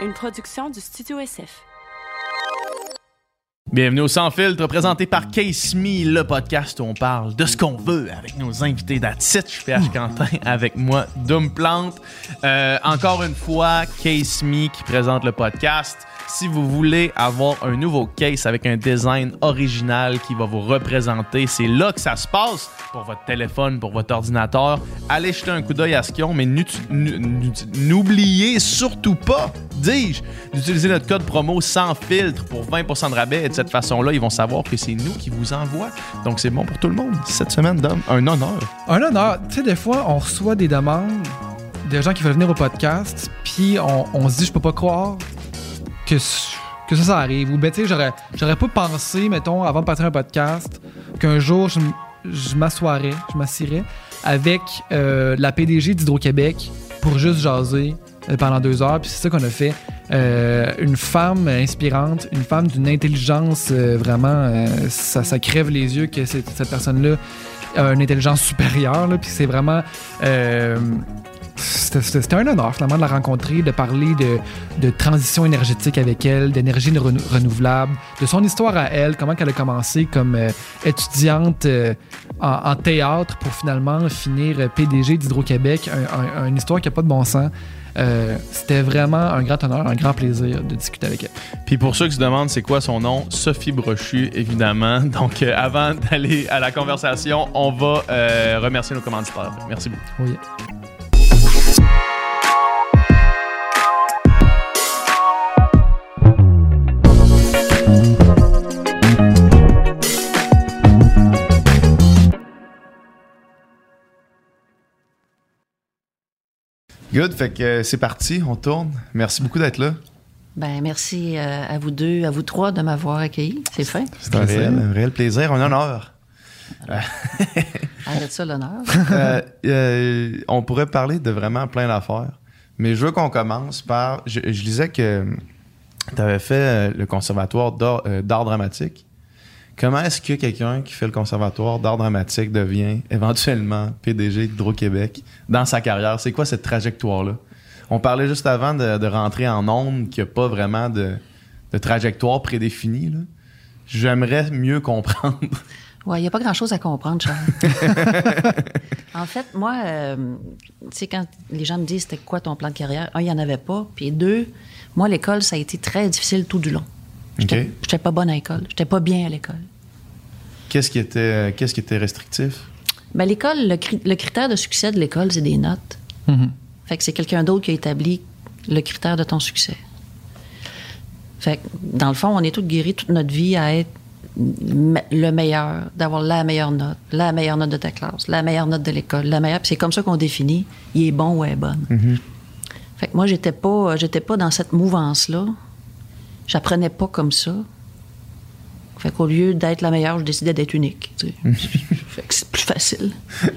une production du Studio SF. Bienvenue au Sans Filtre, présenté par Case Me, le podcast où on parle de ce qu'on veut avec nos invités d'Atsit. Je suis PH Quentin avec moi, Doom Plante. Euh, encore une fois, Case Me qui présente le podcast. Si vous voulez avoir un nouveau case avec un design original qui va vous représenter, c'est là que ça se passe pour votre téléphone, pour votre ordinateur. Allez jeter un coup d'œil à ce qu'ils ont, mais n'oubliez surtout pas, dis-je, d'utiliser notre code promo sans filtre pour 20% de rabais. Et de cette façon-là, ils vont savoir que c'est nous qui vous envoie. Donc c'est bon pour tout le monde. Cette semaine, Dom, un honneur. Un honneur. Tu sais, des fois, on reçoit des demandes de gens qui veulent venir au podcast, puis on, on se dit, je peux pas croire que, que ça, ça arrive. Ou ben, tu sais, j'aurais, j'aurais pas pensé, mettons, avant de partir un podcast, qu'un jour, je, je m'assoirais, je m'assirais avec euh, la PDG d'Hydro-Québec pour juste jaser pendant deux heures. Puis c'est ça qu'on a fait. Euh, une femme inspirante, une femme d'une intelligence vraiment, ça, crève les yeux que cette, personne-là a une intelligence supérieure. Puis c'est vraiment c'était un honneur finalement de la rencontrer, de parler de, transition énergétique avec elle, d'énergie renouvelable, de son histoire à elle, comment elle a commencé comme euh, étudiante euh, en, théâtre pour finalement finir euh, PDG d'Hydro-Québec, une histoire qui n'a pas de bon sens. C'était vraiment un grand honneur, un grand plaisir de discuter avec elle. Puis pour ceux qui se demandent c'est quoi son nom, Sophie Brochu, évidemment. Donc avant d'aller à la conversation, on va remercier nos commanditaires. Merci beaucoup. Oui. Good, fait que euh, c'est parti, on tourne. Merci beaucoup d'être là. Ben, merci euh, à vous deux, à vous trois de m'avoir accueilli. C'est fin. C'est un réel, plaisir, un honneur. Arrête ça, l'honneur. Euh, on pourrait parler de vraiment plein d'affaires, mais je veux qu'on commence par. Je, je disais que tu avais fait le conservatoire d'art dramatique. Comment est-ce que quelqu'un qui fait le conservatoire d'art dramatique devient éventuellement PDG d'Hydro-Québec dans sa carrière? C'est quoi cette trajectoire-là? On parlait juste avant de, rentrer en ondes qu'il n'y a pas vraiment de, trajectoire prédéfinie. J'aimerais mieux comprendre. Oui, il n'y a pas grand-chose à comprendre, Charles. en fait, moi, euh, tu sais, quand les gens me disent c'était quoi ton plan de carrière, un, il n'y en avait pas. Puis deux, moi, l'école, ça a été très difficile tout du long. J'étais n'étais pas bonne à l'école. J'étais pas bien à l'école. Qu'est-ce qui était, qu'est-ce qui était restrictif? Ben, l'école, le, critère de succès de l'école, c'est des notes. Mm-hmm. Fait que c'est quelqu'un d'autre qui a établi le critère de ton succès. Fait que, dans le fond, on est tous guéris toute notre vie à être le meilleur, d'avoir la meilleure note, la meilleure note de ta classe, la meilleure note de l'école, la meilleure. c'est comme ça qu'on définit, il est bon ou elle est bonne. Mm-hmm. Fait que moi, j'étais pas, j'étais pas dans cette mouvance-là. J'apprenais pas comme ça. Fait qu'au lieu d'être la meilleure, je décidais d'être unique. fait que c'est plus facile.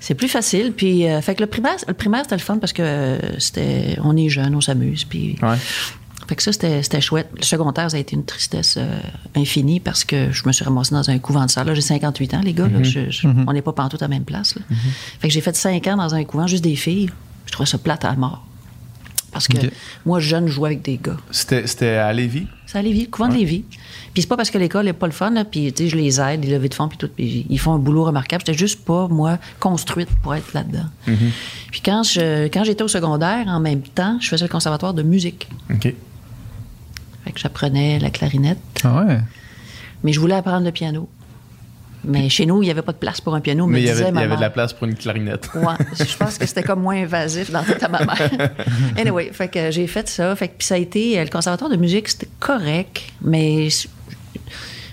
c'est plus facile. Puis, euh, fait que le primaire, le primaire c'était le fun parce que euh, c'était, on est jeune, on s'amuse. Puis, fait que ça, c'était, chouette. Le secondaire, ça a été une tristesse euh, infinie parce que je me suis ramassée dans un couvent de salle. Là, j'ai 58 ans, les gars. Mm-hmm. Mm-hmm. On n'est pas partout à la même place. Fait que j'ai fait 5 ans dans un couvent, juste des filles. Je trouvais ça plate à mort. Parce que moi, jeune, je jouais avec des gars. C'était à Lévis? C'est à Lévis, couvent de Lévis. Puis c'est pas parce que l'école n'est pas le fun, là, puis tu sais, je les aide, les levées de fonds, puis tout, puis ils font un boulot remarquable. J'étais juste pas, moi, construite pour être là-dedans. Mm-hmm. Puis quand je quand j'étais au secondaire, en même temps, je faisais le conservatoire de musique. OK. Fait que j'apprenais la clarinette. Ah ouais? Mais je voulais apprendre le piano. Mais chez nous, il n'y avait pas de place pour un piano. Mais il y, avait, il y avait de la place pour une clarinette. ouais, je pense que c'était comme moins invasif dans ta ma mère. anyway, fait que j'ai fait ça. Fait que puis ça a été le conservatoire de musique, c'était correct, mais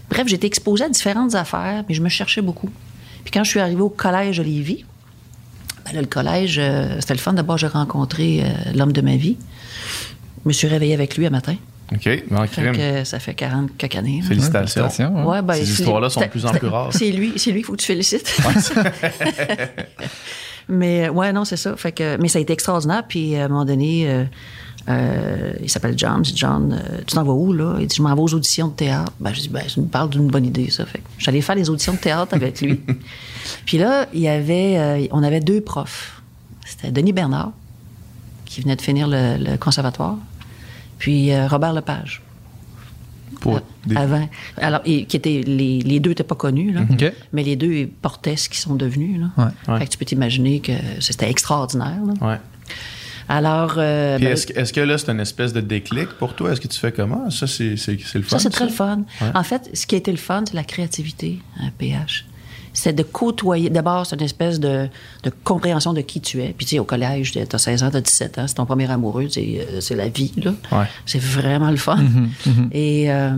bref, j'étais exposée à différentes affaires, mais je me cherchais beaucoup. Puis quand je suis arrivée au collège de Lévis, ben là, le collège, euh, c'était le fun. D'abord, j'ai rencontré euh, l'homme de ma vie. Je me suis réveillée avec lui un matin. OK. ça fait 40 quelques années. Félicitations. Ouais, ben, Ces histoires-là sont de plus en plus rares. C'est lui, c'est lui qu'il faut que tu félicites. mais ouais, non, c'est ça. Fait que, mais ça a été extraordinaire. Puis à un moment donné, euh, euh, il s'appelle John. Je dis, John, euh, tu t'en vas où, là? Il dit, je m'en vais aux auditions de théâtre. Ben, je dis, ben, je me parle d'une bonne idée, ça. Fait j'allais faire les auditions de théâtre avec lui. Puis là, il y avait, on avait deux profs. C'était Denis Bernard, qui venait de finir le, le conservatoire, puis euh, Robert Lepage. Pour des- Avant. Alors, et- qui étaient, les, les deux n'étaient pas connus, là, OK. mais les deux portaient ce qu'ils sont devenus. Là. Ouais. Ouais. Fait que tu peux t'imaginer que c'était extraordinaire. là. Ouais. Alors, euh, Puis ben, est-ce, que- est-ce que là, c'est une espèce de déclic pour toi? Est-ce que tu fais comment? Ça, c'est, c'est, c'est le fun. ça, c'est très le fun. Ouais. En fait, ce qui a été le fun, c'est la créativité à PH. C'est de côtoyer. D'abord, c'est une espèce de, de compréhension de qui tu es. Puis, tu sais, au collège, t'as 16 ans, t'as 17 ans, c'est ton premier amoureux, c'est, euh, c'est la vie, là. Ouais. C'est vraiment le fun. Et, euh,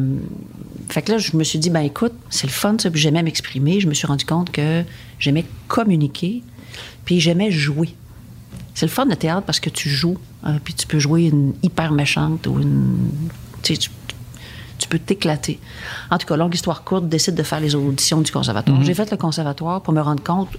fait que là, je me suis dit, ben écoute, c'est le fun, ça. Puis j'aimais m'exprimer. Je me suis rendu compte que j'aimais communiquer, puis j'aimais jouer. C'est le fun de théâtre parce que tu joues, hein, puis tu peux jouer une hyper méchante ou une. Tu sais, tu, tu peux t'éclater. En tout cas, longue histoire courte, décide de faire les auditions du conservatoire. J'ai fait le conservatoire pour me rendre compte,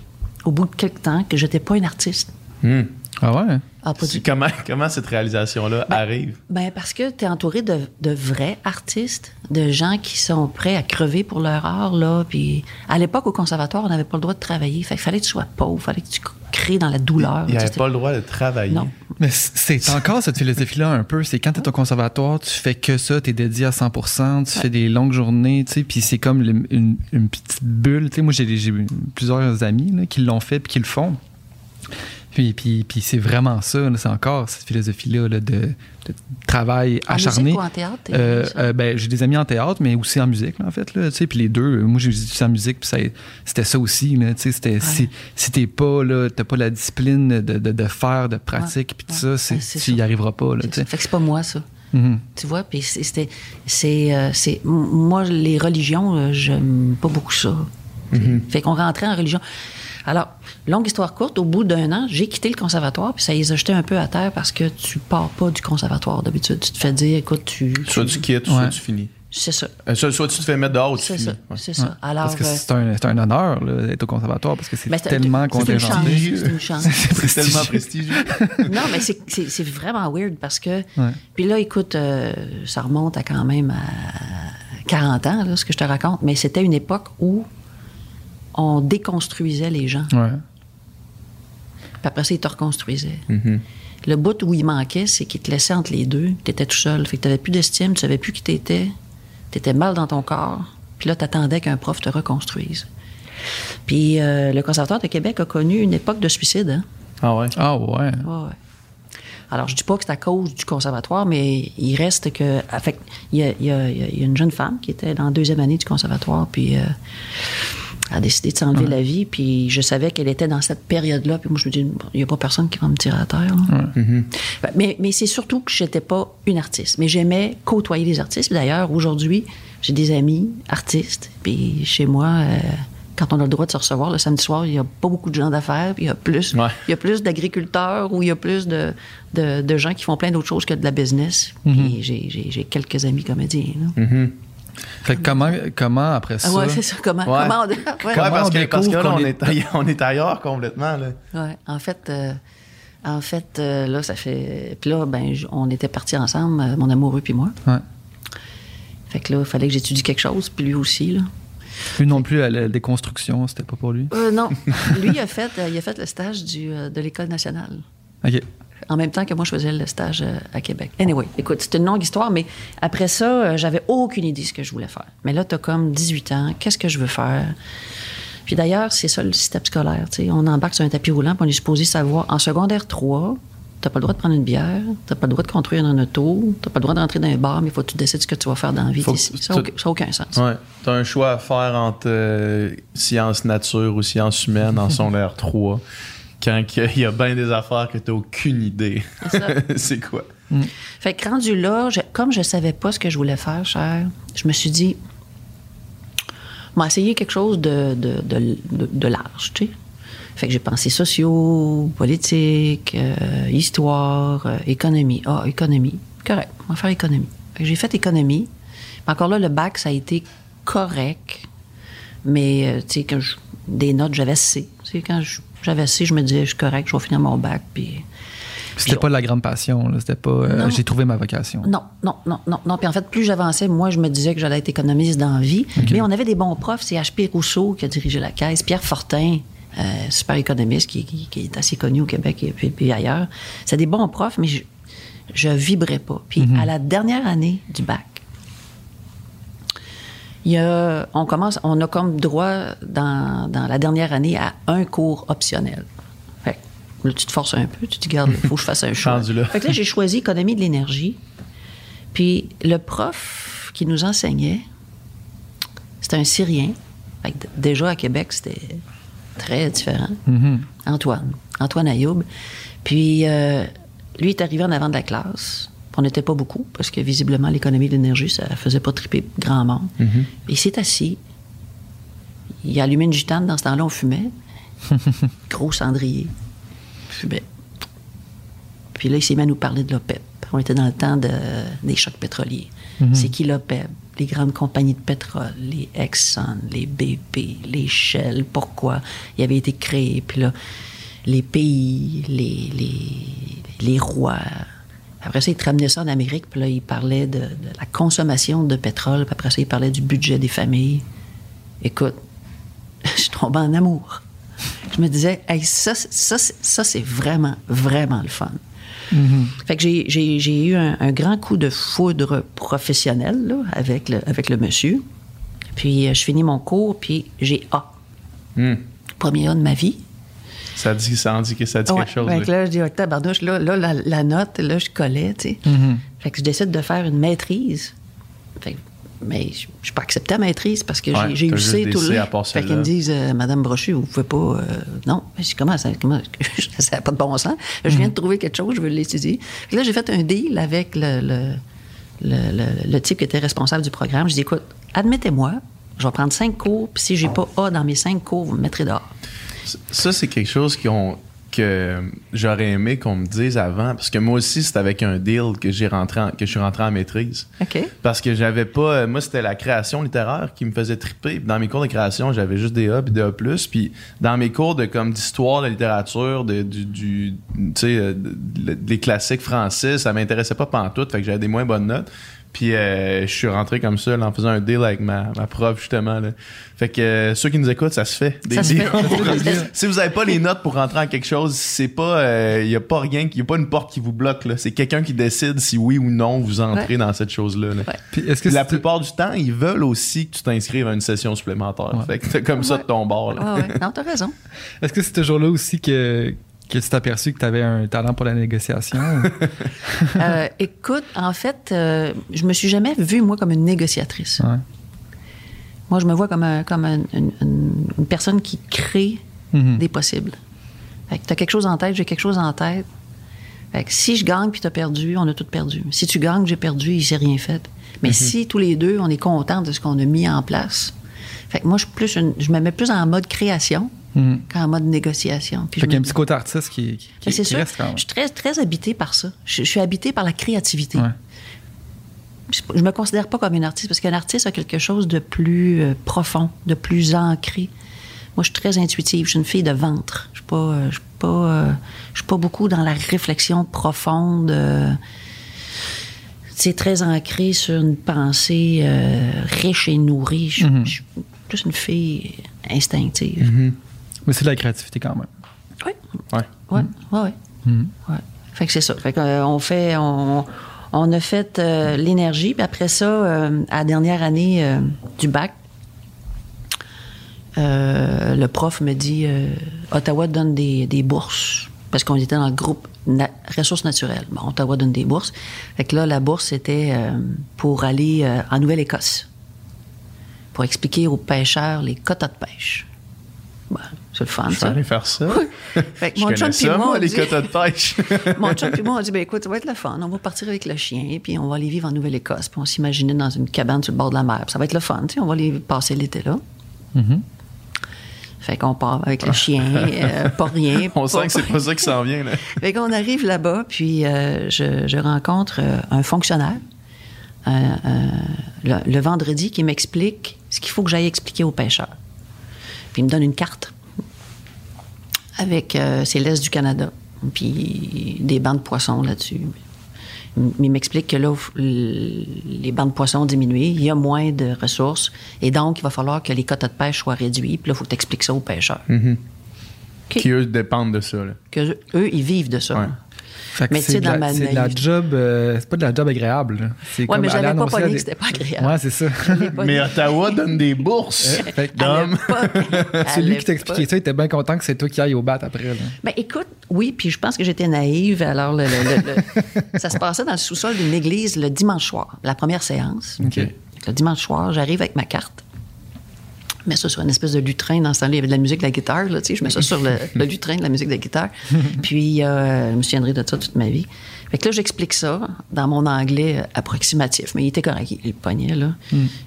au bout de quelques temps, que j'étais pas une artiste. Hmm. Ah ouais? Ah, pas C'est du Comment, comment cette réalisation-là arrive? Ben parce que tu es entouré de, de vrais artistes, de gens qui sont prêts à crever pour leur art. Là. Puis à l'époque, au conservatoire, on n'avait pas le droit de travailler. Fait qu'il fallait que tu sois pauvre, fallait que tu crées dans la douleur. Il n'y avait pas le droit de travailler. Non. Mais c'est encore cette philosophie-là un peu. C'est quand tu es au conservatoire, tu fais que ça, tu es dédié à 100% tu fais des longues journées, tu sais, puis c'est comme une, une petite bulle. Tu sais, moi, j'ai j'ai plusieurs amis là, qui l'ont fait puis qui le font. Puis, puis, puis c'est vraiment ça, c'est encore cette philosophie-là là, de, de travail En acharné. musique ou en théâtre, Euh, euh, ben, j'ai des amis en théâtre, mais aussi en musique, là, en fait. Là, tu sais, puis les deux, moi j'ai étudié en musique, puis ça- c'était ça aussi. Là, tu sais, c'était, si, si t'es pas, là, t'as pas la discipline de, de, de faire, de pratique, puis tout Ouais. ça, c'est, tu y ça. arriveras pas. Là, C'est tu sais. ça. Fait que c'est pas moi, ça. Mhm. Tu vois, puis c'était. C'est. euh, c'est- moi, les religions, j'aime pas beaucoup ça. Fait qu'on rentrait en religion. Alors, longue histoire courte, au bout d'un an, j'ai quitté le conservatoire, puis ça les a jetés un peu à terre parce que tu pars pas du conservatoire d'habitude. Tu te fais dire, écoute, tu. Soit tu quittes, soit tu finis. C'est ça. Euh, soit, soit tu te fais mettre dehors ou tu C'est finis. ça. Ouais. C'est ça. Ouais. Alors. parce que euh, c'est un, c'est un honneur d'être au conservatoire, parce que c'est c'est- tellement contingenté. C'est une chance. C'est tellement prestigieux. non, mais c'est- vraiment weird parce que. Ouais. Puis là, écoute, euh, ça remonte à quand même à 40 ans, là, ce que je te raconte, mais c'était une époque où on déconstruisait les gens. Ouais. Puis après ça, ils te reconstruisaient. Mhm. Le bout où il manquait, c'est qu'ils te laissaient entre les deux. Tu étais tout seul. Fait que tu n'avais plus d'estime, tu savais plus qui t'étais. Tu étais mal dans ton corps. Puis là, tu attendais qu'un prof te reconstruise. Puis euh, le Conservatoire de Québec a connu une époque de suicide. Hein? Ah ouais? Ah ouais. Ouais, ouais. Alors, je dis pas que c'est à cause du conservatoire, mais il reste que. fait, il, y a, il y a- il y a une jeune femme qui était dans la deuxième année du conservatoire, puis euh, a décidé de s'enlever la vie, puis je savais qu'elle était dans cette période-là, puis moi, je me dis, Bon, il n'y a pas personne qui va me tirer à terre. Fait- Mais, mais c'est surtout que j'étais pas une artiste, mais j'aimais côtoyer les artistes. Puis D'ailleurs, aujourd'hui, j'ai des amis artistes, puis chez moi. euh, quand on a le droit de se recevoir le samedi soir, il n'y a pas beaucoup de gens d'affaires, puis il y a plus, Ouais. il y a plus d'agriculteurs ou il y a plus de, de, de gens qui font plein d'autres choses que de la business. Puis j'ai- quelques amis comédiens. là. Mhm. Fait que comment, comment après ça. Ah ouais, c'est ça. Comment, Ouais. comment on- ouais. Ouais, Comment parce on que, parce que là, qu'on on est- on est ailleurs complètement. Là. Ouais, en fait, euh, en fait, euh, là, ça fait. Puis là, ben, j- on était partis ensemble, euh, mon amoureux puis moi. Ouais. Fait que là, il fallait que j'étudie quelque chose, puis lui aussi, là. Lui non plus, la, la déconstruction, c'était pas pour lui? Euh, non, lui, il a fait, euh, il a fait le stage du, euh, de l'École nationale. OK. En même temps que moi, je faisais le stage euh, à Québec. Anyway, écoute, c'est une longue histoire, mais après ça, euh, j'avais aucune idée de ce que je voulais faire. Mais là, tu as comme 18 ans, qu'est-ce que je veux faire? Puis d'ailleurs, c'est ça le système scolaire. On embarque sur un tapis roulant, puis on est supposé savoir. En secondaire 3, t'as pas le droit de prendre une bière, t'as pas le droit de construire un auto, t'as pas le droit d'entrer dans un bar, mais il faut que tu décides ce que tu vas faire dans la vie. Faut Ça n'a aucun, sens. Ouais. Tu as un choix à faire entre euh, sciences nature ou sciences humaines en secondaire 3 quand il y a bien des affaires que tu n'as aucune idée. C'est quoi? Fait que rendu là, je- comme je savais pas ce que je voulais faire, cher, je me suis dit, m'a essayé quelque chose de, de, de, de- de large, tu sais. Fait que j'ai pensé sociaux, politique, euh, histoire, euh, économie. Ah, économie. Correct, on va faire économie. Fait que j'ai fait économie. Mais encore là, le bac, ça a été correct. Mais, euh, tu sais, quand je- des notes, j'avais C. Tu sais, quand je- j'avais C, je me disais, je suis correct, je vais finir mon bac. Puis C'était pas de la grande passion. C'était pas. euh. J'ai trouvé ma vocation. non, non, non, non, non. Puis en fait, plus j'avançais, moi, je me disais que j'allais être économiste dans la vie. Mais on avait des bons profs. C'est H.P. Rousseau qui a dirigé la caisse, Pierre Fortin. euh, super économiste qui, qui- qui est assez connu au Québec et puis, puis ailleurs. C'est des bons profs, mais je, je vibrais pas. Puis à la dernière année du bac, il y a, on commence, on a comme droit dans, dans la dernière année à un cours optionnel. Fait que là, tu te forces un peu, tu te dis, garde, il faut que je fasse un choix. Là. Fait que là, j'ai choisi économie de l'énergie. Puis le prof qui nous enseignait, c'était un Syrien. Fait que d- déjà à Québec, c'était très différent. Antoine. Antoine Ayoub. Puis euh, lui est arrivé en avant de la classe. On n'était pas beaucoup, parce que visiblement, l'économie de l'énergie, ça faisait pas triper grand monde. Il s'est assis. Il a allumé une gitane. Dans ce temps-là, on fumait. Gros cendrier. Fumait. Puis là, il s'est mis à nous parler de l'OPEP. On était dans le temps de- des chocs pétroliers. C'est qui l'OPEP? Les grandes compagnies de pétrole, les Exxon, les BP, les Shell, pourquoi? Il avait été créé. Puis là, les pays, les, les, les rois. Après ça, il te ramenait ça en Amérique, puis là, il parlait de, de la consommation de pétrole, puis après ça, il parlait du budget des familles. Écoute, je suis tombée en amour. Je me disais, hey, ça, c'est- ça, ça c'est vraiment, vraiment le fun. Fait que j'ai- eu un, un grand coup de foudre professionnel là, avec, le, avec le monsieur. Puis euh, je finis mon cours, puis j'ai A. Hmm. Premier A de ma vie. Ça dit, ça en dit, que ça dit Ouais. quelque chose. Fait oui. que là, je dis, oh, tabarnouche, là, là, la, la note, là, je collais, tu sais. Fait que je décide de faire une maîtrise. Fait que- mais je suis pas accepté à maîtrise parce que j'ai- Ouais, j'ai eu C tout C le long. Fait qu'ils me disent, euh, Madame Brochu, vous pouvez pas. euh, non. Mais je dis, comment ça, n'a pas de bon sens. Je viens de trouver quelque chose, je veux l'étudier. Fait que là, j'ai fait un deal avec le, le, le- le- le type qui était responsable du programme. Je dis, écoute, admettez-moi, je vais prendre cinq cours, puis si j'ai pas A dans mes cinq cours, vous me mettrez dehors. Ça, c'est quelque chose ont- que j'aurais aimé qu'on me dise avant. Parce que moi aussi, c'est avec un deal que j'ai rentré en- que je suis rentré en maîtrise. Parce que j'avais pas. euh, Moi, c'était la création littéraire qui me faisait triper. Dans mes cours de création, j'avais juste des A puis des A. Puis dans mes cours de comme d'histoire, de littérature, de, du, sais, euh, des classiques français, ça m'intéressait pas pantoute. Fait que j'avais des moins bonnes notes. Puis euh, je suis rentré comme ça là, en faisant un deal avec ma, ma prof, justement. Là. Fait que euh, ceux qui nous écoutent, ça se fait. Des Ça se si vous avez pas les notes pour rentrer en quelque chose, c'est pas. Il y a pas rien, il y a pas une porte qui vous bloque. là. C'est quelqu'un qui décide si oui ou non vous entrez Ouais. dans cette chose-là. là. Ouais. Puis est-ce que La c'est- plupart du temps, ils veulent aussi que tu t'inscrives à une session supplémentaire. Ouais. Fait que t'as comme ça de ton bord. là. Ah ouais. Non, t'as raison. Est-ce que c'est toujours là aussi que, que tu t'es aperçu que tu avais un talent pour la négociation? Euh, écoute, en fait, euh, je me suis jamais vue, moi, comme une négociatrice. Ouais. Moi, je me vois comme, un- comme un- une, personne qui crée Mhm. des possibles. Fait que t'as quelque chose en tête, j'ai quelque chose en tête. Fait que si je gagne puis t'as perdu, on a tout perdu. Si tu gagnes, j'ai perdu, il s'est rien fait. Mais si tous les deux, on est contents de ce qu'on a mis en place. Fait que moi, je, suis plus une- je me mets plus en mode création Mhm. qu'en mode négociation. Puis Fait je qu'il y a un petit côté artiste qui, qui, sûr. reste quand même. Je suis très, très habitée par ça. Je, je suis habitée par la créativité. Ouais. Je, je me considère pas comme une artiste parce qu'un artiste a quelque chose de plus euh, profond, de plus ancré. Moi, je suis très intuitive. Je suis une fille de ventre. Je suis pas, euh, je suis pas, euh, je suis pas beaucoup dans la réflexion profonde. euh, c'est très ancré sur une pensée euh, riche et nourrie. Je, Mhm. je suis plus une fille instinctive. Mais c'est de la créativité quand même. Oui. Ouais. Ouais, ouais, ouais. Mhm. Ouais. Fait que c'est ça. Fait que, euh, on fait, on, on a fait euh, l'énergie, puis après ça, euh, à la dernière année du bac, le prof me dit Ottawa donne des, des bourses parce qu'on était dans le groupe na- ressources naturelles. Bon, Ottawa donne des bourses. Fait que là, la bourse c'était pour aller en Nouvelle-Écosse pour expliquer aux pêcheurs les quotas de pêche. C'est le fun, Je ça. aller faire ça. Fait que Je mon chum puis moi, moi, on les dit- quotas de pêche. mon chum puis moi, on dit, ben écoute, ça va être le fun. On va partir avec le chien, puis on va aller vivre en Nouvelle-Écosse. Puis on s'imaginait dans une cabane sur le bord de la mer. Puis ça va être le fun, tu sais. On va aller passer l'été là. Mhm. Fait qu'on part avec le chien, euh, pas rien. On sent que c'est pas ça qui s'en vient. Là. Fait qu'on arrive là-bas, puis euh, je, je rencontre euh, un fonctionnaire le, le vendredi qui m'explique ce qu'il faut que j'aille expliquer aux pêcheurs. Puis il me donne une carte avec euh, c'est l'Est du Canada, puis des bancs de poissons là-dessus. Il m'explique que là, les bancs de poissons ont diminué, il y a moins de ressources, et donc il va falloir que les quotas de pêche soient réduits. Puis là, il faut que tu expliques ça aux pêcheurs. Qui, eux, dépendent de ça. Là. Que eux, ils vivent de ça. Ouais. Mais tu c'est sais, de, dans la- de la job, euh, c'est pas de la job agréable. là. C'est Ouais, comme mais j'avais pas pogné des- que c'était pas agréable. Ouais, c'est ça. Mais Ottawa donne des bourses. Fait que à Dom. l'époque- à C'est lui qui l'époque- ça, il était bien content que c'est toi qui ailles au bat après. Là. Ben écoute, oui, puis je pense que j'étais naïve. Alors, le, le- le- le- ça se passait dans le sous-sol d'une église le dimanche soir, la première séance. OK. Le dimanche soir, j'arrive avec ma carte. Je mets ça sur une espèce de lutrin. Dans ce temps-là, il y avait de la musique de la guitare. Là, tu sais, je mets ça sur le, le lutrin de la musique de la guitare. Puis, euh, je me souviendrai de ça toute ma vie. Fait que là, j'explique ça dans mon anglais approximatif. Mais il était correct, il le pognait, là.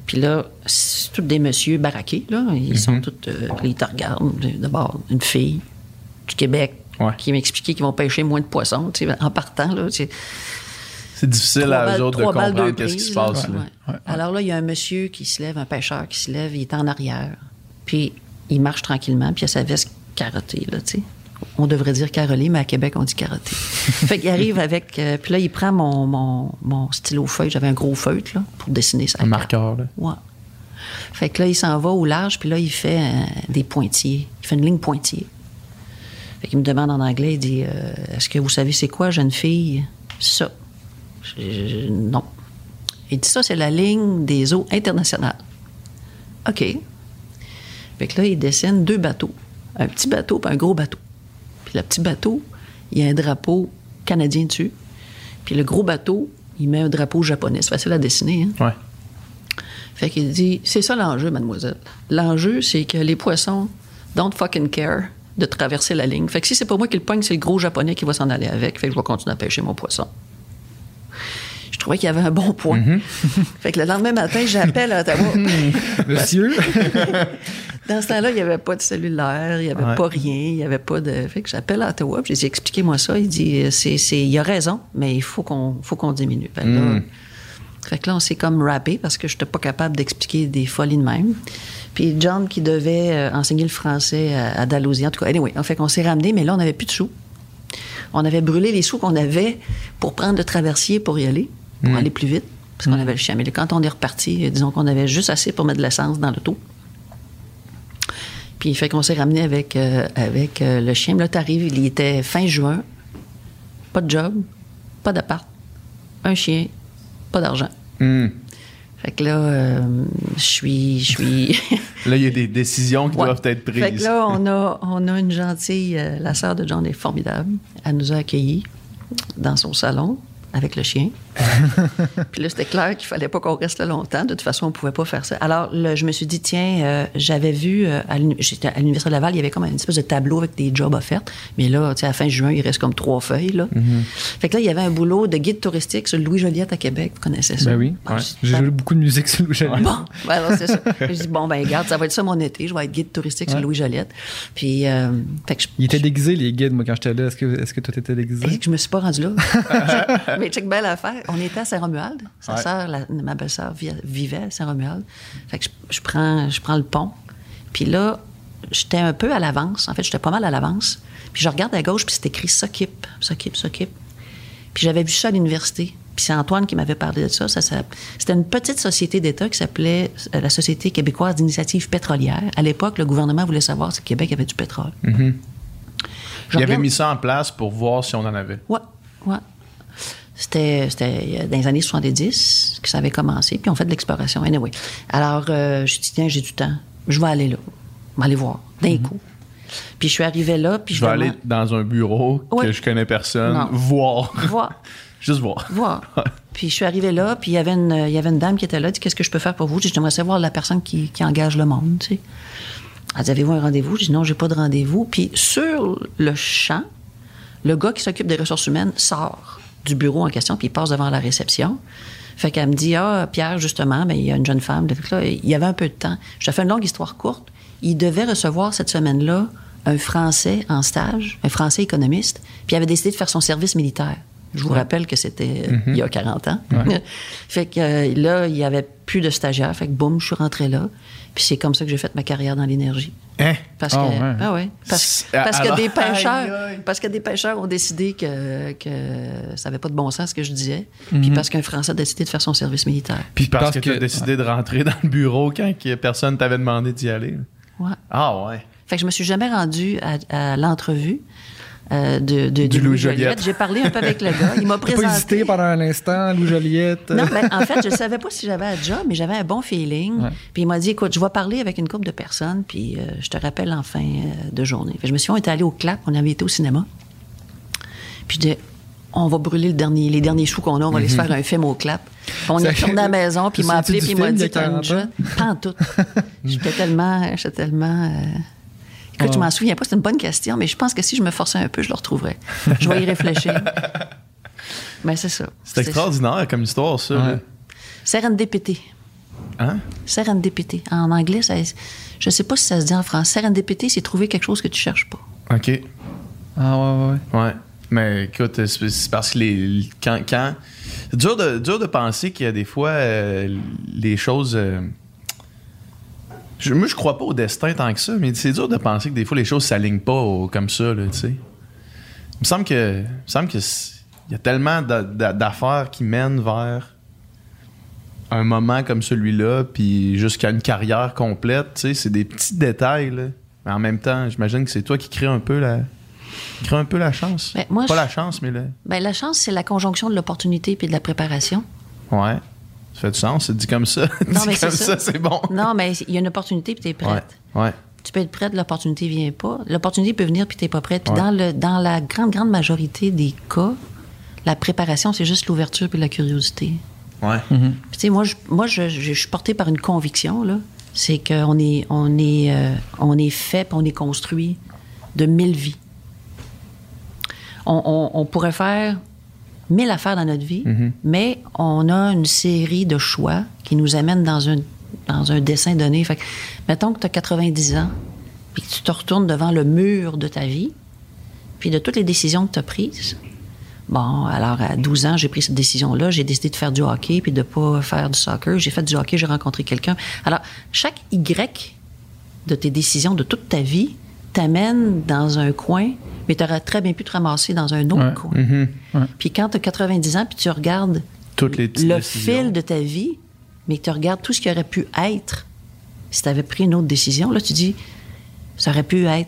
Puis là, c'est tous des messieurs baraqués, là. Ils sont tous... euh, ils te regardent. D'abord, une fille du Québec Ouais. qui m'expliquait qu'ils vont pêcher moins de poissons, tu sais, en partant, là. C'est difficile à balles- eux autres de comprendre qu'est-ce qui se passe. là. Ouais. Alors là, il y a un monsieur qui se lève, un pêcheur qui se lève, il est en arrière. Puis il marche tranquillement, puis il a sa veste carottée, là, tu sais. On devrait dire carolée, mais à Québec, on dit carottée. fait qu'il arrive avec... euh, puis là, il prend mon, mon, mon stylo feuille. J'avais un gros feutre, là, pour dessiner sa Un marqueur. Là. Ouais. Fait que là, il s'en va au large, puis là, il fait euh, des pointillés. Il fait une ligne pointillée. Fait qu'il me demande en anglais, il dit euh, Est-ce que vous savez c'est quoi, jeune fille Ça. Je- je- non. Il dit Ça, c'est la ligne des eaux internationales. OK. Fait que là, il dessine deux bateaux. Un petit bateau puis un gros bateau. Puis le petit bateau, il y a un drapeau canadien dessus. Puis le gros bateau, il met un drapeau japonais. C'est facile à dessiner, hein? Ouais. Fait qu'il dit, c'est ça l'enjeu, mademoiselle. L'enjeu, c'est que les poissons don't fucking care de traverser la ligne. Fait que si c'est pas moi qui le pogne, c'est le gros japonais qui va s'en aller avec. Fait que je vais continuer à pêcher mon poisson. Je trouvais qu'il y avait un bon point. fait que le lendemain matin, j'appelle à Ottawa. Monsieur, Dans ce temps-là, il n'y avait pas de cellulaire, il n'y avait Ouais. pas rien, il n'y avait pas de. Fait que j'appelle à Ottawa, puis j'ai dit, expliquez-moi ça. Il dit, euh, c'est, c'est, il a raison, mais il faut qu'on, faut qu'on diminue. Fait que, là, Mm. fait que là, on s'est comme rappé parce que je n'étais pas capable d'expliquer des folies de même. Puis John, qui devait euh, enseigner le français à, à Dalhousie, en tout cas, anyway, en fait qu'on s'est ramené, mais là, on n'avait plus de sous. On avait brûlé les sous qu'on avait pour prendre le traversier pour y aller, pour aller plus vite, parce qu'on avait le chien. Mais quand on est reparti, euh, disons qu'on avait juste assez pour mettre de l'essence dans l'auto. Puis fait qu'on s'est ramené avec, euh, avec euh, le chien. Là, t'arrives, il était fin juin, pas de job, pas d'appart, un chien, pas d'argent. Hmm. Fait que là, euh, je suis... Je suis... Là, il y a des décisions qui Ouais. doivent être prises. Fait que là, on a, on a une gentille... la sœur de John est formidable. Elle nous a accueillis dans son salon avec le chien. Puis là, c'était clair qu'il fallait pas qu'on reste là longtemps. De toute façon, on pouvait pas faire ça. Alors, là, je me suis dit, tiens, euh, j'avais vu, euh, à l'uni- j'étais à l'Université de Laval, il y avait comme une espèce de tableau avec des jobs offerts. Mais là, tu sais, à la fin juin, il reste comme trois feuilles, là. Mm-hmm. Fait que là, il y avait un boulot de guide touristique sur Louis Joliette à Québec. Vous connaissez ça? ben oui. Ah, J'ai joué beaucoup de musique sur Louis Bon, ben alors c'est ça. Je dis, bon, ben regarde, ça va être ça mon été. Je vais être guide touristique sur. Louis Joliette. Puis, euh, fait que je, Ils étaient déguisés, les guides, moi, quand j'étais là. Est-ce que, est-ce que toi, t'étais déguisé? Je me suis pas rendue là? Mais check belle affaire. On était à Saint-Romuald. Sa Ouais. la- ma belle-sœur, vi- vivait à Saint-Romuald. Fait que je, je prends, je prends le pont. Puis là, j'étais un peu à l'avance. En fait, j'étais pas mal à l'avance. Puis je regarde à gauche, puis c'est écrit S'occupe, s'occupe, s'occupe. Puis j'avais vu ça à l'université. Puis c'est Antoine qui m'avait parlé de ça. ça, ça- c'était une petite société d'État qui s'appelait euh, la Société québécoise d'initiative pétrolière. À l'époque, le gouvernement voulait savoir si le Québec avait du pétrole. Je il avait mis ça en place pour voir si on en avait. Ouais, ouais. C'était, c'était dans les années 70 que ça avait commencé, puis on fait de l'exploration. Anyway. Alors, euh, je dis, tiens, j'ai du temps. Je vais aller là. Je vais aller voir, d'un coup. Puis je suis arrivée là, puis Je je, vais aller dans un bureau que je connais personne, Non. voir. voir. Juste voir. voir. Puis je suis arrivée là, puis il y avait une, il y avait une dame qui était là, elle dit Qu'est-ce que je peux faire pour vous? J'aimerais savoir la personne qui, qui engage le monde, tu sais. Elle dit Avez-vous un rendez-vous? Je dis Non, j'ai pas de rendez-vous. Puis sur le champ, le gars qui s'occupe des ressources humaines sort du bureau en question, puis il passe devant la réception. Fait qu'elle me dit Ah, Pierre, justement, ben, il y a une jeune femme. Là, il y avait un peu de temps. Je te fais une longue histoire courte. Il devait recevoir cette semaine-là un Français en stage, un Français économiste, puis il avait décidé de faire son service militaire. Je vous rappelle que c'était euh, il y a 40 ans. fait que euh, là, il n'y avait plus de stagiaires. Fait que boum, je suis rentrée là. Puis c'est comme ça que j'ai fait ma carrière dans l'énergie. Hein? Parce Ah que, ouais. ah ouais. Parce, que des pêcheurs, Aïe, aïe. parce que des pêcheurs ont décidé que, que ça n'avait pas de bon sens ce que je disais. Puis parce qu'un Français a décidé de faire son service militaire. Puis parce Parce que, tu as décidé de rentrer dans le bureau quand personne t'avait demandé d'y aller. Ouais. Ah ouais. Fait que je me suis jamais rendue à, à l'entrevue. Euh, de, de, Du Louis Louis Joliette. Joliette. J'ai parlé un peu avec le gars. Il m'a T'as pas hésité présenté. pendant un instant, Lou Joliette? Non, ben, en fait, je savais pas si j'avais un job, mais j'avais un bon feeling. Ouais. Puis il m'a dit, écoute, je vais parler avec une couple de personnes, puis euh, je te rappelle en fin euh, de journée. Fait je me suis dit, on était allé au clap, on avait été au cinéma. Puis je dis, on va brûler le dernier, les derniers sous qu'on a, on va aller se faire un film au clap. On est retourné à la maison, puis il m'a appelé, puis il m'a dit, t'as une 40 ans? job? Pas en tout. J'étais tellement, j'étais tellement... Écoute, je Ouais. m'en souviens pas, c'est une bonne question, mais je pense que si je me forçais un peu, je le retrouverais. Je vais y réfléchir. Mais c'est ça. C'est extraordinaire comme histoire, ça. là. Ouais. Serendipity. Hein? Serendipity. En anglais, ça, je sais pas si ça se dit en français. Serendipity, c'est trouver quelque chose que tu cherches pas. OK. Ah ouais, ouais. Ouais. Mais écoute, c'est c'est parce que les, quand, quand c'est dur de, dur de penser qu'il y a des fois euh, les choses. euh, je- moi, je crois pas au destin tant que ça, mais c'est dur de penser que des fois les choses s'alignent pas au- comme ça, là, tu sais. Il me semble que, il me semble que il y a tellement d'a- d'a- d'affaires qui mènent vers un moment comme celui-là, puis jusqu'à une carrière complète, tu sais, c'est des petits détails, là. Mais en même temps, j'imagine que c'est toi qui crée un peu la, crée un peu la chance. Ben, moi, pas je- la chance, mais le. Ben, la chance, c'est la conjonction de l'opportunité puis de la préparation. Ouais. Ça fait du sens, c'est dit comme ça. Non, dit mais c'est comme ça. ça, c'est bon. Non, mais il y a une opportunité puis tu es prête. Ouais. Tu peux être prête, l'opportunité vient pas. L'opportunité peut venir puis tu pas prête. Puis Ouais. dans, le, dans la grande, grande majorité des cas, la préparation, c'est juste l'ouverture puis la curiosité. Ouais. Puis, tu sais, moi, je, moi je, je- je suis portée par une conviction, là. C'est qu'on est, on est, euh, on est fait puis on est construit de mille vies. On, on- on pourrait faire mille affaires dans notre vie, mais on a une série de choix qui nous amènent dans un, dans un dessin donné. Fait que, mettons que tu as 90 ans, puis que tu te retournes devant le mur de ta vie, puis de toutes les décisions que tu as prises, Bon, alors à 12 ans, j'ai pris cette décision-là. J'ai décidé de faire du hockey puis de pas faire du soccer. J'ai fait du hockey, j'ai rencontré quelqu'un. Alors, chaque Y de tes décisions de toute ta vie t'amène dans un coin, mais tu aurais très bien pu te ramasser dans un autre Ouais. coin. Mhm. Puis quand tu as 90 ans, puis tu regardes Toutes les petites le décisions. fil de ta vie, mais que tu regardes tout ce qui aurait pu être si tu avais pris une autre décision, là, tu dis, ça aurait pu être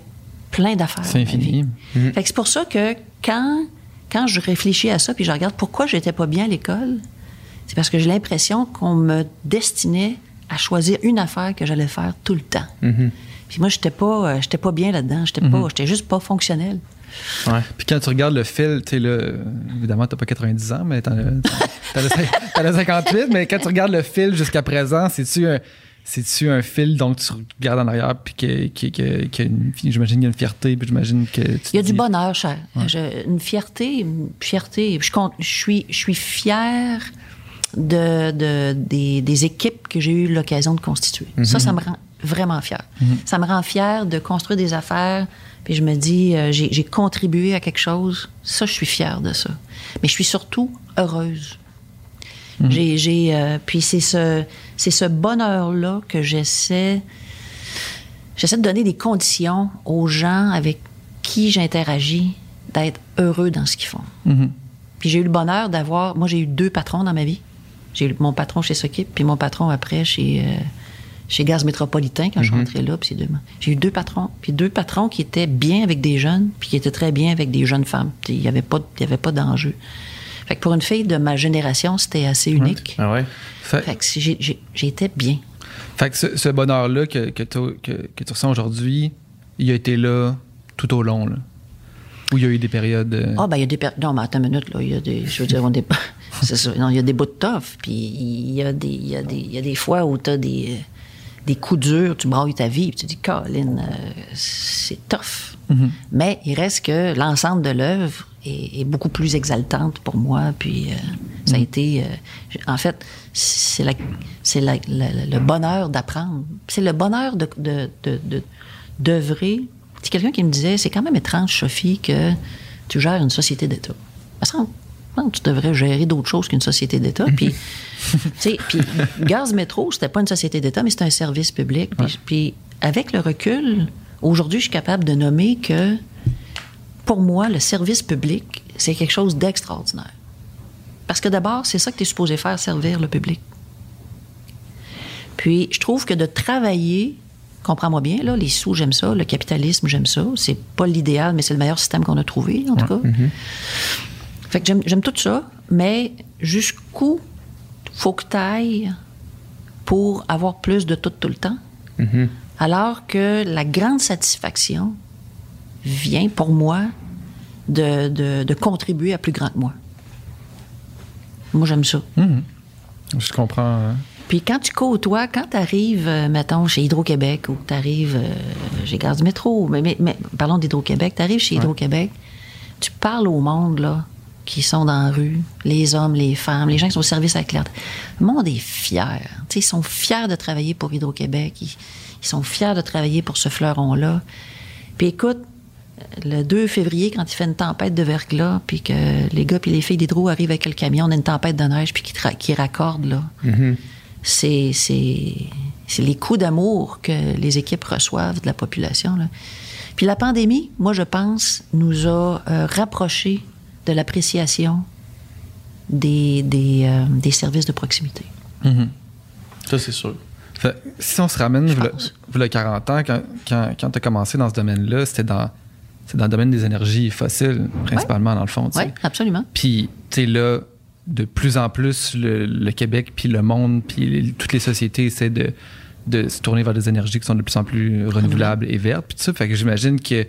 plein d'affaires. C'est infini. Fait que c'est pour ça que quand, quand je réfléchis à ça, puis je regarde pourquoi j'étais pas bien à l'école, c'est parce que j'ai l'impression qu'on me destinait à choisir une affaire que j'allais faire tout le temps. Puis moi, j'étais pas, euh, j'étais pas bien là-dedans. J'étais pas, j'étais juste pas fonctionnel. Ouais. Puis quand tu regardes le fil, tu sais, là, évidemment, t'as pas 90 ans, mais t'en as, t'en as cin- t'en as 58, mais quand tu regardes le fil jusqu'à présent, c'est-tu un, c'est-tu un fil dont tu regardes en arrière, puis que, que, que, j'imagine qu'il y a une fierté, puis j'imagine que tu Il y a du bonheur, cher. Je- une fierté, une fierté. Je, suis, je suis fière de, de- des, des équipes que j'ai eu l'occasion de constituer. Ça, ça me rend vraiment fière. Ça me rend fière de construire des affaires. Puis je me dis, euh, j'ai contribué à quelque chose. Ça, je suis fière de ça. Mais je suis surtout heureuse. J'ai, j'ai, euh, puis c'est ce, c'est ce bonheur-là que j'essaie J'essaie de donner des conditions aux gens avec qui j'interagis d'être heureux dans ce qu'ils font. Mhm. Puis j'ai eu le bonheur d'avoir. Moi, j'ai eu deux patrons dans ma vie. J'ai eu mon patron chez Sokip, puis mon patron après chez, euh, chez Gaz Métropolitain quand je suis rentrée là. Puis. J'ai eu deux patrons. Puis deux patrons qui étaient bien avec des jeunes, puis qui étaient très bien avec des jeunes femmes. Il n'y avait pas, il y avait pas d'enjeu. Fait que pour une fille de ma génération, c'était assez unique. Ah ouais? Fait, Fait que été bien. fait que ce, ce bonheur-là que, que, t'as- que, que tu ressens aujourd'hui, il a été là tout au long, là? Où il y a eu des périodes. euh, Ah, ben, il y a des. per- Non, mais attends une minute, là. Il y a des. Je veux dire, on est. C'est ça. Non, il y a des bouts de tough. Puis il y a des, il y a des, il y a des fois où tu as des, des coups durs, tu brailles ta vie, puis tu dis, Colin, euh, c'est tough. Mais il reste que l'ensemble de l'œuvre est, est beaucoup plus exaltante pour moi. Puis euh, ça a été. euh, en fait, c'est la- c'est le bonheur d'apprendre. C'est le bonheur de, de, de, de- d'œuvrer. C'est quelqu'un qui me disait, c'est quand même étrange, Sophie, que tu gères une société d'État. Ça semble- non, tu devrais gérer d'autres choses qu'une société d'État. Puis, tu sais, puis Gaz Métro, c'était pas une société d'État, mais c'était un service public. Puis, puis avec le recul, aujourd'hui, je suis capable de nommer que, pour moi, le service public, c'est quelque chose d'extraordinaire. Parce que d'abord, c'est ça que tu es supposé faire, servir le public. Puis, je trouve que de travailler comprends-moi bien, là, les sous, j'aime ça, le capitalisme, j'aime ça. C'est pas l'idéal, mais c'est le meilleur système qu'on a trouvé, en tout cas. Fait que j'aime, j'aime tout ça, mais jusqu'où faut que tu ailles pour avoir plus de tout tout le temps? Alors que la grande satisfaction vient pour moi de, de- de contribuer à plus grand que moi. Moi, j'aime ça. Mhm. Je comprends. hein. Puis quand tu côtoies, quand tu arrives, mettons, chez Hydro-Québec ou tu arrives chez Gaz du Métro, mais, mais, mais parlons d'Hydro-Québec, tu arrives chez Hydro-Québec, tu parles au monde, là, qui sont dans la rue, les hommes, les femmes, les gens qui sont au service à la clientèle. Le monde est fier. Tu sais, ils sont fiers de travailler pour Hydro-Québec. Ils, ils sont fiers de travailler pour ce fleuron-là. Puis écoute, le 2 février, quand il fait une tempête de verglas, puis que les gars puis les filles d'Hydro arrivent avec le camion, on a une tempête de neige, puis qui, qui raccordent, là. C'est, c'est, c'est les coups d'amour que les équipes reçoivent de la population. Là. Puis la pandémie, moi, je pense, nous a euh, rapprochés de l'appréciation des, des, euh, des services de proximité. Ça, c'est sûr. Fait, si on se ramène, pense. v'là 40 ans, quand, quand, quand tu as commencé dans ce domaine-là, c'était dans, dans le domaine des énergies fossiles, principalement, dans le fond. Oui, absolument. Puis, tu sais, là, de plus en plus, le, le Québec, puis le monde, puis toutes les sociétés essaient de, de se tourner vers des énergies qui sont de plus en plus renouvelables et vertes. Puis tout ça, fait que j'imagine que,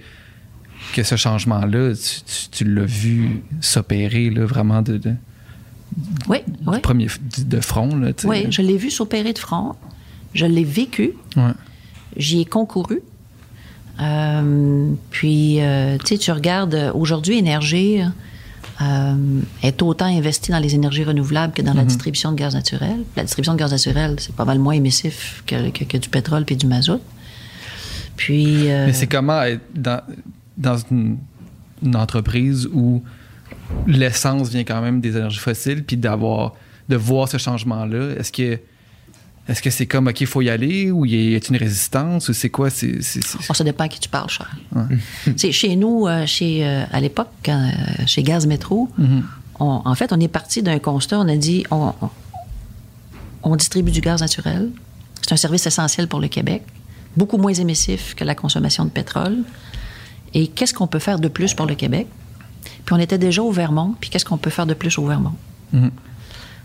que ce changement-là, tu, tu- tu l'as vu s'opérer, vraiment de, de- Oui, oui. du premier de front, là. Oui, je l'ai vu s'opérer de front. Je l'ai vécu. Ouais. J'y ai concouru. Euh, puis, euh, tu sais, tu regardes, aujourd'hui, Énergie euh, est autant investi dans les énergies renouvelables que dans la distribution de gaz naturel. La distribution de gaz naturel, c'est pas mal moins émissif que, que- que du pétrole puis du mazout. Puis... Mais c'est comment être dans, dans une, une entreprise où l'essence vient quand même des énergies fossiles, puis d'avoir de voir ce changement-là. Est-ce que est-ce que c'est comme OK, il faut y aller ou il y a une résistance ou c'est quoi c'est, c'est- c'est- Bon, ça dépend à qui tu parles, Charles. C'est chez nous, euh, chez, euh, à l'époque, euh, chez Gaz Métro, on- en fait, on est parti d'un constat. On a dit, on, on- on distribue du gaz naturel. C'est un service essentiel pour le Québec, beaucoup moins émissif que la consommation de pétrole. Et qu'est-ce qu'on peut faire de plus pour le Québec? Puis on était déjà au Vermont, puis qu'est-ce qu'on peut faire de plus au Vermont?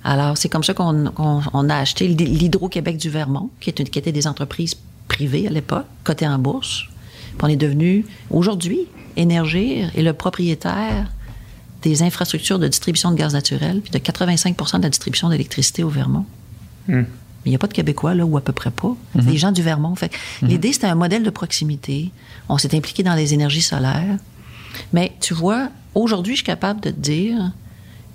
Alors, c'est comme ça qu'on qu'on- on a acheté l'Hydro-Québec du Vermont, qui, est une- qui était des entreprises privées à l'époque, cotées en bourse. Puis on est devenu, aujourd'hui, Énergir est le propriétaire des infrastructures de distribution de gaz naturel, puis de 85% de la distribution d'électricité au Vermont. Mais il n'y a pas de Québécois, là, ou à peu près pas. C'est des gens du Vermont. Fait que L'idée, c'était un modèle de proximité. On s'est impliqué dans les énergies solaires. Mais tu vois, aujourd'hui, je suis capable de te dire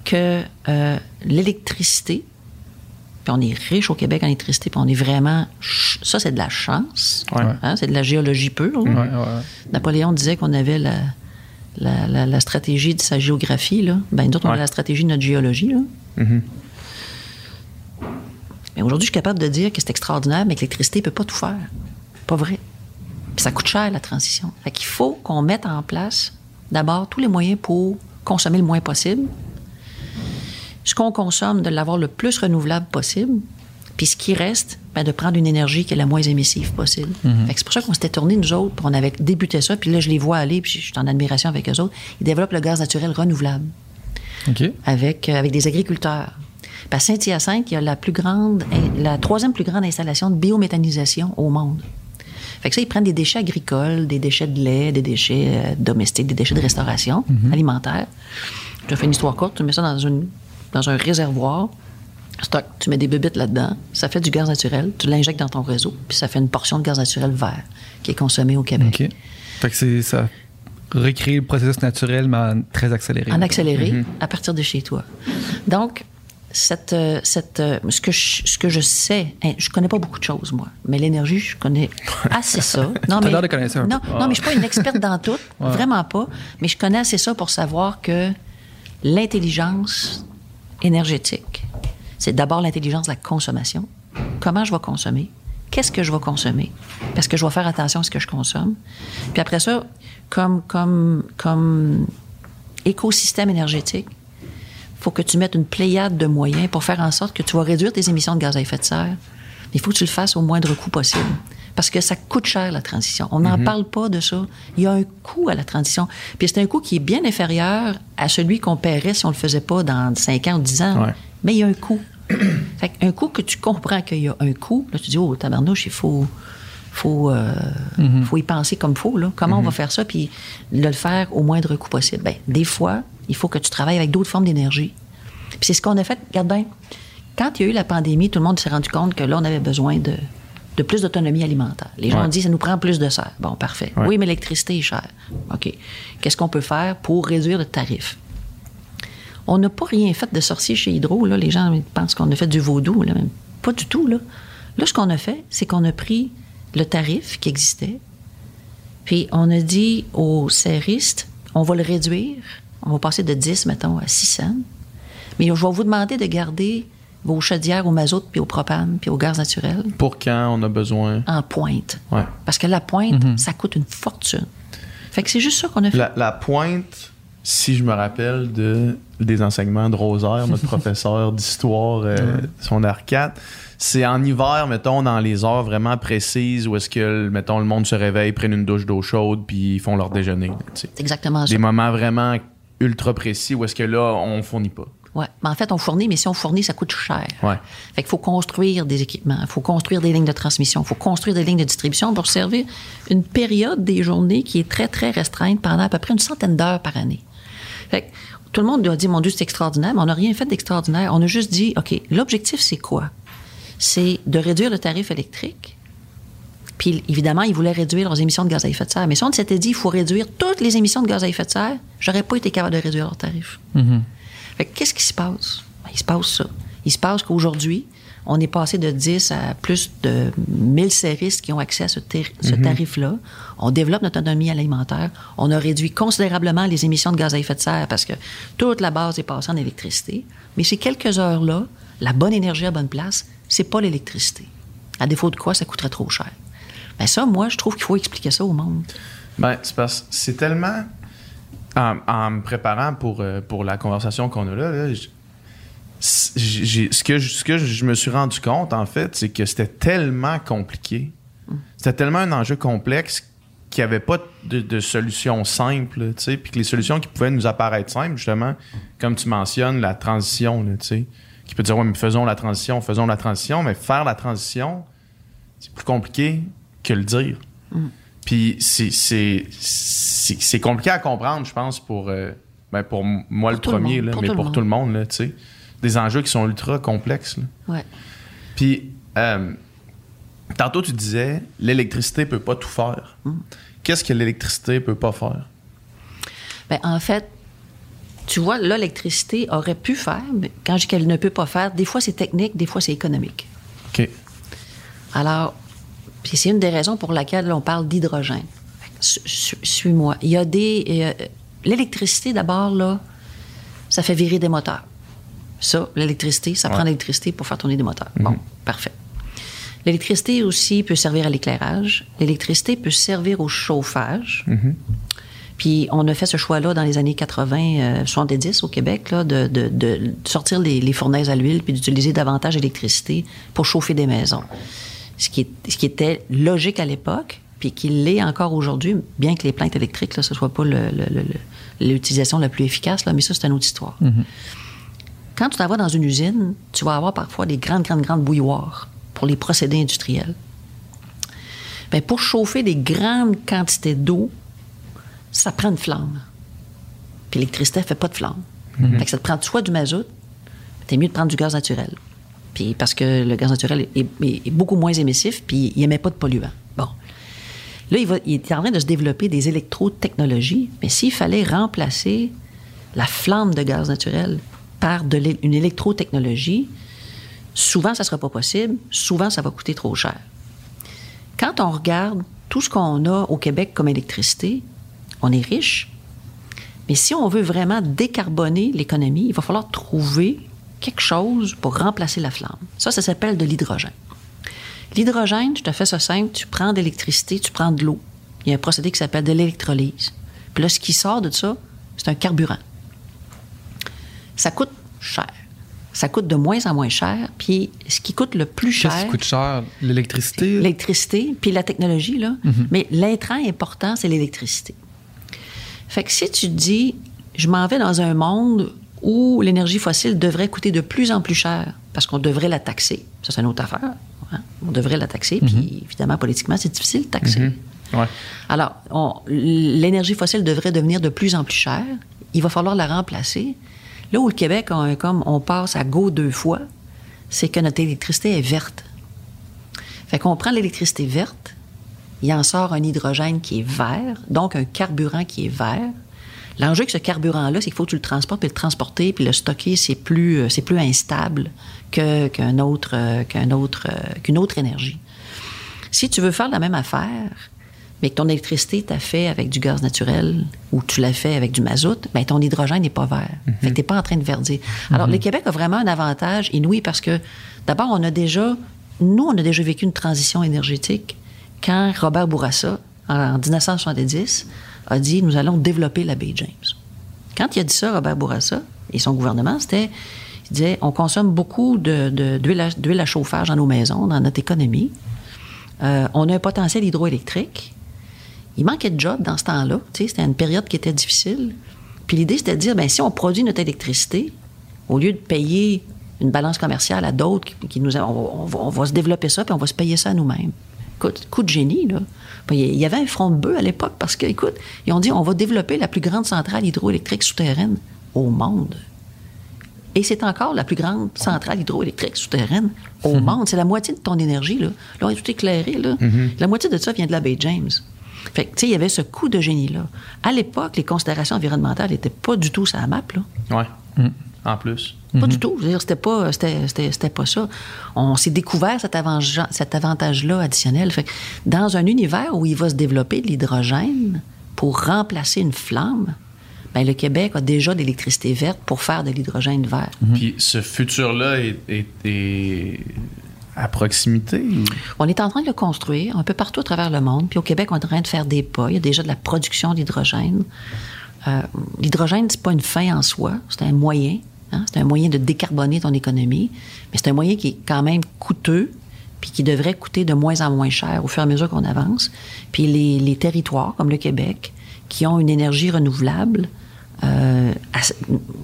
que euh, l'électricité, puis on est riche au Québec en électricité, puis on est vraiment... Ça, c'est de la chance. Ouais. Hein, c'est de la géologie pure. Ouais, ouais. Napoléon disait qu'on avait la, la, la- la stratégie de sa géographie. Là. Ben, nous autres, on a la stratégie de notre géologie. Là. Mais aujourd'hui, je suis capable de dire que c'est extraordinaire, mais que l'électricité ne peut pas tout faire. Pas vrai. Puis ça coûte cher, la transition. Fait qu'il faut qu'on mette en place, d'abord, tous les moyens pour consommer le moins possible. Ce qu'on consomme, de l'avoir le plus renouvelable possible. Puis ce qui reste, ben, de prendre une énergie qui est la moins émissive possible. Fait que c'est pour ça qu'on s'était tourné, nous autres, puis on avait débuté ça. Puis là, je les vois aller, puis je suis en admiration avec eux autres. Ils développent le gaz naturel renouvelable OK. avec, euh, avec des agriculteurs. Puis à Saint-Hyacinthe, il y a la plus grande, la troisième plus grande installation de biométhanisation au monde. Fait que ça, ils prennent des déchets agricoles, des déchets de lait, des déchets euh, domestiques, des déchets de restauration alimentaire. Je te fais une histoire courte, tu mets ça dans, une, dans un réservoir, stock, tu mets des bébites là-dedans, ça fait du gaz naturel, tu l'injectes dans ton réseau, puis ça fait une portion de gaz naturel vert qui est consommée au Québec. OK. Fait que c'est ça recréer le processus naturel, mais en très accéléré. en accéléré à partir de chez toi. Donc, cette, euh, cette, euh, ce, que je, ce que je sais, hein, je connais pas beaucoup de choses, moi, mais l'énergie, je connais assez ça. Non, l'air de connaître ça non, mais je suis pas une experte dans tout, vraiment pas, mais je connais assez ça pour savoir que l'intelligence énergétique, c'est d'abord l'intelligence de la consommation. Comment je vais consommer? Qu'est-ce que je vais consommer? Parce que je vais faire attention à ce que je consomme. Puis après ça, comme, comme, comme écosystème énergétique, faut que tu mettes une pléiade de moyens pour faire en sorte que tu vas réduire tes émissions de gaz à effet de serre. Il faut que tu le fasses au moindre coût possible. Parce que ça coûte cher, la transition. On n'en parle pas de ça. Il y a un coût à la transition. Puis c'est un coût qui est bien inférieur à celui qu'on paierait si on le faisait pas dans 5 ans ou 10 ans. Ouais. Mais il y a un coût. fait un coût que tu comprends qu'il y a un coût. Là, tu dis, oh, tabarnouche, il faut, faut, euh, faut y penser comme il faut. Là. Comment on va faire ça? Puis le faire au moindre coût possible? Ben, des fois, il faut que tu travailles avec d'autres formes d'énergie. Puis c'est ce qu'on a fait. Regarde bien. Quand il y a eu la pandémie, tout le monde s'est rendu compte que là, on avait besoin de, de plus d'autonomie alimentaire. Les gens Ouais. ont dit, ça nous prend plus de serre. Bon, parfait. Ouais. Oui, mais l'électricité est chère. OK. Qu'est-ce qu'on peut faire pour réduire le tarif? On n'a pas rien fait de sorcier chez Hydro. Là. Les gens pensent qu'on a fait du vaudou. Là. Pas du tout. Là, là ce qu'on a fait, c'est qu'on a pris le tarif qui existait, puis on a dit aux serristes, on va le réduire. On va passer de 10, mettons, à 6 cents. Mais je vais vous demander de garder vos chaudières au mazout, puis au propane, puis au gaz naturel Pour quand on a besoin? en pointe. Ouais. Parce que la pointe, ça coûte une fortune. Fait que c'est juste ça qu'on a fait. La, la pointe, si je me rappelle de, des enseignements de Rosaire, notre professeur d'histoire, euh, son R4, c'est en hiver, mettons, dans les heures vraiment précises où est-ce que, mettons, le monde se réveille, prennent une douche d'eau chaude, puis ils font leur déjeuner. C'est exactement ça. Des moments vraiment ultra précis où est-ce que là, on fournit pas. Ouais. Mais en fait, on fournit, mais si on fournit, ça coûte cher. Ouais. Fait qu'il faut construire des équipements, il faut construire des lignes de transmission, il faut construire des lignes de distribution pour servir une période des journées qui est très, très restreinte pendant à peu près une centaine d'heures par année. Fait que tout le monde doit dire, mon Dieu, c'est extraordinaire, mais on n'a rien fait d'extraordinaire. On a juste dit, OK, l'objectif, c'est quoi? C'est de réduire le tarif électrique. Puis, évidemment, ils voulaient réduire leurs émissions de gaz à effet de serre. Mais si on s'était dit, il faut réduire toutes les émissions de gaz à effet de serre, j'aurais pas été capable de réduire leurs tarifs. Fait que qu'est-ce qui se passe? Ben, il se passe ça. Il se passe qu'aujourd'hui, on est passé de 10 à plus de 1000 serristes qui ont accès à ce, ce tarif-là. On développe notre autonomie alimentaire. On a réduit considérablement les émissions de gaz à effet de serre parce que toute la base est passée en électricité. Mais ces quelques heures-là, la bonne énergie à bonne place, c'est pas l'électricité. À défaut de quoi, ça coûterait trop cher. Ben ça, moi, je trouve qu'il faut expliquer ça au monde. Ben, c'est tellement. En, me préparant pour, euh, pour la conversation qu'on a là, ce, que je, ce que je me suis rendu compte, en fait, c'est que c'était tellement compliqué. C'était tellement un enjeu complexe qu'il n'y avait pas de, solution simple, tu sais, puis que les solutions qui pouvaient nous apparaître simples, justement, comme tu mentionnes, la transition, tu sais, qui peut dire, ouais, mais faisons la transition, faisons la transition, mais faire la transition, c'est plus compliqué que le dire. Puis c'est- c'est c'est- c'est compliqué à comprendre, je pense, pour, euh, ben, pour moi le premier, monde, là, pour mais tout pour monde. tout le monde, là, tu sais. Des enjeux qui sont ultra complexes. là. Ouais. Puis, euh, tantôt, tu disais, l'électricité peut pas tout faire. Mm. Qu'est-ce que l'électricité peut pas faire? Ben, en fait, tu vois, là, l'électricité aurait pu faire, mais quand je dis qu'elle ne peut pas faire, des fois c'est technique, des fois c'est économique. OK. Alors, puis c'est une des raisons pour laquelle on parle d'hydrogène. Suis-moi. Il y a des. euh, L'électricité, d'abord, là, ça fait virer des moteurs. Ça, l'électricité, ça Ouais. prend l'électricité pour faire tourner des moteurs. Bon, parfait. L'électricité aussi peut servir à l'éclairage. L'électricité peut servir au chauffage. Puis on a fait ce choix-là dans les années 80, euh, 70 au Québec, là, de, de- de sortir les, les fournaises à l'huile puis d'utiliser davantage l'électricité pour chauffer des maisons. Ce qui, est- ce qui était logique à l'époque, puis qui l'est encore aujourd'hui, bien que les plaintes électriques, là, ce soit pas l'utilisation la plus efficace, là, mais ça, c'est une autre histoire. Quand tu t'en vas dans une usine, tu vas avoir parfois des grandes, grandes, grandes bouilloires pour les procédés industriels. Bien, pour chauffer des grandes quantités d'eau, ça prend une flamme. Puis l'électricité ne fait pas de flamme. Fait que ça te prend soit du mazout, t'es mieux de prendre du gaz naturel. Puis parce que le gaz naturel est, beaucoup moins émissif, puis il émet pas de polluants. Bon. Là, il, est en train de se développer des électrotechnologies, mais s'il fallait remplacer la flamme de gaz naturel par une électrotechnologie, souvent, ça ne sera pas possible. Souvent, ça va coûter trop cher. Quand on regarde tout ce qu'on a au Québec comme électricité, on est riche. Mais si on veut vraiment décarboner l'économie, il va falloir trouver quelque chose pour remplacer la flamme. Ça, ça s'appelle de l'hydrogène. L'hydrogène, je te fais ça simple, tu prends de l'électricité, tu prends de l'eau. Il y a un procédé qui s'appelle de l'électrolyse. Puis là, ce qui sort de ça, c'est un carburant. Ça coûte cher. ça coûte de moins en moins cher. Puis ce qui coûte le plus cher. Qu'est-ce qui coûte cher? L'électricité? L'électricité, puis la technologie, là. Mais l'intrant important, c'est l'électricité. Fait que si tu te dis, je m'en vais dans un monde où l'énergie fossile devrait coûter de plus en plus cher parce qu'on devrait la taxer. Ça, c'est une autre affaire. hein. On devrait la taxer, puis évidemment, politiquement, c'est difficile de taxer. Ouais. Alors, l'énergie fossile devrait devenir de plus en plus chère. Il va falloir la remplacer. Là où le Québec, on, comme on passe à go deux fois, c'est que notre électricité est verte. Fait qu'on prend l'électricité verte, il en sort un hydrogène qui est vert, donc un carburant qui est vert. L'enjeu avec ce carburant-là, c'est qu'il faut que tu le transportes, puis le transporter, puis le stocker, c'est plus, euh, c'est plus instable que- qu'un autre, euh, qu'un autre, euh, qu'une autre énergie. Si tu veux faire la même affaire, mais que ton électricité t'a fait avec du gaz naturel ou tu l'as fait avec du mazout, ben ton hydrogène n'est pas vert. Fait que t'es pas en train de verdir. Alors, le Québec a vraiment un avantage inouï parce que, d'abord, on a déjà, nous, on a déjà vécu une transition énergétique quand Robert Bourassa, en 1970, a dit nous allons développer la baie James. Quand il a dit ça, Robert Bourassa et son gouvernement, c'était il disait on consomme beaucoup de- de- d'huile à, d'huile chauffage dans nos maisons, dans notre économie. Euh, on a un potentiel hydroélectrique. Il manquait de job dans ce temps-là. C'était une période qui était difficile. Puis l'idée, c'était de dire, ben, si on produit notre électricité, au lieu de payer une balance commerciale à d'autres qui, nous... On, va, se développer ça, puis on va se payer ça nous-mêmes. Écoute, coup de génie, là. Puis Il y avait un front de bœuf à l'époque parce que, écoute, ils ont dit, on va développer la plus grande centrale hydroélectrique souterraine au monde. Et c'est encore la plus grande centrale hydroélectrique souterraine au monde. C'est la moitié de ton énergie, là. Là, on est tout éclairé, là. La moitié de ça vient de la baie James. Fait que, tu sais, il y avait ce coup de génie-là. À l'époque, les considérations environnementales n'étaient pas du tout sur la map, là. Ouais. En plus. Pas du tout. Je veux dire, c'était pas, c'était, pas ça. On s'est découvert cet, avantage, cet avantage-là additionnel. Fait que dans un univers où il va se développer de l'hydrogène pour remplacer une flamme, ben, le Québec a déjà de l'électricité verte pour faire de l'hydrogène vert. Puis ce futur-là est, est- est à proximité. ou- On est en train de le construire un peu partout à travers le monde. Puis au Québec, on est en train de faire des pas. Il y a déjà de la production d'hydrogène. Euh, L'hydrogène, c'est pas une fin en soi, c'est un moyen. Hein? C'est un moyen de décarboner ton économie, mais c'est un moyen qui est quand même coûteux, puis qui devrait coûter de moins en moins cher au fur et à mesure qu'on avance. Puis les, les territoires, comme le Québec, qui ont une énergie renouvelable, euh,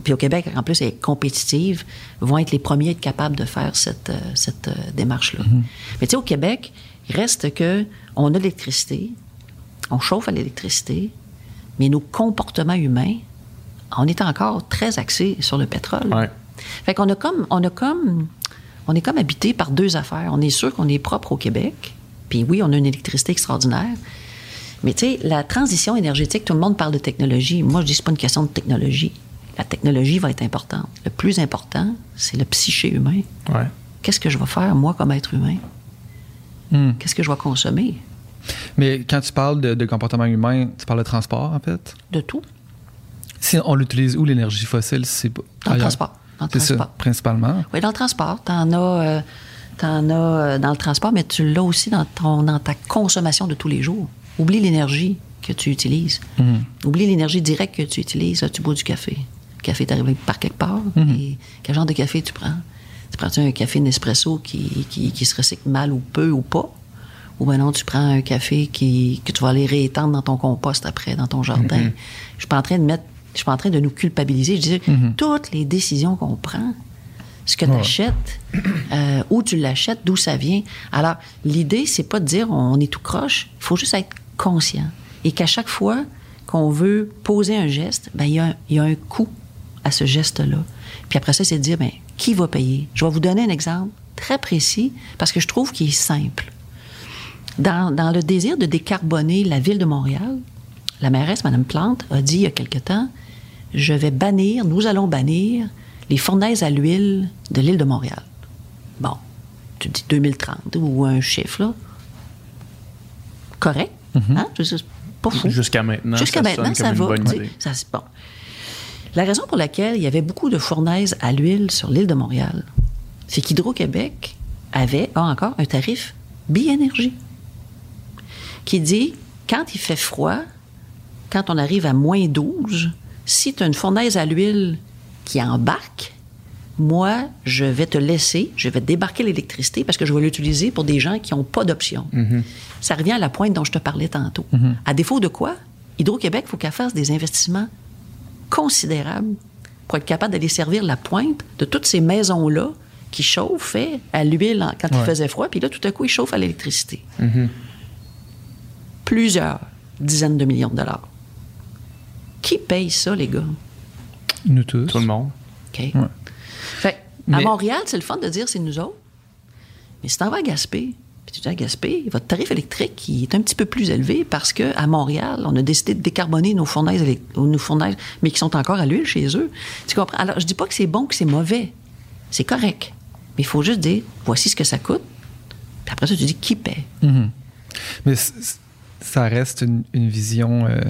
puis au Québec, en plus, elle est compétitive, vont être les premiers à être capables de faire cette, euh, cette euh, démarche-là. Mais tu sais, au Québec, il reste que on a l'électricité, on chauffe à l'électricité, mais nos comportements humains, on est encore très axés sur le pétrole. Ouais. Fait qu'on a comme, on a comme, on est comme habité par deux affaires. On est sûr qu'on est propre au Québec, puis oui, on a une électricité extraordinaire. Mais tu sais, la transition énergétique, tout le monde parle de technologie. Moi, je dis c'est pas une question de technologie. La technologie va être importante. Le plus important, c'est le psyché humain. Ouais. Qu'est-ce que je vais faire, moi, comme être humain? Hmm. Qu'est-ce que je vais consommer? Mais quand tu parles de, de comportement humain, tu parles de transport, en fait? De tout. Si on l'utilise où l'énergie fossile, c'est pas. Dans le transport. Dans le C'est ça, principalement. Oui, dans le transport. Tu en as, euh, t'en as euh, dans le transport, mais tu l'as aussi dans, ton, dans ta consommation de tous les jours. Oublie l'énergie que tu utilises. Mhm. Oublie l'énergie directe que tu utilises. Tu bois du café. Le café est arrivé par quelque part. Mhm. Et quel genre de café tu prends? Tu prends-tu un café Nespresso qui, qui, qui se recycle mal ou peu ou pas? Ou ben non, tu prends un café qui, que tu vas aller réétendre dans ton compost après, dans ton jardin. Mhm. Je suis pas en train de mettre, je suis pas en train de nous culpabiliser. Je dis, Mhm. toutes les décisions qu'on prend, ce que tu achètes, euh, où tu l'achètes, d'où ça vient. Alors, l'idée, c'est pas de dire on est tout croche. Il faut juste être conscient. Et qu'à chaque fois qu'on veut poser un geste, ben, il y, a un- il y a un coût à ce geste-là. Puis après ça, c'est de dire, ben, qui va payer? Je vais vous donner un exemple très précis parce que je trouve qu'il est simple. Dans, dans le désir de décarboner la ville de Montréal, la mairesse, Mme Plante, a dit il y a quelque temps Je vais bannir, nous allons bannir les fournaises à l'huile de l'île de Montréal. Bon, tu dis 2030 ou un chiffre, là. Correct. Hein? Dire, c'est pas fou. Jusqu'à maintenant. Jusqu'à ça maintenant, ça va. Ça, c'est bon. La raison pour laquelle il y avait beaucoup de fournaises à l'huile sur l'île de Montréal, c'est qu'Hydro-Québec avait, a encore, un tarif bi-énergie qui dit quand il fait froid, quand on arrive à moins 12, si tu as une fournaise à l'huile qui embarque, moi, je vais te laisser, je vais débarquer l'électricité parce que je vais l'utiliser pour des gens qui n'ont pas d'option. Ça revient à la pointe dont je te parlais tantôt. À défaut de quoi, Hydro-Québec, il faut qu'elle fasse des investissements considérables pour être capable d'aller servir la pointe de toutes ces maisons-là qui chauffaient à l'huile quand il faisait froid, puis là, tout à coup, ils chauffent à l'électricité. Plusieurs dizaines de millions de dollars. Qui paye ça, les gars? Nous tous. Tout le monde. OK? Ouais. Fait à Mais- Montréal, c'est le fun de dire c'est nous autres. Mais si t'en vas à Gaspé, puis tu dis à Gaspé, votre tarif électrique il est un petit peu plus élevé parce qu'à Montréal, on a décidé de décarboner nos fournaises, nos fournaises, mais qui sont encore à l'huile chez eux. Tu comprends? Alors, je dis pas que c'est bon, que c'est mauvais. C'est correct. Mais il faut juste dire, voici ce que ça coûte. Puis après ça, tu dis qui paie? Mhm. Mais ça reste une, une vision. euh,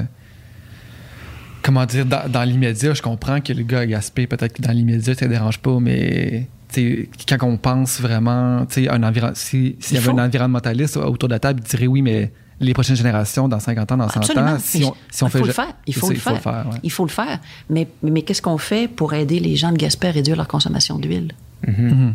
comment dire, dans, dans l'immédiat, je comprends que le gars a gaspé, peut-être que dans l'immédiat, ça ne dérange pas, mais quand on pense vraiment, un environ- si- s'il y avait faut- un environnementaliste autour de la table, il dirait oui, mais les prochaines générations, dans 50 ans, dans 100 Absolument. ans, si on, si on il fait. faut le faire. Il faut le faire. ouais. Il faut le faire. Mais, mais qu'est-ce qu'on fait pour aider les gens de Gaspé à réduire leur consommation d'huile? Mhm.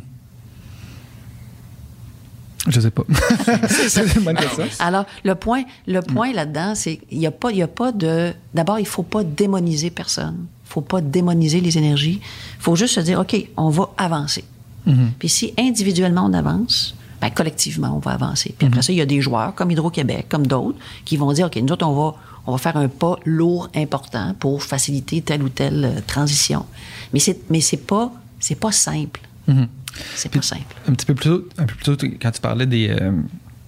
Je sais pas. c'est une bonne question. Alors, le point, le point là-dedans, c'est qu'il n'y a, pas- il y a pas de. D'abord, il ne faut pas démoniser personne. Il ne faut pas démoniser les énergies. Il faut juste se dire, OK, on va avancer. Puis si individuellement on avance, ben, collectivement, on va avancer. Puis après ça, il y a des joueurs comme Hydro-Québec, comme d'autres, qui vont dire, OK, nous autres, on va, on va faire un pas lourd, important pour faciliter telle ou telle euh, transition. Mais c'est, mais c'est pas, c'est pas simple. C'est pas simple. Un petit peu plus tôt, un peu plus tôt, tu- quand tu parlais des, euh,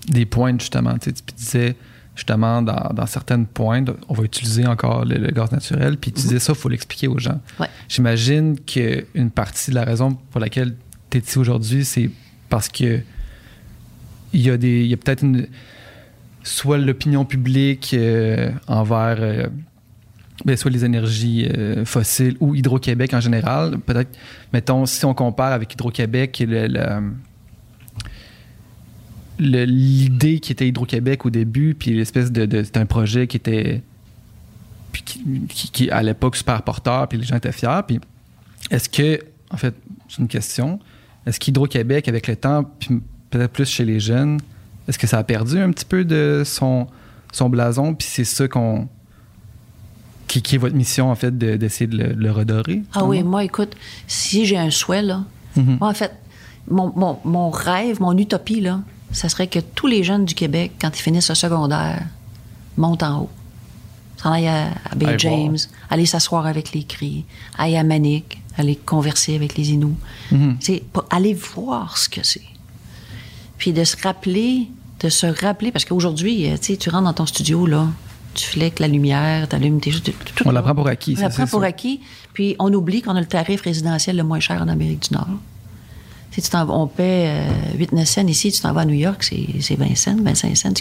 des pointes, justement, tu sais, tu disais, justement, dans, dans certaines pointes, on va utiliser encore le, le gaz naturel, puis tu disais ça, il faut l'expliquer aux gens. Ouais. J'imagine qu'une partie de la raison pour laquelle tu es ici aujourd'hui, c'est parce que il y a, des- il y a peut-être une. Soit l'opinion publique euh, envers. euh, soit les énergies euh, fossiles ou Hydro-Québec en général. Peut-être, mettons, si on compare avec Hydro-Québec, l'idée qui était Hydro-Québec au début, puis l'espèce de, de- c'était un projet qui était puis qui, à l'époque super porteur, puis les gens étaient fiers. Puis est-ce que, en fait, c'est une question, est-ce qu'Hydro-Québec, avec le temps, puis peut-être plus chez les jeunes, est-ce que ça a perdu un petit peu de son, son blason, puis c'est ça qu'on qui, qui est votre mission, en fait, de- d'essayer de, le, de le redorer? Ah oui, moi, écoute, si j'ai un souhait, là, Mhm. moi, en fait, mon, mon- mon rêve, mon utopie, là, ça serait que tous les jeunes du Québec, quand ils finissent le secondaire, montent en haut. S'en aillent à, à Bay James, voir. aller s'asseoir avec les cris, aller à Manic, aller converser avec les Inuits. C'est pour aller voir ce que c'est. Puis de se rappeler, de se rappeler, parce qu'aujourd'hui, euh, tu sais, tu rentres dans ton studio, là, tu fleques la lumière, tu allumes tes On la prend pour acquis, On la prend pour acquis. Puis on oublie qu'on a le tarif résidentiel le moins cher en Amérique du Nord. Sais, tu on paie euh, 8-9 cents ici, tu t'en vas à New York, c'est c'est 20 cents, 25 cents.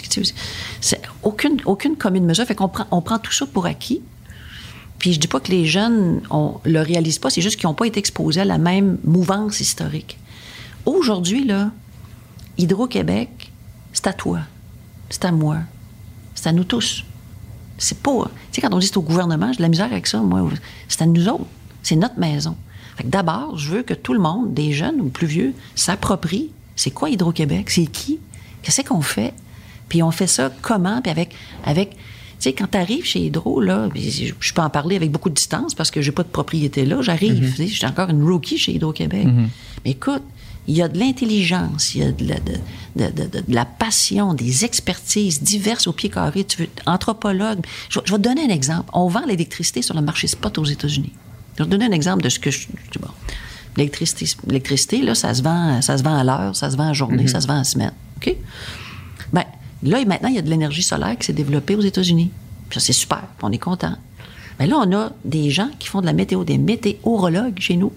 C'est aucune, aucune commune mesure. Fait qu'on prend, on prend tout ça pour acquis. Puis je dis pas que les jeunes on le réalisent pas, c'est juste qu'ils n'ont pas été exposés à la même mouvance historique. Aujourd'hui, là, Hydro-Québec, c'est à toi, c'est à moi, c'est à nous tous. C'est pas. Tu sais, quand on dit c'est au gouvernement, j'ai de la misère avec ça, moi. C'est à nous autres. C'est notre maison. Fait que d'abord, je veux que tout le monde, des jeunes ou plus vieux, s'approprie c'est quoi Hydro-Québec, c'est qui, qu'est-ce qu'on fait, puis on fait ça comment, puis avec. avec tu sais, quand tu arrives chez Hydro, là, je je peux en parler avec beaucoup de distance parce que j'ai pas de propriété là, j'arrive, tu sais, je suis encore une rookie chez Hydro-Québec. Mais écoute, il y a de l'intelligence, il y a de la, de, de- de- de- de la passion, des expertises diverses au pied carré. Tu veux, anthropologue. Je, vais- je vais te donner un exemple. On vend l'électricité sur le marché spot aux États-Unis. Je vais te donner un exemple de ce que je. Bon. L'électricité, l'électricité, là, ça se vend, ça se vend à l'heure, ça se vend à journée, ça se vend à semaine. OK? Ben, là, maintenant, il y a de l'énergie solaire qui s'est développée aux États-Unis. Puis ça, c'est super. On est content. Mais là, on a des gens qui font de la météo, des météorologues chez nous,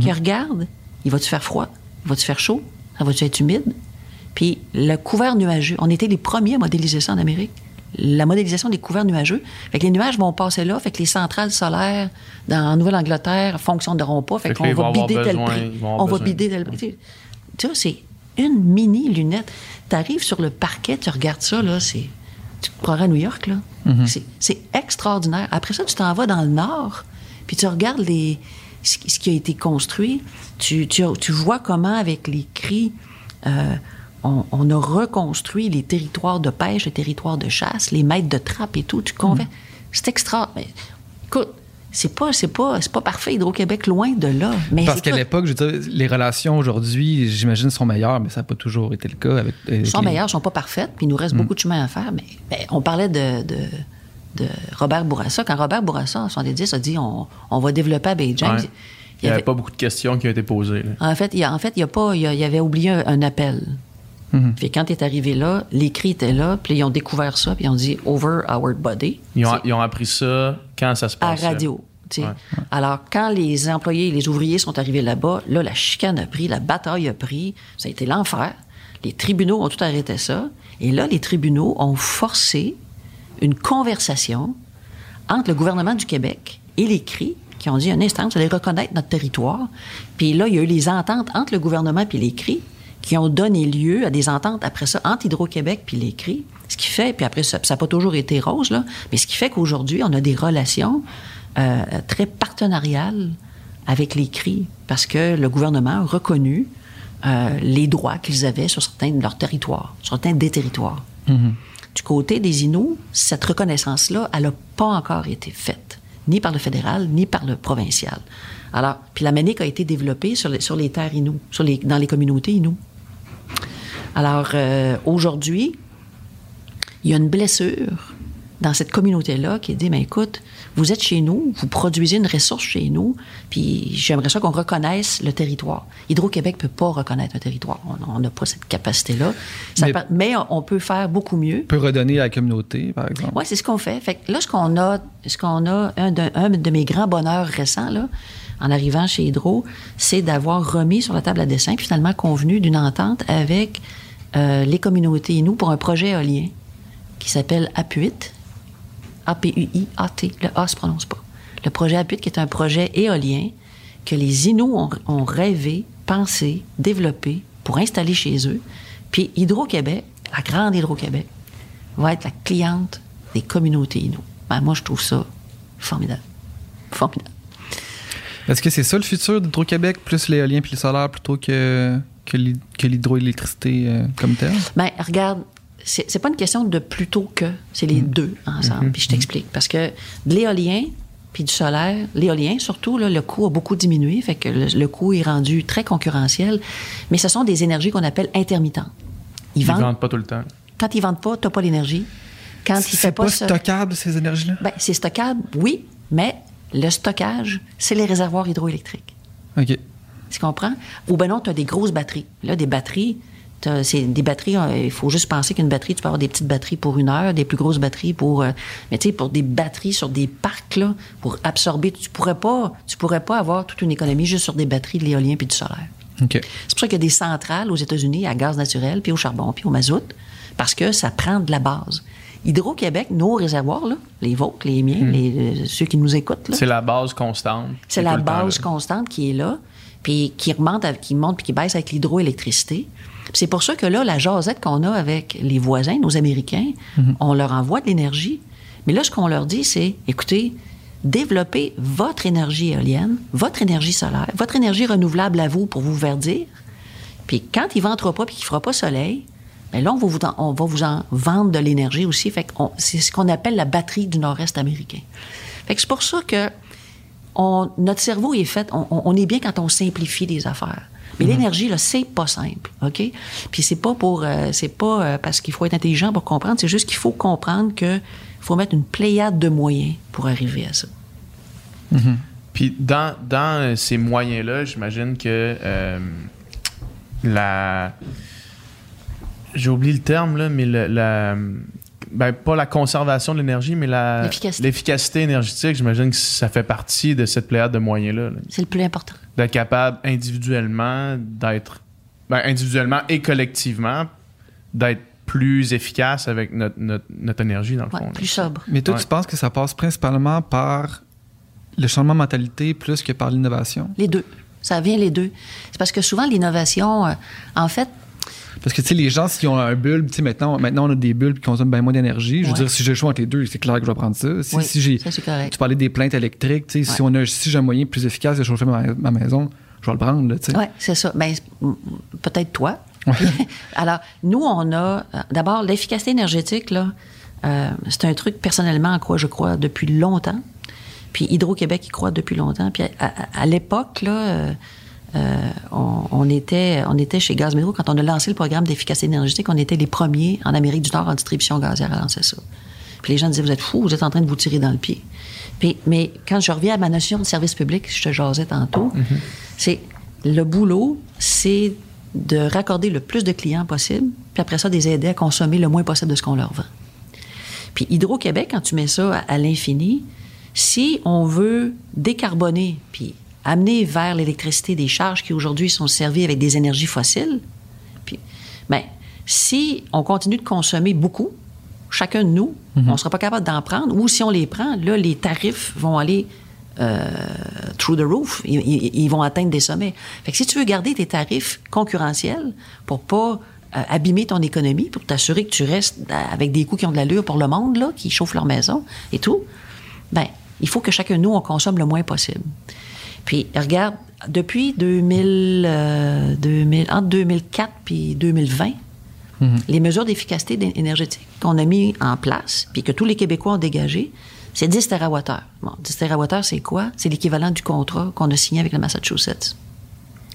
qui regardent. Il va-tu faire froid? Il va-tu faire chaud? Ça va-tu être humide? Puis le couvert nuageux, on était les premiers à modéliser ça en Amérique. La modélisation des couverts nuageux. Fait que les nuages vont passer là, fait que les centrales solaires dans en Nouvelle-Angleterre fonctionneront pas, fait, qu'on va bider tel prix. On va bider tel prix. Tu vois, c'est une mini lunette. Tu arrives sur le parquet, tu regardes ça, là, c'est. Tu te croirais à New York, là. C'est- C'est extraordinaire. Après ça, tu t'en vas dans le nord, puis tu regardes les, ce, qui a été construit, tu, tu, tu, vois comment avec les cris, euh, on, on, a reconstruit les territoires de pêche, les territoires de chasse, les maîtres de trappe et tout. Tu convaincs. Mm. C'est extra. Mais, écoute, c'est pas c'est pas c'est pas parfait Hydro-Québec loin de là mais parce qu'à l'époque je veux dire, les relations aujourd'hui j'imagine sont meilleures mais ça n'a pas toujours été le cas avec, avec sont les... meilleures sont pas parfaites puis il nous reste mm. beaucoup de chemin à faire mais, mais on parlait de, de, de, Robert Bourassa quand Robert Bourassa en 70 a dit on, on va développer à Bay James il n'y avait, pas beaucoup de questions qui ont été posées là. en fait il y a, en fait il y a pas il, y, a, il avait oublié un, un appel. Puis quand tu es arrivé là, les cris étaient là, puis ils ont découvert ça, puis ils ont dit over our body. Ils ont, ils ont appris ça quand ça se passe. À radio. Ouais. Alors, quand les employés et les ouvriers sont arrivés là-bas, là, la chicane a pris, la bataille a pris, ça a été l'enfer. Les tribunaux ont tout arrêté ça. Et là, les tribunaux ont forcé une conversation entre le gouvernement du Québec et les cris qui ont dit un instant, vous allez reconnaître notre territoire. Puis là, il y a eu les ententes entre le gouvernement et les cris qui ont donné lieu à des ententes après ça entre Hydro-Québec puis les CRI. Ce qui fait, puis après ça n'a pas toujours été rose, là, mais ce qui fait qu'aujourd'hui, on a des relations euh, très partenariales avec les CRI parce que le gouvernement a reconnu euh, les droits qu'ils avaient sur certains de leurs territoires, sur certains des territoires. Mm-hmm. Du côté des Inuits, cette reconnaissance-là, elle n'a pas encore été faite, ni par le fédéral, ni par le provincial. Alors, puis la MANIC a été développée sur les, terres Inuits, sur les, dans les communautés Inuits. Alors, euh, aujourd'hui, il y a une blessure dans cette communauté-là qui dit, mais écoute, vous êtes chez nous, vous produisez une ressource chez nous, puis j'aimerais ça qu'on reconnaisse le territoire. Hydro-Québec ne peut pas reconnaître un territoire. On n'a pas cette capacité-là. Mais, mais, on peut faire beaucoup mieux. peut redonner à la communauté, par exemple. Oui, c'est ce qu'on fait. Fait que là, ce qu'on a, ce qu'on a, un de, un de mes grands bonheurs récents, là, en arrivant chez Hydro, c'est d'avoir remis sur la table à dessin, puis finalement convenu d'une entente avec euh, les communautés Inuits pour un projet éolien qui s'appelle APUIT, A-P-U-I-A-T. Le A se prononce pas. Le projet APUIT, qui est un projet éolien que les Inuits ont, ont rêvé, pensé, développé pour installer chez eux. Puis Hydro-Québec, la grande Hydro-Québec, va être la cliente des communautés Inuits. Ben, moi, je trouve ça formidable. Formidable. Est-ce que c'est ça le futur d'Hydro-Québec, plus l'éolien puis le solaire plutôt que, que l'hydroélectricité euh, comme telle? Bien, regarde, c'est pas une question de plutôt que, c'est les mm. deux ensemble. Mm-hmm. Puis je t'explique. Parce que de l'éolien puis du solaire, l'éolien surtout, là, le coût a beaucoup diminué, fait que le, coût est rendu très concurrentiel. Mais ce sont des énergies qu'on appelle intermittentes. Ils, vendent, vendent pas tout le temps. Quand ils vendent pas, tu n'as pas l'énergie. Quand il fait pas, pas stockable, ces énergies-là? Ben, c'est stockable, oui, mais le stockage, c'est les réservoirs hydroélectriques. OK. Tu comprends? Ou ben non, tu as des grosses batteries. Là, des batteries, c'est des batteries, euh, il faut juste penser qu'une batterie, tu peux avoir des petites batteries pour une heure, des plus grosses batteries pour. Euh, mais tu sais, pour des batteries sur des parcs, là, pour absorber, tu pourrais pas, tu pourrais pas avoir toute une économie juste sur des batteries de l'éolien puis du solaire. C'est pour ça qu'il y a des centrales aux États-Unis à gaz naturel, puis au charbon, puis au mazout, parce que ça prend de la base. Hydro-Québec, nos réservoirs, là, les vôtres, les miens, hmm. les, euh, ceux qui nous écoutent. C'est la base constante. C'est la base constante qui est là, puis qui remonte, qui monte, puis qui baisse avec l'hydroélectricité. C'est pour ça que là, la jasette qu'on a avec les voisins, nos Américains, hmm. on leur envoie de l'énergie. Mais là, ce qu'on leur dit, c'est, écoutez, développez votre énergie éolienne, votre énergie solaire, votre énergie renouvelable à vous pour vous verdir. Puis quand il ne ventera pas puis qu'il ne fera pas soleil, mais là, on va vous en, on va vous en vendre de l'énergie aussi. Fait c'est ce qu'on appelle la batterie du nord-est américain. Fait que c'est pour ça que on, notre cerveau est fait, on, on, est bien quand on simplifie les affaires. Mais l'énergie, là, c'est pas simple, OK? Puis c'est pas pour, euh, c'est pas euh, parce qu'il faut être intelligent pour comprendre, c'est juste qu'il faut comprendre que faut mettre une pléiade de moyens pour arriver à ça. Mhm. Puis dans, dans ces moyens-là, j'imagine que euh, la j'ai oublié le terme, là, mais la, ben, pas la conservation de l'énergie, mais l'efficacité énergétique, j'imagine que ça fait partie de cette pléiade de moyens-là. C'est le plus important. D'être capable individuellement d'être, ben, individuellement et collectivement, d'être plus efficace avec notre, notre, énergie, dans le fond. Plus sobre. Mais toi, tu penses que ça passe principalement par le changement de mentalité plus que par l'innovation? Les deux. Ça vient les deux. C'est parce que souvent, l'innovation, euh, en fait, Parce que, tu sais, les gens, s'ils ont un bulbe, tu sais, maintenant, maintenant, on a des bulbes qui consomment bien moins d'énergie. Je veux dire, si j'ai le choix entre les deux, c'est clair que je vais prendre ça. Si, Oui, si j'ai. ça. Tu parlais des plaintes électriques, tu sais, si, on a, si j'ai un moyen plus efficace de chauffer ma, ma maison, je vais le prendre, là, tu sais. Oui, c'est ça. Ben, peut-être toi. Alors, nous, on a euh, d'abord l'efficacité énergétique, là, euh, c'est un truc personnellement en quoi je crois depuis longtemps. Puis Hydro-Québec y croit depuis longtemps. Puis à, à- à l'époque, là, euh, on, on était, on était chez Gaz Métro, quand on a lancé le programme d'efficacité énergétique, on était les premiers en Amérique du Nord en distribution gazière à lancer ça. Puis les gens disaient, vous êtes fous, vous êtes en train de vous tirer dans le pied. Puis, mais quand je reviens à ma notion de service public, je te jasais tantôt, c'est le boulot, c'est de raccorder le plus de clients possible, puis après ça, de les aider à consommer le moins possible de ce qu'on leur vend. Puis Hydro-Québec, quand tu mets ça à, à l'infini, si on veut décarboner puis amener vers l'électricité des charges qui aujourd'hui sont servies avec des énergies fossiles, puis, ben, si on continue de consommer beaucoup, chacun de nous, on ne sera pas capable d'en prendre, ou si on les prend, là, les tarifs vont aller euh, through the roof. Ils, ils- ils vont atteindre des sommets. Fait que si tu veux garder tes tarifs concurrentiels pour pas euh, abîmer ton économie, pour t'assurer que tu restes euh, avec des coûts qui ont de l'allure pour le monde, là, qui chauffent leur maison et tout, ben, il faut que chacun de nous, on consomme le moins possible. Puis, regarde, depuis 2000, euh, 2000 entre 2004 puis 2020, les mesures d'efficacité énergétique qu'on a mis en place, puis que tous les Québécois ont dégagé, c'est 10 TWh. Bon, 10 TWh, c'est quoi? C'est l'équivalent du contrat qu'on a signé avec le Massachusetts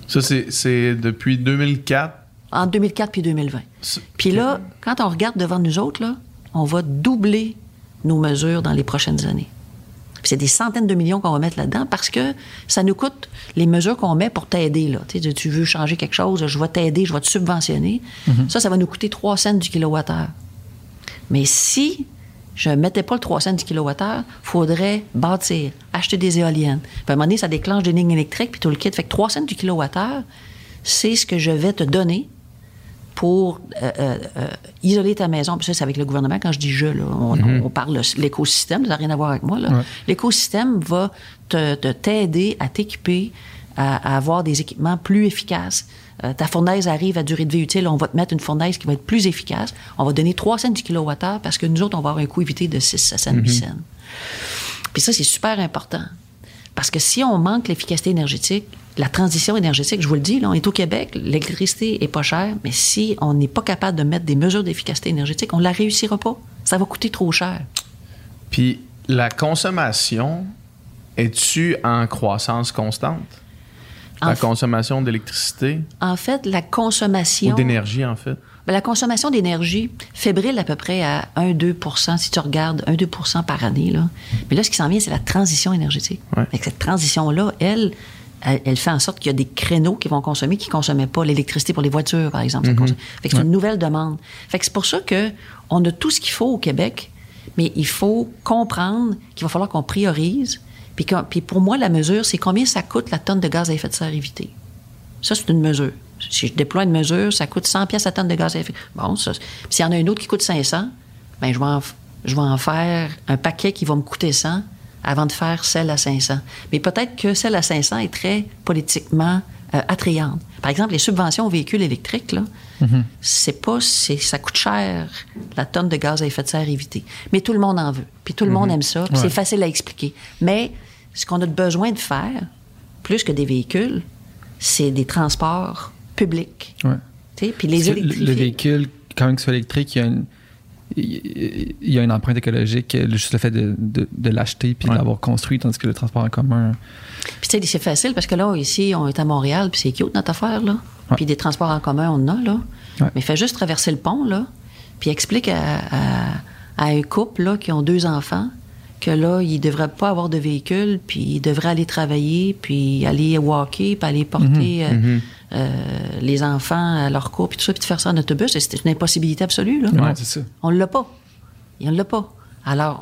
Ça, c'est- depuis 2004. en 2004 puis 2020. C'est- Puis là, quand on regarde devant nous autres, là, on va doubler nos mesures dans les prochaines années. Puis c'est des centaines de millions qu'on va mettre là-dedans parce que ça nous coûte les mesures qu'on met pour t'aider. Là. Tu, sais, tu veux changer quelque chose, je vais t'aider, je vais te subventionner. Ça, ça va nous coûter 3 cents du kilowattheure. Mais si je ne mettais pas le 3 cents du kilowattheure, il faudrait bâtir, acheter des éoliennes. Puis à un moment donné, ça déclenche des lignes électriques, puis tout le kit. Fait que 3 cents du kilowattheure, c'est ce que je vais te donner pour euh, euh, isoler ta maison. Puis ça, c'est avec le gouvernement. Quand je dis je, là, on, on parle de l'écosystème, ça n'a rien à voir avec moi. là. Ouais. L'écosystème va te te- t'aider à t'équiper, à, à avoir des équipements plus efficaces. Euh, ta fournaise arrive à durée de vie utile, on va te mettre une fournaise qui va être plus efficace. On va donner 3 cents du kilowattheure parce que nous autres, on va avoir un coût évité de 6 à 8 cents. Puis ça, c'est super important. Parce que si on manque l'efficacité énergétique, la transition énergétique, je vous le dis, là, on est au Québec, l'électricité est pas chère, mais si on n'est pas capable de mettre des mesures d'efficacité énergétique, on ne la réussira pas. Ça va coûter trop cher. Puis la consommation, es-tu en croissance constante? En La consommation d'électricité? En fait, la consommation... ou d'énergie, en fait? Ben, la consommation d'énergie fébrile à peu près à 1-2 si tu regardes 1-2 par année. Là. Mais là, ce qui s'en vient, c'est la transition énergétique. Ouais. Cette transition-là, elle, elle, elle fait en sorte qu'il y a des créneaux qui vont consommer qui ne consommaient pas l'électricité pour les voitures, par exemple. Fait que c'est une nouvelle demande. Fait que c'est pour ça que on a tout ce qu'il faut au Québec, mais il faut comprendre qu'il va falloir qu'on priorise. Puis, puis pour moi, la mesure, c'est combien ça coûte la tonne de gaz à effet de serre évitée. Ça, c'est une mesure. Si je déploie une mesure, ça coûte 100 pièces à tonne de gaz à effet. Bon, ça. Puis s'il y en a une autre qui coûte 500, ben je vais en, je vais en faire un paquet qui va me coûter 100 avant de faire celle à 500. Mais peut-être que celle à 500 est très politiquement euh, attrayante. Par exemple, les subventions aux véhicules électriques, là, c'est pas, c'est, ça coûte cher la tonne de gaz à effet de serre évitée. Mais tout le monde en veut. Puis tout le monde aime ça. Puis Ouais. c'est facile à expliquer. Mais ce qu'on a besoin de faire, plus que des véhicules, c'est des transports sais, Puis les que le, véhicule, quand même qu'il soit électrique, il y a une, il il y a une empreinte écologique, euh, juste le fait de, de, de l'acheter puis Ouais. de l'avoir construit, tandis que le transport en commun. Puis tu sais, c'est facile parce que là, ici, on est à Montréal, puis c'est cute notre affaire, là. Ouais. Puis des transports en commun, on en a, là. Ouais. Mais fais juste traverser le pont, là, puis explique à, à- à un couple, là, qui ont deux enfants, que là, ils ne devraient pas avoir de véhicule, puis ils devraient aller travailler, puis aller walker, puis aller porter euh, euh, les enfants à leur cours, puis tout ça, puis de faire ça en autobus. C'est une impossibilité absolue, là. Ouais, c'est ça. On l'a pas. Il ne l'a pas. Alors,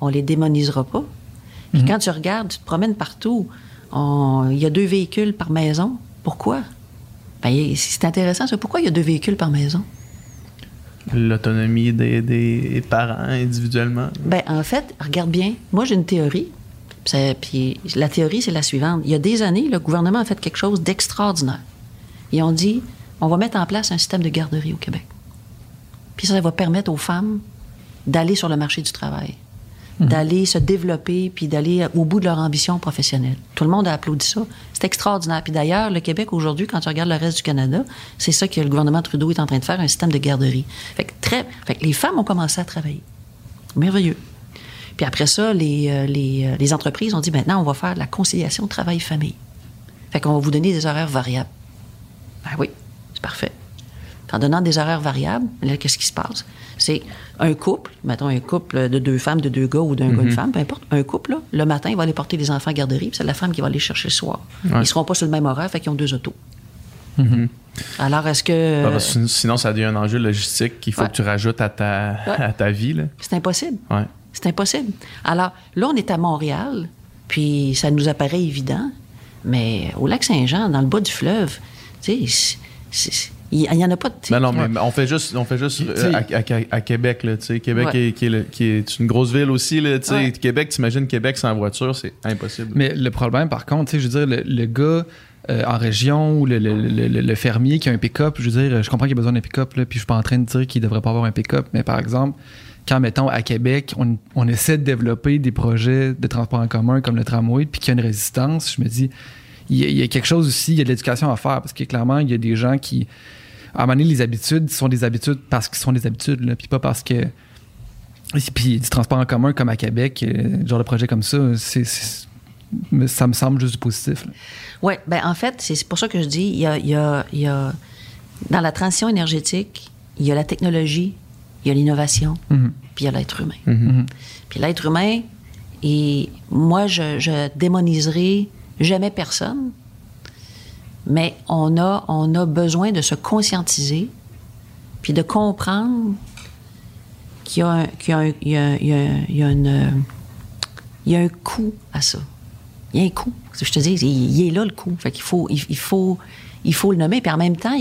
on, on les démonisera pas. Puis quand tu regardes, tu te promènes partout, on- il y a deux véhicules par maison. Pourquoi? Ben, c'est intéressant, ça. Pourquoi il y a deux véhicules par maison? L'autonomie des, des parents individuellement. Ben, en fait, regarde bien. Moi, j'ai une théorie. Puis la théorie, c'est la suivante. Il y a des années, le gouvernement a fait quelque chose d'extraordinaire. Ils ont dit on va mettre en place un système de garderie au Québec. Puis ça, ça va permettre aux femmes d'aller sur le marché du travail, d'aller se développer, puis d'aller au bout de leur ambition professionnelle. Tout le monde a applaudi ça. C'est extraordinaire. Puis d'ailleurs, le Québec aujourd'hui, quand tu regardes le reste du Canada, c'est ça que le gouvernement Trudeau est en train de faire, un système de garderie. Fait que, très, fait que les femmes ont commencé à travailler. Merveilleux. Puis après ça, les, euh, les, euh, les entreprises ont dit maintenant, on va faire de la conciliation travail-famille. Fait qu'on va vous donner des horaires variables. Ben oui, c'est parfait. En donnant des horaires variables, là, qu'est-ce qui se passe? C'est un couple, mettons un couple de deux femmes, de deux gars ou d'un gars, une femme, peu importe, un couple, là, le matin, il va aller porter les enfants à garderie, puis c'est la femme qui va les chercher le soir. Ils ne seront pas sur le même horaire, fait qu'ils ont deux autos. Alors, est-ce que. Ah, que sinon, ça devient un enjeu logistique qu'il faut Ouais. que tu rajoutes à ta, Ouais. à ta vie. Là. C'est impossible. Ouais. C'est impossible. Alors, là, on est à Montréal, puis ça nous apparaît évident, mais au lac Saint-Jean, dans le bas du fleuve, tu sais, il n'y en a pas de. Ben non, mais on fait juste, on fait juste euh, à, à- à Québec. Là, tu sais. Québec Ouais. est, qui, est le- qui est une grosse ville aussi. Là, tu sais. Ouais. Québec, t'imagines Québec sans voiture, c'est impossible. Mais le problème, par contre, tu sais, je veux dire, le, le gars euh, en région ou le, le- le- le- le fermier qui a un pick-up, je veux dire, je comprends qu'il a besoin d'un pick-up, là, puis je suis pas en train de dire qu'il devrait pas avoir un pick-up, mais par exemple, quand, mettons, à Québec, on, on essaie de développer des projets de transport en commun comme le tramway, puis qu'il y a une résistance, je me dis, il y, a, il y a quelque chose aussi, il y a de l'éducation à faire, parce que clairement, il y a des gens qui, à un moment donné, les habitudes sont des habitudes parce qu'ils sont des habitudes, là, puis pas parce que. Et Puis du transport en commun comme à Québec, euh, genre de projet comme ça, c'est, ça me semble juste du positif. Oui, ben en fait, c'est c'est pour ça que je dis, il y a, il y a- il y a- dans la transition énergétique, il y a la technologie, il y a l'innovation, Mhm. puis il y a l'être humain. Mhm. Puis l'être humain, et moi, je, je démoniserai jamais personne, mais on a, on a besoin de se conscientiser, puis de comprendre qu'il y a un, coût à ça. Il y a un coût. Je te dis, il, est là le coût. Fait faut, il, il faut, il faut le nommer. Puis en même temps,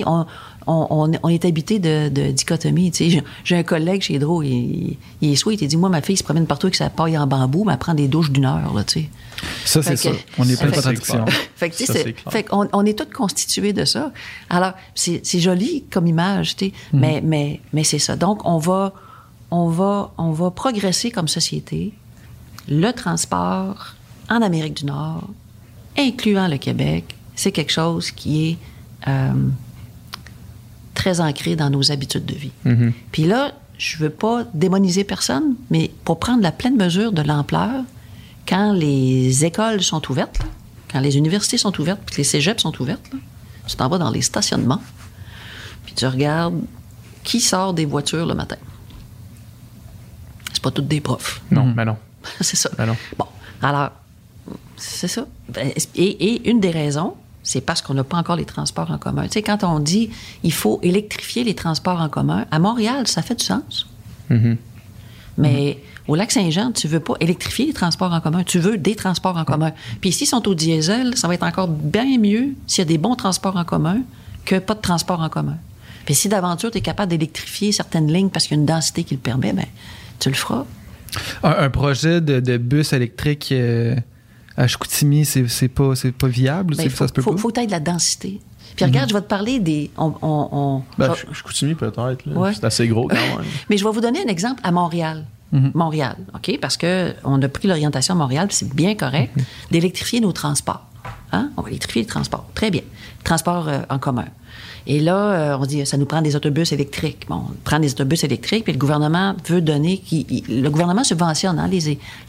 on, on- on est habité de, de dichotomie. Tu sais, j'ai- un collègue chez Hydro, il, il est sweet. Il dit, moi, ma fille se promène partout avec sa paille en bambou, mais elle prend des douches d'une heure, là, tu sais. Ça, c'est ça. que- On est plein de contradictions. Fait que, Ça, fait on est tous constitués de ça. Alors, c'est joli comme image, tu sais, mais, mais, mais c'est ça. Donc, on va, on, va, on va progresser comme société. Le transport en Amérique du Nord, incluant le Québec, c'est quelque chose qui est euh, très ancré dans nos habitudes de vie. Mhm. Puis là, je veux pas démoniser personne, mais pour prendre la pleine mesure de l'ampleur, quand les écoles sont ouvertes, là, quand les universités sont ouvertes, puis que les cégeps sont ouvertes, là, tu t'en vas dans les stationnements, puis tu regardes qui sort des voitures le matin. C'est pas toutes des profs. Non, mais non. c'est ça. Ben non. Bon, alors, c'est ça. Ben, Et, et une des raisons, c'est parce qu'on n'a pas encore les transports en commun. Tu sais, quand on dit il faut électrifier les transports en commun, à Montréal, ça fait du sens. Mhm. Mais au lac Saint-Jean, tu veux pas électrifier les transports en commun, tu veux des transports en commun. Puis s'ils sont au diesel, ça va être encore bien mieux s'il y a des bons transports en commun que pas de transports en commun. Puis si d'aventure, tu es capable d'électrifier certaines lignes parce qu'il y a une densité qui le permet, ben tu le feras. Un, un projet de, de bus électrique euh, à Chicoutimi, c'est c'est pas, c'est pas viable? Ben, c'est- faut, ça se peut faut, pas? faut t'aies de la densité. Puis regarde, je vais te parler des. On, on- on- Ben, je- je, je continue peut-être. là. Ouais. C'est assez gros quand même. mais je vais vous donner un exemple à Montréal. Montréal, OK? Parce que on a pris l'orientation à Montréal, puis c'est bien correct, d'électrifier nos transports. Hein? On va électrifier les transports. Très bien. Transports euh, en commun. Et là, euh, on dit, ça nous prend des autobus électriques. Bon, on prend des autobus électriques, puis le gouvernement veut donner... qui- il- le gouvernement subventionne hein,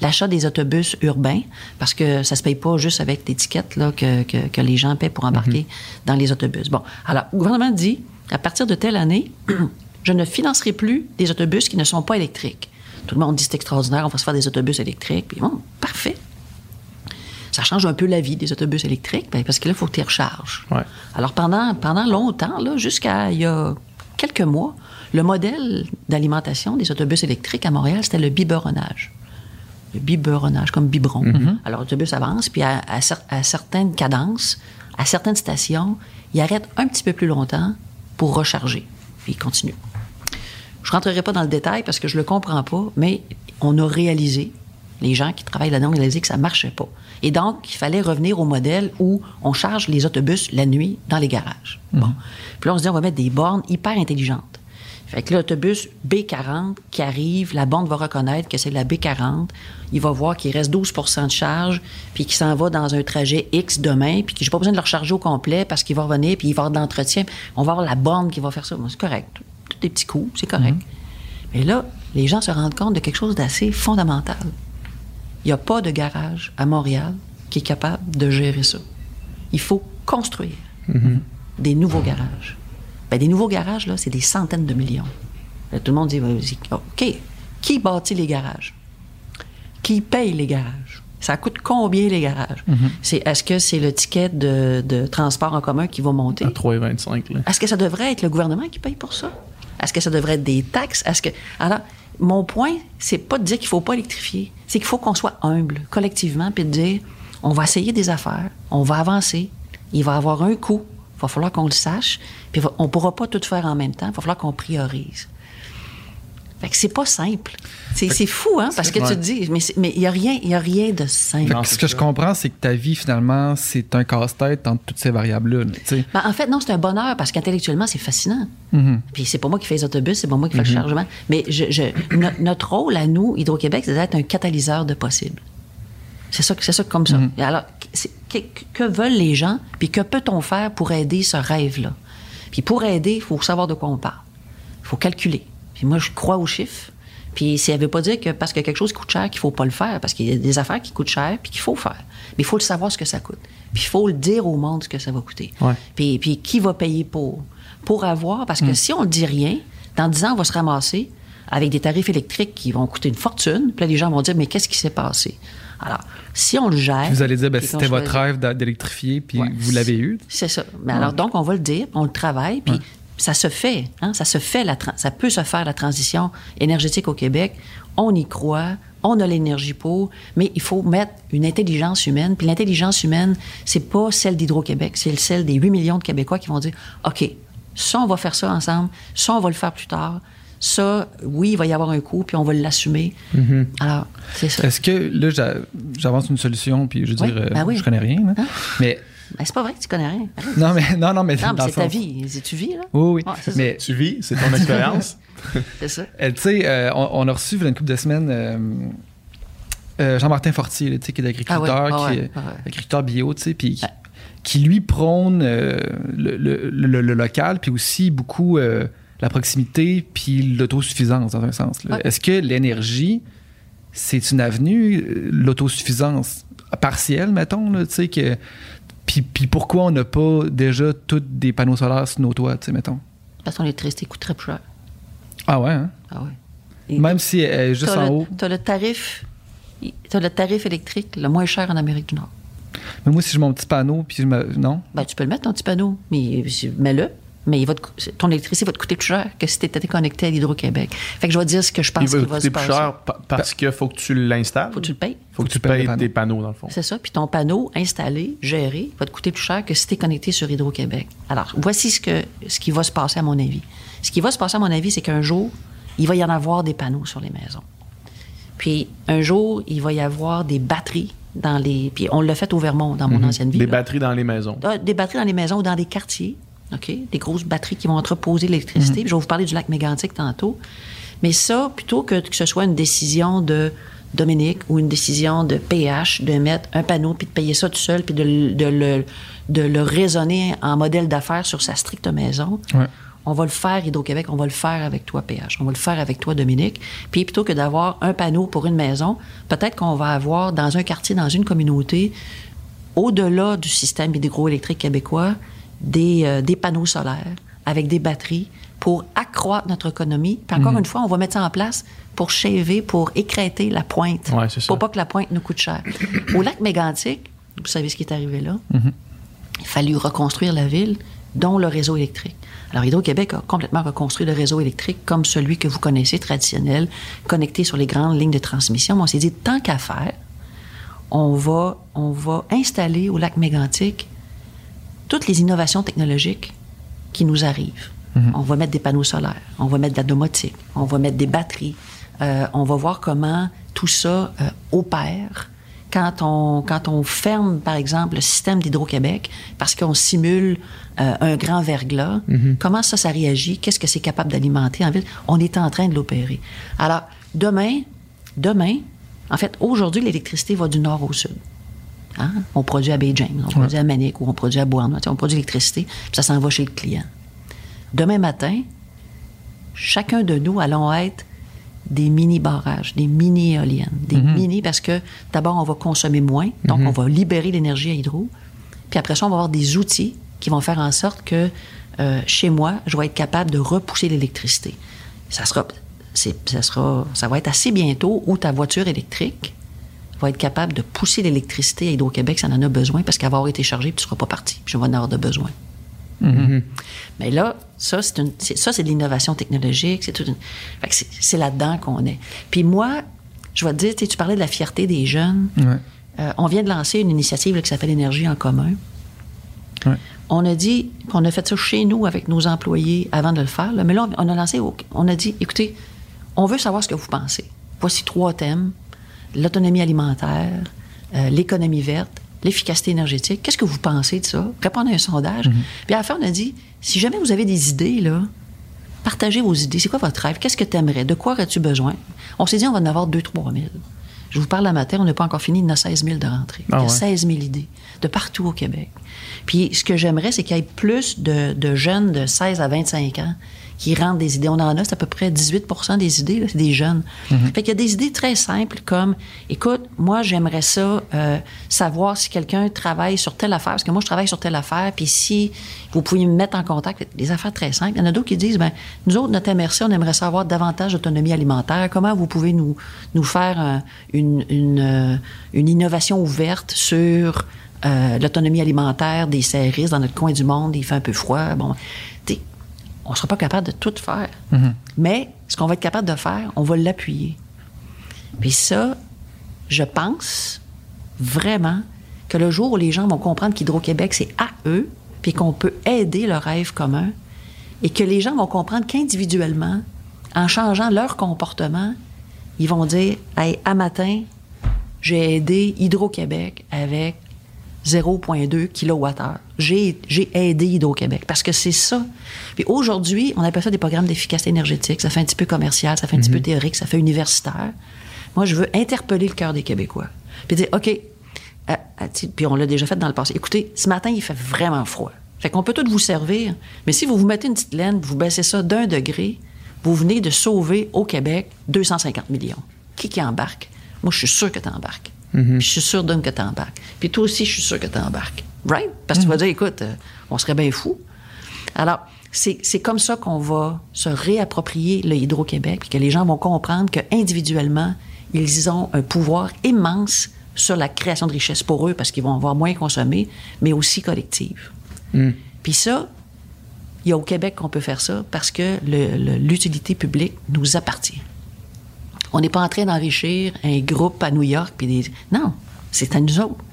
l'achat des autobus urbains, parce que ça se paye pas juste avec l'étiquette que, que- que les gens paient pour embarquer dans les autobus. Bon, alors, le gouvernement dit, à partir de telle année, je ne financerai plus des autobus qui ne sont pas électriques. Tout le monde dit, c'est extraordinaire, on va se faire des autobus électriques. Puis bon, parfait. Ça change un peu la vie des autobus électriques, ben, parce que là, il faut que tu les recharges. Ouais. Alors, pendant, pendant longtemps, jusqu'à il y a quelques mois, le modèle d'alimentation des autobus électriques à Montréal, c'était le biberonnage. Le biberonnage, comme biberon. Alors, l'autobus avance, puis à, à cer- à certaines cadences, à certaines stations, il arrête un petit peu plus longtemps pour recharger. Puis il continue. Je rentrerai pas dans le détail parce que je le comprends pas, mais on a réalisé, les gens qui travaillent là-dedans ont réalisé que ça marchait pas. Et donc, il fallait revenir au modèle où on charge les autobus la nuit dans les garages. Bon. Puis là, on se dit, on va mettre des bornes hyper intelligentes. Fait que l'autobus B40 qui arrive, la bande va reconnaître que c'est la B40. Il va voir qu'il reste 12% de charge, puis qu'il s'en va dans un trajet X demain, puis que j'ai pas besoin de le recharger au complet parce qu'il va revenir, puis il va avoir de l'entretien. On va avoir la borne qui va faire ça. Bon, c'est correct. Tous des petits coups, c'est correct. Mais là, les gens se rendent compte de quelque chose d'assez fondamental. Il n'y a pas de garage à Montréal qui est capable de gérer ça. Il faut construire des nouveaux garages. Ben, des nouveaux garages, là, c'est des centaines de millions. Là, tout le monde dit, OK, qui bâtit les garages? Qui paye les garages? Ça coûte combien les garages? C'est, est-ce que c'est le ticket de, de transport en commun qui va monter? À 3,25. là. Est-ce que ça devrait être le gouvernement qui paye pour ça? Est-ce que ça devrait être des taxes? Est-ce que. Alors, mon point, c'est pas de dire qu'il faut pas électrifier. C'est qu'il faut qu'on soit humble, collectivement, puis de dire on va essayer des affaires, on va avancer, il va avoir un coût, il va falloir qu'on le sache, puis on pourra pas tout faire en même temps, il va falloir qu'on priorise. Fait que c'est pas simple. C'est c'est fou, hein, parce que tu te dis, mais il y a rien, il y a rien de simple. Fait Non, que ce que ça. je comprends, c'est que ta vie, finalement, c'est un casse-tête entre toutes ces variables-là. Ben, en fait, non, c'est un bonheur parce qu'intellectuellement, c'est fascinant. Mhm. Puis c'est pas moi qui fais les autobus, c'est pas moi qui fais le chargement. Mais je, je- no- notre rôle à nous, Hydro-Québec, c'est d'être un catalyseur de possible. C'est ça, c'est ça comme ça. Et alors, c'est- que, que veulent les gens, puis que peut-on faire pour aider ce rêve-là? Puis pour aider, il faut savoir de quoi on parle. Il faut calculer. Puis moi, je crois aux chiffres. Puis ça veut pas dire que parce que quelque chose coûte cher qu'il faut pas le faire, parce qu'il y a des affaires qui coûtent cher puis qu'il faut faire. Mais il faut le savoir ce que ça coûte. Puis il faut le dire au monde ce que ça va coûter. Ouais. Puis, puis qui va payer pour? Pour avoir, parce que si on ne dit rien, dans 10 ans, on va se ramasser avec des tarifs électriques qui vont coûter une fortune. Puis là, les gens vont dire, mais qu'est-ce qui s'est passé? Alors, si on le gère... Vous allez dire, ben, c'était votre choisit- rêve d'électrifier, puis Ouais. vous l'avez eu. c'est ça. Mais alors, donc, on va le dire, on le travaille, puis ça se fait. Hein? Ça se fait, la ça peut se faire, la transition énergétique au Québec. On y croit, on a l'énergie pour, mais il faut mettre une intelligence humaine. Puis l'intelligence humaine, c'est pas celle d'Hydro-Québec, c'est celle des 8 millions de Québécois qui vont dire, OK, ça, on va faire ça ensemble, ça, on va le faire plus tard. Ça, oui, il va y avoir un coût, puis on va l'assumer. Alors, c'est ça. Est-ce que là, j'a- j'avance une solution, puis je veux Oui, dire, euh, ben oui. je connais rien. Hein? Mais Ben, c'est pas vrai que tu connais rien. Non, mais non, non, mais Non, mais dans le c'est ta vie. C'est- Tu vis, là? Oui, oui. Ouais, c'est ça. mais Tu vis, c'est ton expérience. C'est ça. Euh, tu sais, euh, on, on a reçu, il y a une couple de semaines, euh, euh, Jean-Martin Fortier, là, qui est agriculteur, Ah ouais, ah qui ouais, est ah ouais. agriculteur bio, tu sais, puis qui, qui, lui prône euh, le, le- le- le local, puis aussi beaucoup euh, la proximité, puis l'autosuffisance, dans un sens. Est-ce que l'énergie, c'est une avenue, l'autosuffisance partielle, mettons, là, tu sais, que... Puis, puis pourquoi on n'a pas déjà tous des panneaux solaires sur nos toits, tu sais, mettons? Parce que l'électricité coûte très cher. Ah ouais, hein? Ah ouais. Et Même si elle est juste en le, haut. T'as le tarif, t'as le tarif électrique le moins cher en Amérique du Nord. Mais moi, si j'ai mon petit panneau, puis je me... Non? Ben, tu peux le mettre ton petit panneau, mais mets-le. Mais il va te ton électricité va te coûter plus cher que si tu étais connecté à l'Hydro-Québec. Fait que je vais dire ce que je pense Il va qu'il va se coûter plus passer. cher pa- parce qu'il faut que tu l'installes. Faut que tu le payes. Faut que tu payes panneaux. des panneaux, dans le fond. C'est ça. Puis ton panneau installé, géré, va te coûter plus cher que si tu es connecté sur Hydro-Québec. Alors, voici ce, que, ce qui va se passer, à mon avis. Ce qui va se passer, à mon avis, c'est qu'un jour, il va y en avoir des panneaux sur les maisons. Puis, un jour, il va y avoir des batteries dans les. Puis, on l'a fait au Vermont, dans mon ancienne vie. Des là. batteries dans les maisons. Ah, des batteries dans les maisons ou dans des quartiers. OK? Des grosses batteries qui vont entreposer l'électricité. Puis Je vais vous parler du lac mégantique tantôt. Mais ça, plutôt que que ce soit une décision de Dominique ou une décision de PH de mettre un panneau puis de payer ça tout seul puis de, le- de le, de le raisonner en modèle d'affaires sur sa stricte maison, Ouais. on va le faire, Hydro-Québec, on va le faire avec toi, PH. On va le faire avec toi, Dominique. Puis plutôt que d'avoir un panneau pour une maison, peut-être qu'on va avoir dans un quartier, dans une communauté, au-delà du système hydroélectrique québécois, des, euh, des panneaux solaires avec des batteries pour accroître notre économie. Puis encore une fois, on va mettre ça en place pour shaver, pour écrêter la pointe. Ouais, c'est ça. Pour pas que la pointe nous coûte cher. Au lac mégantique, vous savez ce qui est arrivé là? Il fallu reconstruire la ville, dont le réseau électrique. Alors, Hydro-Québec a complètement reconstruit le réseau électrique comme celui que vous connaissez, traditionnel, connecté sur les grandes lignes de transmission. Mais on s'est dit, tant qu'à faire, on va, on va installer au lac mégantique toutes les innovations technologiques qui nous arrivent. On va mettre des panneaux solaires, on va mettre de la domotique, on va mettre des batteries, euh, on va voir comment tout ça euh, opère, quand on, quand on ferme, par exemple, le système d'Hydro-Québec parce qu'on simule euh, un grand verglas, comment ça, ça réagit? Qu'est-ce que c'est capable d'alimenter en ville? On est en train de l'opérer. Alors, demain, demain, en fait, aujourd'hui, l'électricité va du nord au sud. Hein? On produit à Bay James, on produit à Manic ou on produit à Bourne. On produit l'électricité, puis ça s'en va chez le client. Demain matin, chacun de nous allons être des mini-barrages, des mini-éoliennes, des mini, parce que d'abord, on va consommer moins, donc on va libérer l'énergie à hydro. Puis après ça, on va avoir des outils qui vont faire en sorte que euh, chez moi, je vais être capable de repousser l'électricité. Ça sera, ça sera, ça va être assez bientôt où ta voiture électrique va être capable de pousser l'électricité à Hydro-Québec, ça en a besoin, parce qu'elle va avoir été chargée, puis tu ne seras pas parti. Puis je vais en avoir de besoin. Mais là, ça, c'est, une, ça, c'est de l'innovation technologique. C'est, une, c'est, c'est là-dedans qu'on est. Puis moi, je vais te dire, tu parlais de la fierté des jeunes. Ouais. Euh, on vient de lancer une initiative là, qui s'appelle Énergie en commun. Ouais. On a dit qu'on a fait ça chez nous avec nos employés avant de le faire. là. mais là, on a lancé, on a dit, écoutez, on veut savoir ce que vous pensez. Voici trois thèmes l'autonomie alimentaire, euh, l'économie verte, l'efficacité énergétique. Qu'est-ce que vous pensez de ça? Répondez à un sondage. Puis à la fin, on a dit, si jamais vous avez des idées, là, partagez vos idées. C'est quoi votre rêve? Qu'est-ce que tu aimerais? De quoi aurais-tu besoin? On s'est dit, on va en avoir 2-3 000. Je vous parle la matin, on n'a pas encore fini, il y en a 16 000 de rentrée. Ah il y a ouais. 16 000 idées de partout au Québec. Puis ce que j'aimerais, c'est qu'il y ait plus de, de jeunes de 16 à 25 ans qui rentrent des idées. On en a, c'est à peu près 18 des idées, c'est des jeunes. Fait qu'il y a des idées très simples comme, écoute, moi, j'aimerais ça, euh, savoir si quelqu'un travaille sur telle affaire, parce que moi, je travaille sur telle affaire, puis si vous pouviez me mettre en contact, des affaires très simples. Il y en a d'autres qui disent, ben, nous autres, notre MRC, on aimerait savoir davantage d'autonomie alimentaire. Comment vous pouvez nous, nous faire euh, une, une, euh, une innovation ouverte sur euh, l'autonomie alimentaire des serristes dans notre coin du monde, il fait un peu froid. Bon, on ne sera pas capable de tout faire. Mais ce qu'on va être capable de faire, on va l'appuyer. Puis ça, je pense vraiment que le jour où les gens vont comprendre qu'Hydro-Québec, c'est à eux, puis qu'on peut aider leur rêve commun, et que les gens vont comprendre qu'individuellement, en changeant leur comportement, ils vont dire Hey, à matin, j'ai aidé Hydro-Québec avec 0,2 kWh. J'ai j'ai aidé Hydro-Québec parce que c'est ça. Puis aujourd'hui, on appelle ça des programmes d'efficacité énergétique. Ça fait un petit peu commercial, ça fait un petit peu théorique, ça fait universitaire. Moi, je veux interpeller le cœur des Québécois. Puis dire, OK, euh, euh, puis on l'a déjà fait dans le passé. Écoutez, ce matin, il fait vraiment froid. Fait qu'on peut tout vous servir, mais si vous vous mettez une petite laine, vous baissez ça d'un degré, vous venez de sauver au Québec 250 millions. Qui qui embarque? Moi, je suis sûr que tu embarques. Puis je suis sûr, Don, que tu embarques. Puis toi aussi, je suis sûr que tu embarques. Right? Parce que tu vas dire, écoute, euh, on serait bien fou. Alors, c'est c'est comme ça qu'on va se réapproprier le Hydro-Québec, puis que les gens vont comprendre qu'individuellement, ils ont un pouvoir immense sur la création de richesses pour eux, parce qu'ils vont avoir moins consommé, mais aussi collective. Puis ça, il y a au Québec qu'on peut faire ça parce que le- le- l'utilité publique nous appartient. On n'est pas en train d'enrichir un groupe à New York. Puis des... Non, c'est à nous autres.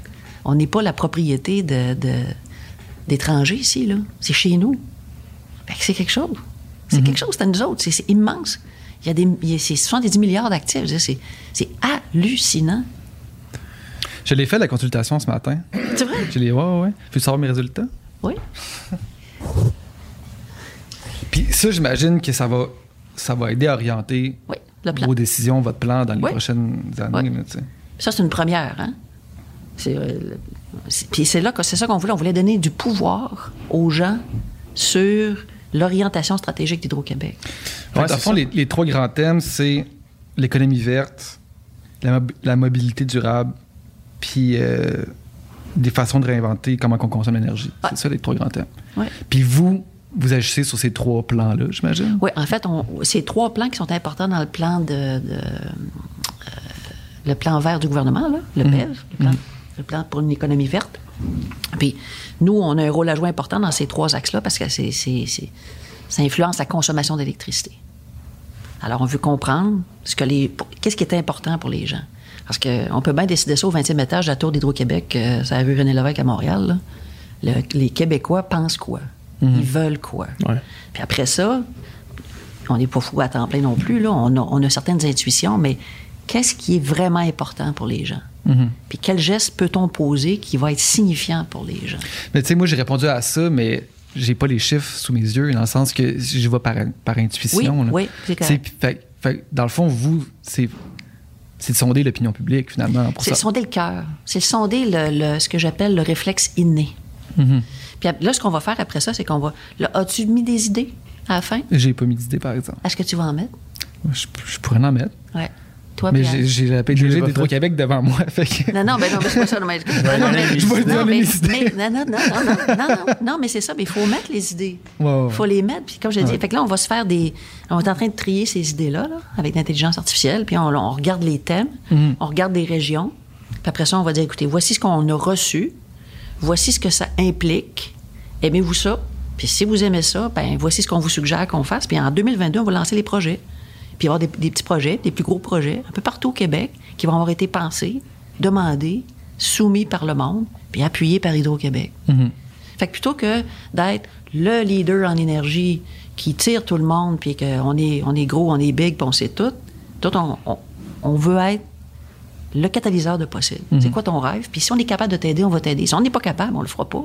On n'est pas la propriété de, d'étrangers ici, là. C'est chez nous. Fait que c'est quelque chose. C'est quelque chose, c'est à nous autres. C'est, immense. Il y a des, il y a- c'est 70 milliards d'actifs. C'est, c'est hallucinant. Je l'ai fait la consultation ce matin. C'est vrai? Je l'ai, ouais, ouais, savoir mes résultats? Oui. Puis ça, j'imagine que ça va, ça va aider à orienter Oui, le plan. vos décisions, votre plan dans les Oui. prochaines années. Oui. là, tu sais. Ça, c'est une première. Hein? C'est, euh, c'est- puis c'est là que c'est ça qu'on voulait. On voulait donner du pouvoir aux gens sur l'orientation stratégique d'Hydro-Québec. Ouais, dans fond, les, les trois grands thèmes, c'est l'économie verte, la, mob- la mobilité durable, puis euh, des façons de réinventer comment on consomme l'énergie. Ouais. C'est ça les trois grands thèmes. Ouais. Puis vous, vous agissez sur ces trois plans-là, j'imagine? Oui, en fait, on, c'est trois plans qui sont importants dans le plan de, de, euh, le plan vert du gouvernement, là, le PEV, le, plan, le plan pour une économie verte. Puis nous, on a un rôle à jouer important dans ces trois axes-là parce que c'est, c'est- c'est- ça influence la consommation d'électricité. Alors, on veut comprendre ce que les, pour- qu'est-ce qui est important pour les gens. Parce qu'on peut bien décider ça au 20e étage de la Tour d'Hydro-Québec, euh, ça a vu René Lévesque à Montréal. là. Le- les Québécois pensent quoi? Ils veulent quoi? Ouais. Puis après ça, on n'est pas fou à temps plein non plus. Là. On, a, on a certaines intuitions, mais qu'est-ce qui est vraiment important pour les gens? Mhm. Puis quel geste peut-on poser qui va être signifiant pour les gens? Mais tu sais, moi, j'ai répondu à ça, mais j'ai pas les chiffres sous mes yeux, dans le sens que je vais par, par Oui, intuition. là. oui, c'est correct. fait- fait- dans le fond, vous, c'est c'est de sonder l'opinion publique, finalement, C'est sonder le cœur. C'est sonder le, le- ce que j'appelle le réflexe inné. Mhm. Puis là, ce qu'on va faire après ça, c'est qu'on va. Là, as-tu mis des idées à la fin? J'ai pas mis d'idées, par exemple. Est-ce que tu vas en mettre? Je, pourrais en mettre. Ouais. Toi, mais j'ai la PDG des Trois-Québec devant moi. Fait que... Non, non, ben non, mais c'est pas ça. Non, mais... non, non, non, non, non, non, non, non, mais c'est ça. Mais il faut mettre les idées. Il faut les mettre. Puis comme je l'ai dit, fait que là, on va se faire des... On est en train de trier ces idées-là avec l'intelligence artificielle. Puis on, regarde les thèmes, mm-hmm. on regarde des régions. Puis après ça, on va dire, écoutez, voici ce qu'on a reçu voici ce que ça implique, aimez-vous ça? Puis si vous aimez ça, ben voici ce qu'on vous suggère qu'on fasse. Puis en 2022, on va lancer les projets. Puis il va y avoir des, des petits projets, des plus gros projets, un peu partout au Québec, qui vont avoir été pensés, demandés, soumis par le monde, puis appuyés par Hydro-Québec. Mhm. Fait que plutôt que d'être le leader en énergie qui tire tout le monde, puis qu'on est, on est gros, on est big, puis on sait tout, tout on, on- on veut être le catalyseur de possible. C'est quoi ton rêve? Puis si on est capable de t'aider, on va t'aider. Si on n'est pas capable, on le fera pas.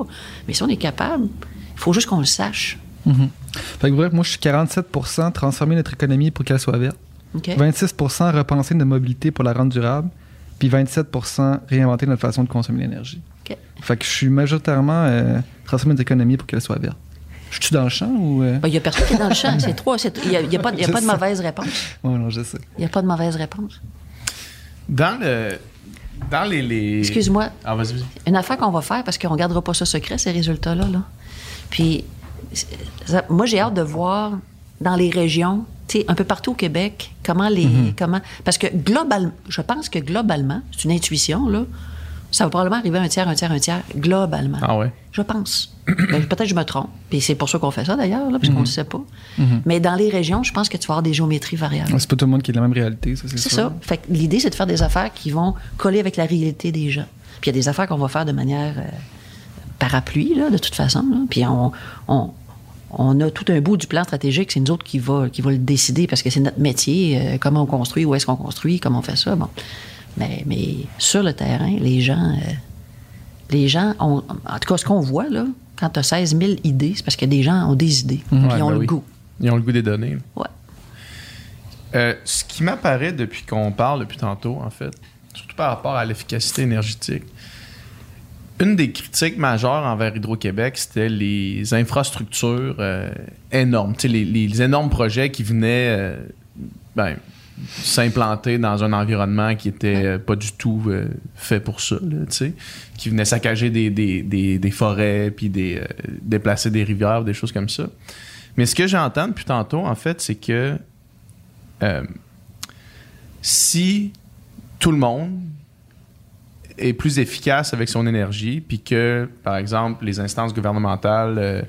Mais si on est capable, il faut juste qu'on le sache. Mhm. Fait que bref, moi, je suis 47% transformer notre économie pour qu'elle soit verte. OK? 26% repenser notre mobilité pour la rendre durable. Puis 27% réinventer notre façon de consommer l'énergie. Fait que je suis majoritairement euh, transformer notre économie pour qu'elle soit verte. Je suis dans le champ ou. euh? Ben, Il n'y a personne qui est dans le champ. C'est trois. Il n'y a, y a pas, y a pas de mauvaise réponse. Ouais, non, je sais. Il n'y a pas de mauvaise réponse. Dans le. Dans les. les... Excuse-moi, Ah, vas-y, vas-y. une affaire qu'on va faire parce qu'on ne gardera pas ça secret, ces résultats-là. Là. Puis, ça- moi, j'ai hâte de voir dans les régions, tu sais, un peu partout au Québec, comment les. Mhm. comment, parce que globalement, je pense que globalement, c'est une intuition, là, ça va probablement arriver un tiers, un tiers, un tiers, globalement. Ah ouais? Je pense. Ben, Peut-être que je me trompe. Puis c'est pour ça qu'on fait ça, d'ailleurs, là, parce Mhm. qu'on ne le sait pas. Mais dans les régions, je pense que tu vas avoir des géométries variables. C'est pas tout le monde qui a la même réalité, ça, c'est C'est sûr. ça. Fait que l'idée, c'est de faire des affaires qui vont coller avec la réalité des gens. Puis il y a des affaires qu'on va faire de manière euh, parapluie, là, de toute façon. là. Puis on, on, on a tout un bout du plan stratégique, c'est nous autres qui va, qui va le décider parce que c'est notre métier, euh, comment on construit, où est-ce qu'on construit, comment on fait ça. Bon. Mais, mais sur le terrain, les gens, euh, les gens ont, en tout cas, ce qu'on voit, là, quand tu as 16 000 idées, c'est parce que des gens ont des idées. Puis Ouais, ils ont ben le oui. goût. Ils ont le goût des données. Ouais. Euh, ce qui m'apparaît depuis qu'on parle depuis tantôt, en fait, surtout par rapport à l'efficacité énergétique, une des critiques majeures envers Hydro-Québec, c'était les infrastructures euh, énormes, Tu sais, les, les énormes projets qui venaient euh, ben, s'implanter dans un environnement qui était pas du tout euh, fait pour ça, là, qui venaient saccager des, des, des, des forêts, puis des, euh, déplacer des rivières, des choses comme ça. Mais ce que j'entends depuis tantôt, en fait, c'est que euh, si tout le monde est plus efficace avec son énergie, puis que, par exemple, les instances gouvernementales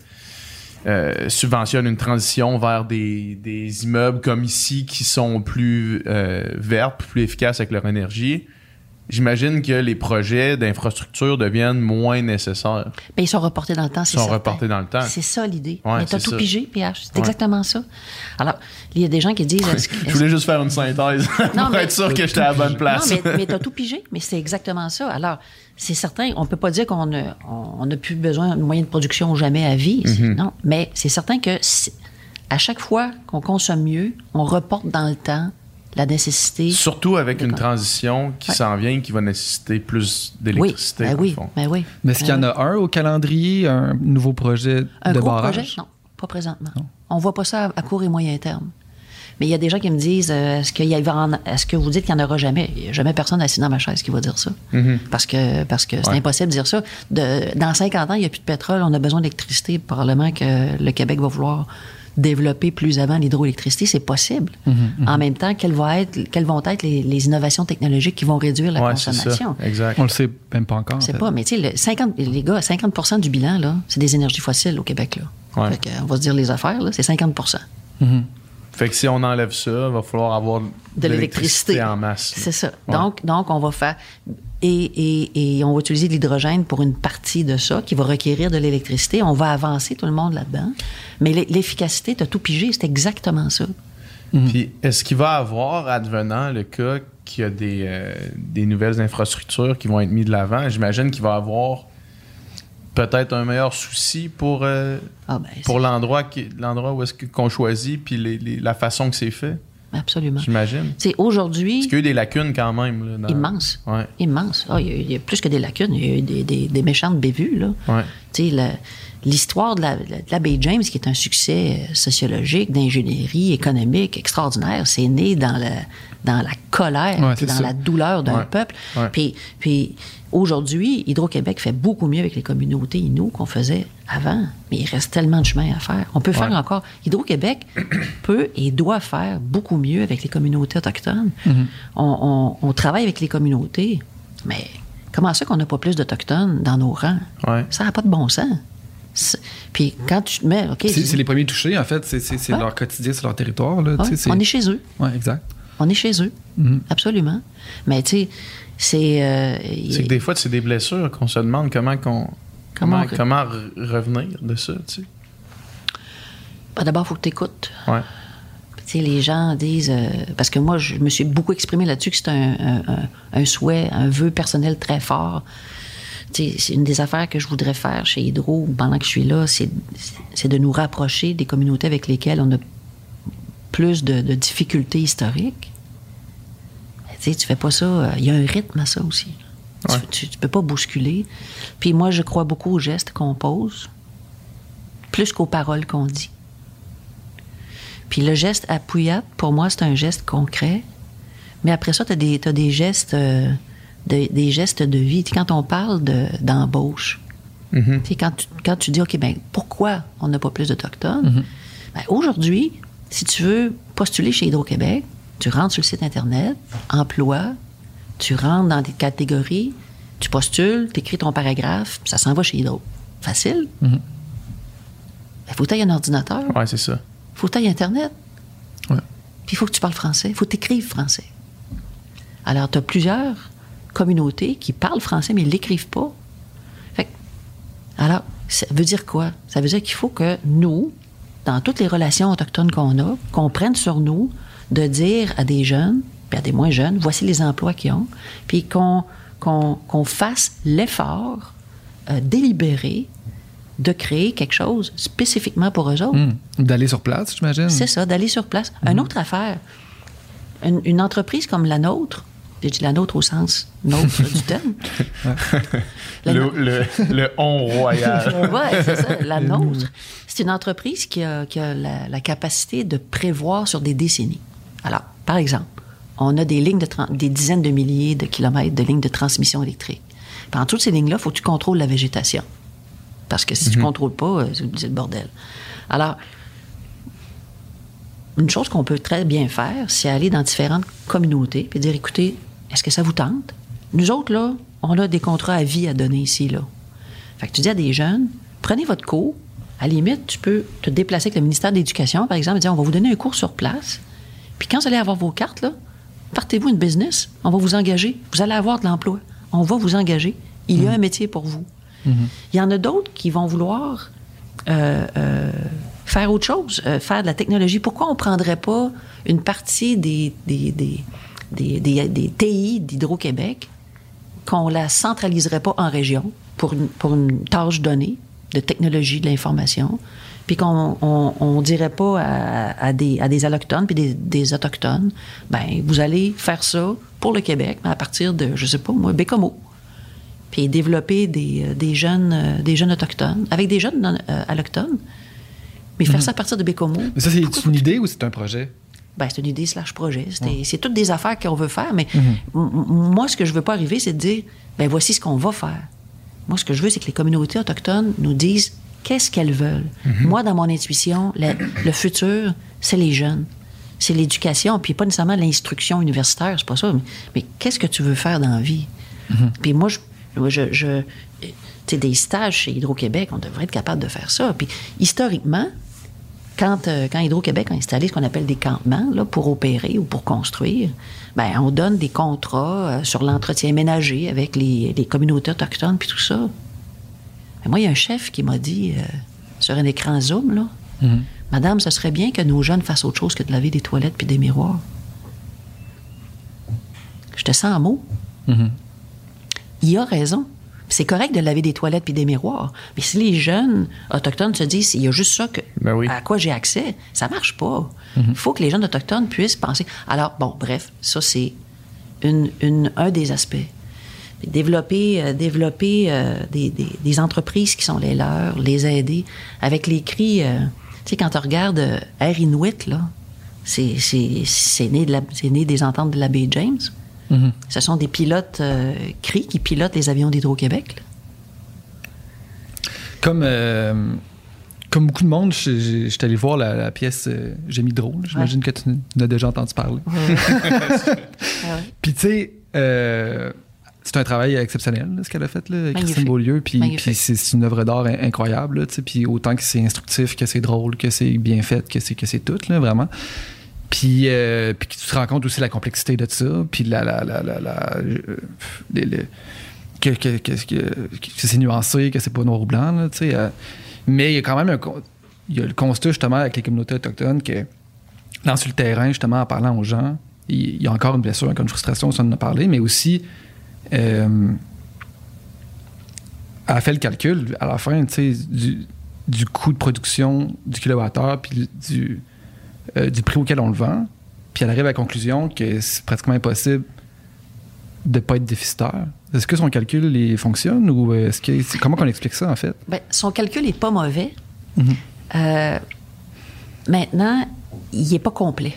euh, subventionnent une transition vers des, des immeubles comme ici qui sont plus euh, verts, plus efficaces avec leur énergie, j'imagine que les projets d'infrastructure deviennent moins nécessaires. Ben, ils sont reportés dans le temps, c'est Ils sont certain. reportés dans le temps. C'est ça l'idée. Ouais, Mais t'as c'est tout ça. pigé, PH. C'est Ouais. exactement ça. Alors, il y a des gens qui disent. est-ce Je voulais juste faire une synthèse Non, pour mais- être sûr que j'étais à la bonne place. Non, mais, mais t'as tout pigé. Mais c'est exactement ça. Alors, c'est certain, on peut pas dire qu'on a, on on n'a plus besoin de moyens de production jamais à vie. Mm-hmm. Non. Mais c'est certain que à chaque fois qu'on consomme mieux, on reporte dans le temps la nécessité. Surtout avec une transition qui Ouais. s'en vient, qui va nécessiter plus Oui, d'électricité. ben oui, fond. ben oui. Mais est-ce qu'il y en a un au calendrier, un nouveau projet Un de gros barrage? projet? Non, pas présentement. On voit pas ça à, court et moyen terme. Mais il y a des gens qui me disent euh, est-ce, qu'il y va en- est-ce que vous dites qu'il n'y en aura jamais? Il n'y a jamais personne assis dans ma chaise qui va dire ça. Parce que parce que c'est Ouais. impossible de dire ça. De- dans 50 ans, il n'y a plus de pétrole, on a besoin d'électricité. Probablement que le Québec va vouloir développer plus avant l'hydroélectricité. C'est possible. En même temps, quelles vont être, quelles vont être les, les innovations technologiques qui vont réduire la Ouais, consommation? ça. Exact. On le sait même pas encore. sais fait. pas, mais tu sais, le 50, les gars, 50% du bilan, là, c'est des énergies fossiles au Québec. Là. Ouais. Fait que, on va se dire les affaires, là, c'est 50 Mhm. Fait que si on enlève ça, il va falloir avoir de l'électricité. en masse. C'est ça. Ouais. Donc, donc, on va faire. Et, et, et on va utiliser de l'hydrogène pour une partie de ça qui va requérir de l'électricité. On va avancer tout le monde là-dedans. Mais l'e- l'efficacité, tu as tout pigé, c'est exactement ça. Puis est-ce qu'il va avoir, advenant le cas qu'il y a des, euh, des nouvelles infrastructures qui vont être mises de l'avant, j'imagine qu'il va y avoir peut-être un meilleur souci pour, euh, Ah, ben, pour l'endroit qui- l'endroit où est-ce qu'on choisit puis les- les- la façon que c'est fait, Absolument. j'imagine. C'est aujourd'hui Parce qu'il y a eu des lacunes quand même. Là, dans- immense. Ouais, Immense. Ah, il, y a, il y a plus que des lacunes, il y a eu des, des, des méchantes bévues. Là. ouais. Tu sais, la- L'histoire de la, de la baie James, qui est un succès euh, sociologique, d'ingénierie économique extraordinaire, c'est né dans, le, dans la colère, Ouais, dans ça. la douleur d'un peuple. Puis, puis aujourd'hui, Hydro-Québec fait beaucoup mieux avec les communautés inou qu'on faisait avant. Mais il reste tellement de chemin à faire. On peut faire encore. Hydro-Québec peut et doit faire beaucoup mieux avec les communautés autochtones. Mm-hmm. on, on- on travaille avec les communautés, mais comment ça qu'on n'a pas plus d'Autochtones dans nos rangs? Ouais. Ça n'a pas de bon sens. C'est- Puis quand tu te mets, OK, C'est les premiers touchés, en fait. C'est Ouais. leur quotidien, c'est leur territoire. Là, Ouais, on est chez eux. Ouais, exact. On est chez eux. Mhm. Absolument. Mais tu sais, c'est. euh, C'est que des fois, c'est des blessures qu'on se demande comment qu'on. Comment Comment, on- comment re- revenir de ça, tu sais. ben, D'abord, il faut que tu écoutes. Ouais. Tu sais, les gens disent. euh, parce que moi, je me suis beaucoup exprimé là-dessus que c'est un, un- un- souhait, un vœu personnel très fort. Tu sais, c'est une des affaires que je voudrais faire chez Hydro pendant que je suis là, c'est c'est de nous rapprocher des communautés avec lesquelles on a plus de, de difficultés historiques. Tu sais, tu fais pas ça. euh, Il y a un rythme à ça aussi. Tu- Ouais. Tu, tu peux pas bousculer. Puis moi, je crois beaucoup aux gestes qu'on pose, plus qu'aux paroles qu'on dit. Puis le geste appuyate, pour moi, c'est un geste concret. Mais après ça, tu as des, gestes euh, de- des gestes de vie. Quand on parle de- d'embauche, Mhm. tu sais, quand, tu, quand tu dis, OK, ben pourquoi on n'a pas plus d'Autochtones? Ben, Aujourd'hui, si tu veux postuler chez Hydro-Québec, tu rentres sur le site Internet, emploi, tu rentres dans des catégories, tu postules, tu écris ton paragraphe, ça s'en va chez Hydro. Facile. Mhm. Il faut que tu un ordinateur, il Ouais, c'est ça. faut que tu Internet. Ouais. Puis il faut que tu parles français, il faut que tu écrives français. Alors, tu as plusieurs communautés qui parlent français, mais ils ne l'écrivent pas. Fait que- alors, ça veut dire quoi? Ça veut dire qu'il faut que nous, dans toutes les relations autochtones qu'on a, qu'on prenne sur nous de dire à des jeunes, puis à des moins jeunes, voici les emplois qu'ils ont, puis qu'on fasse l'effort euh, délibéré de créer quelque chose spécifiquement pour eux autres. Hmm. D'aller sur place, j'imagine. C'est ça, d'aller sur place. Une autre affaire, une, une entreprise comme la nôtre, j'ai dit la nôtre au sens nôtre du terme. Le, le, le on royal. Ouais, c'est ça, la nôtre. C'est une entreprise qui a, qui a la, la capacité de prévoir sur des décennies. Alors, par exemple, on a des lignes de des dizaines de milliers de kilomètres de lignes de transmission électrique. En toutes ces lignes-là, il faut que tu contrôles la végétation. Parce que si tu ne contrôles pas, euh, c'est le bordel. Alors, une chose qu'on peut très bien faire, c'est aller dans différentes communautés et dire, écoutez, est-ce que ça vous tente? Nous autres, là, on a des contrats à vie à donner ici, là. Fait que tu dis à des jeunes, prenez votre cours. À la limite, tu peux te déplacer avec le ministère de l'Éducation, par exemple, et dire, on va vous donner un cours sur place. Puis quand vous allez avoir vos cartes, là, partez-vous une business, on va vous engager. Vous allez avoir de l'emploi. On va vous engager. Il y a un métier pour vous. Il y en a d'autres qui vont vouloir euh, euh, faire autre chose, euh, faire de la technologie. Pourquoi on ne prendrait pas une partie des, des, des, des, des- des TI d'Hydro-Québec, qu'on la centraliserait pas en région pour une, pour une tâche donnée de technologie de l'information, puis qu'on on, on dirait pas à, à des, à des allochtones puis des, des autochtones, ben vous allez faire ça pour le Québec, mais à partir de, je sais pas moi, Bécomo puis développer des, euh, des jeunes, euh, des jeunes autochtones, avec des jeunes non- euh, allochtones, mais faire ça à partir de Bécomo. Mais ça, c'est une idée ou c'est un projet? Ben, c'est une idée slash projet. C'est toutes des affaires qu'on veut faire, mais m- m- moi, ce que je veux pas arriver, c'est de dire, ben voici ce qu'on va faire. Moi, ce que je veux, c'est que les communautés autochtones nous disent qu'est-ce qu'elles veulent. Moi, dans mon intuition, le, futur, c'est les jeunes. C'est l'éducation, puis pas nécessairement l'instruction universitaire, c'est pas ça. Mais, qu'est-ce que tu veux faire dans la vie? Puis moi, je, je, je tu sais, des stages chez Hydro-Québec, on devrait être capable de faire ça. Puis historiquement, quand, euh, quand Hydro-Québec a installé ce qu'on appelle des campements là, pour opérer ou pour construire, ben, on donne des contrats euh, sur l'entretien ménager avec les, les communautés autochtones puis tout ça. Moi, il y a un chef qui m'a dit euh, sur un écran Zoom, là, Madame, ce serait bien que nos jeunes fassent autre chose que de laver des toilettes puis des miroirs. Je te sens en mots. Mhm. Il a raison. C'est correct de laver des toilettes puis des miroirs. Mais si les jeunes autochtones se disent, il y a juste ça que, Ben oui. à quoi j'ai accès, ça marche pas. Il faut que les jeunes autochtones puissent penser. Alors, bon, bref, ça, c'est une, une- un des aspects. Développer, euh, développer euh, des, des- des entreprises qui sont les leurs, les aider avec les cris. euh, tu sais, quand tu regardes euh, Air Inuit, là, c'est, né, de la- c'est né des ententes de la baie James. Mhm. Ce sont des pilotes euh, CRI qui pilotent les avions d'Hydro-Québec. Comme, euh, comme beaucoup de monde, je suis allé voir la, la pièce euh, J'ai mis drôle. J'imagine que tu en as déjà entendu parler. Puis tu sais, euh, c'est un travail exceptionnel, là, ce qu'elle a fait, là, Christine. Beaulieu. Puis, c'est une œuvre d'art in- incroyable. là, Puis autant que c'est instructif, que c'est drôle, que c'est bien fait, que c'est que c'est tout, là, vraiment. Puis, euh, puis tu te rends compte aussi de la complexité de ça. Puis la, la, la, la, euh, les- que, que, c'est nuancé, que c'est pas noir ou blanc. là, euh, mais il y a quand même un, il y a le constat justement avec les communautés autochtones que dans sur le terrain, justement, en parlant aux gens, il y a encore une blessure, encore une frustration, ça en a parlé, mais aussi, euh, elle a fait le calcul à la fin, du, du coût de production du kilowattheure, puis du, euh, du prix auquel on le vend, puis elle arrive à la conclusion que c'est pratiquement impossible de ne pas être déficitaire. Est-ce que son calcul il fonctionne ou est-ce que comment qu'on explique ça en fait? Ben, son calcul n'est pas mauvais. Mhm. Euh, maintenant, il n'est pas complet.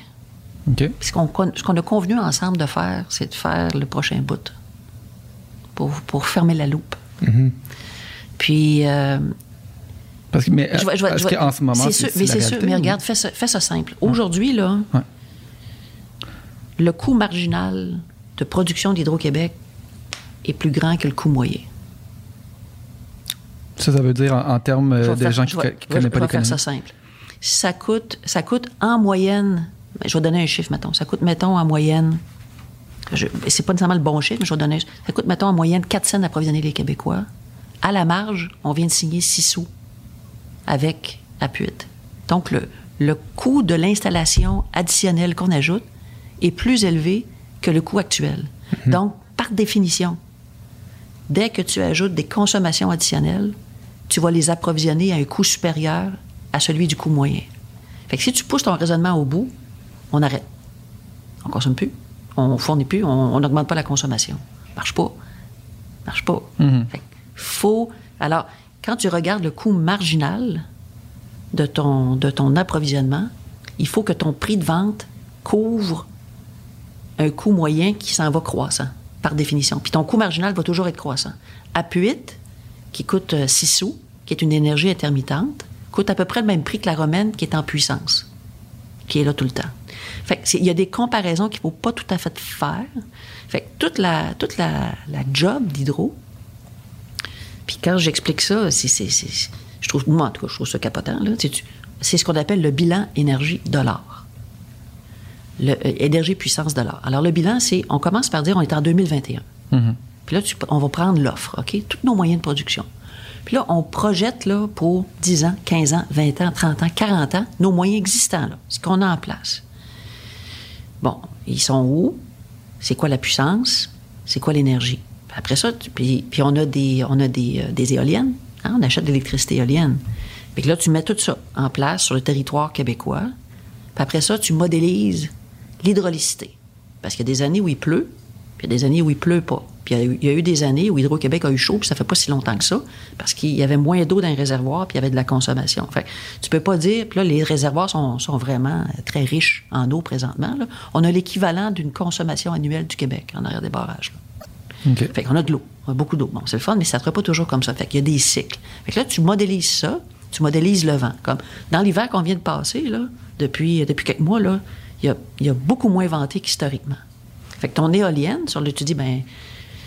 Puis ce qu'on a convenu ensemble de faire, c'est de faire le prochain bout pour, pour fermer la loupe. Puis, euh, Parce que mais je vais- je vais- je vais- qu'en ce moment c'est sûr, mais c'est sûr. regarde, fais ça, fais ça simple. Aujourd'hui, là, Ouais. le coût marginal de production d'Hydro-Québec est plus grand que le coût moyen. Ça, ça veut dire en, en termes euh, Je vais de faire- gens je qui vais- ne je connaissent vais pas faire ça l'économie. simple. Ça coûte, ça coûte en moyenne, je vais donner un chiffre, mettons. Ça coûte, mettons, en moyenne, je, c'est pas nécessairement le bon chiffre, mais je vais donner, un- ça coûte, mettons, en moyenne 4 cents d'approvisionner les Québécois. À la marge, on vient de signer 6 sous avec Apuit. Donc, le, le coût de l'installation additionnelle qu'on ajoute est plus élevé que le coût actuel. Donc, par définition, dès que tu ajoutes des consommations additionnelles, tu vas les approvisionner à un coût supérieur à celui du coût moyen. Fait que si tu pousses ton raisonnement au bout, on arrête. On consomme plus, on fournit plus, on n'augmente pas la consommation. Marche pas. Marche pas. Mhm. Fait que faut. Alors, quand tu regardes le coût marginal de ton, approvisionnement, il faut que ton prix de vente couvre un coût moyen qui s'en va croissant, par définition. Puis ton coût marginal va toujours être croissant. Apuit, qui coûte 6 sous, qui est une énergie intermittente, coûte à peu près le même prix que la romaine qui est en puissance, qui est là tout le temps. Fait il y a des comparaisons qu'il ne faut pas tout à fait faire. Fait toute la, toute la job d'hydro, puis quand j'explique ça, c'est, c'est- c'est- je trouve, moi en tout cas, je trouve ça capotant. là. C'est, ce qu'on appelle le bilan énergie-dollar. Le, euh, énergie puissance dollar. Alors le bilan, c'est, on commence par dire, on est en 2021. Mhm. Puis là, tu- on va prendre l'offre, OK? Tous nos moyens de production. Puis là, on projette là, pour 10 ans, 15 ans, 20 ans, 30 ans, 40 ans, nos moyens existants, là, ce qu'on a en place. Bon, ils sont où? C'est quoi la puissance? C'est quoi l'énergie? Après ça, puis, on a des, on a des, euh, éoliennes. hein, On achète de l'électricité éolienne. Puis là, tu mets tout ça en place sur le territoire québécois. Après ça, tu modélises l'hydraulicité. Parce qu'il y a des années où il pleut, puis il y a des années où il pleut pas. Puis il y a eu, des années où Hydro-Québec a eu chaud, puis ça fait pas si longtemps que ça, parce qu'il y avait moins d'eau dans les réservoirs, puis il y avait de la consommation. Fait que tu peux pas dire, puis là, les réservoirs sont, vraiment très riches en eau présentement. On a l'équivalent d'une consommation annuelle du Québec en arrière des barrages. OK. Fait qu'on a de l'eau, on a beaucoup d'eau. Bon, c'est le fun, mais ça ne sera pas toujours comme ça. Fait qu'il y a des cycles. Fait que là, tu modélises ça, tu modélises le vent. Comme dans l'hiver qu'on vient de passer, là, depuis, depuis quelques mois, là, il y a, il y a beaucoup moins venté qu'historiquement. Fait que ton éolienne, sur le, tu dis, ben,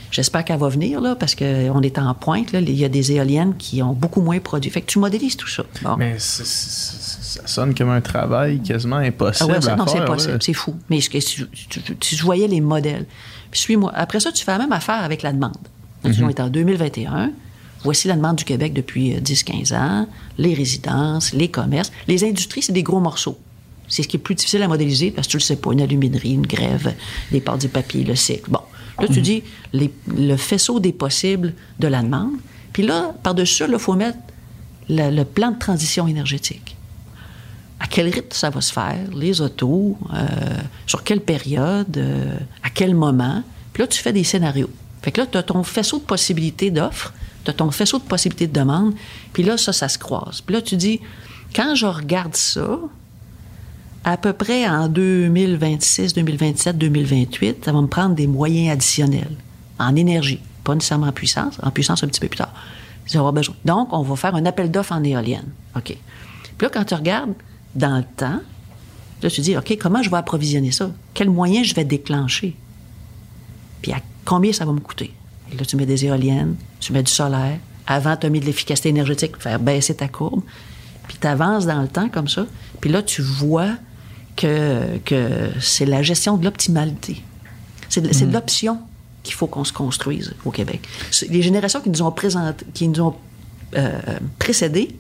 j'espère qu'elle va venir, là, parce qu'on est en pointe, là, il y a des éoliennes qui ont beaucoup moins produit. Fait que tu modélises tout ça. Bon. Mais ça sonne comme un travail quasiment Ah impossible. ouais, ça, à non, c'est faire, possible, là. c'est fou. Mais si je voyais les modèles, puis suis-moi. Après ça, tu fais la même affaire avec la demande. Donc, On est en 2021. Voici la demande du Québec depuis euh, 10-15 ans. Les résidences, les commerces. Les industries, c'est des gros morceaux. C'est ce qui est plus difficile à modéliser parce que tu le sais pas, une aluminerie, une grève, les parts du papier, le cycle. Bon, là, tu dis les- le faisceau des possibles de la demande. Puis là, par-dessus il faut mettre le, le plan de transition énergétique. À quel rythme ça va se faire, les autos, euh, sur quelle période, euh, à quel moment? Puis là, tu fais des scénarios. Fait que là, tu as ton faisceau de possibilités d'offres, tu as ton faisceau de possibilités de demandes, puis là, ça, ça se croise. Puis là, tu dis, quand je regarde ça, à peu près en 2026, 2027, 2028, ça va me prendre des moyens additionnels en énergie, pas nécessairement en puissance, en puissance un petit peu plus tard. Besoin. Donc, on va faire un appel d'offres en éolienne. OK. Puis là, quand tu regardes dans le temps, là, tu dis, OK, comment je vais approvisionner ça? Quels moyens je vais déclencher? Puis à combien ça va me coûter? Et là, tu mets des éoliennes, tu mets du solaire. Avant, tu as mis de l'efficacité énergétique pour faire baisser ta courbe. Puis tu avances dans le temps comme ça. Puis là, tu vois que, que c'est la gestion de l'optimalité. C'est de, de l'option qu'il faut qu'on se construise au Québec. Les générations qui nous ont, présenté, qui nous ont euh, précédés,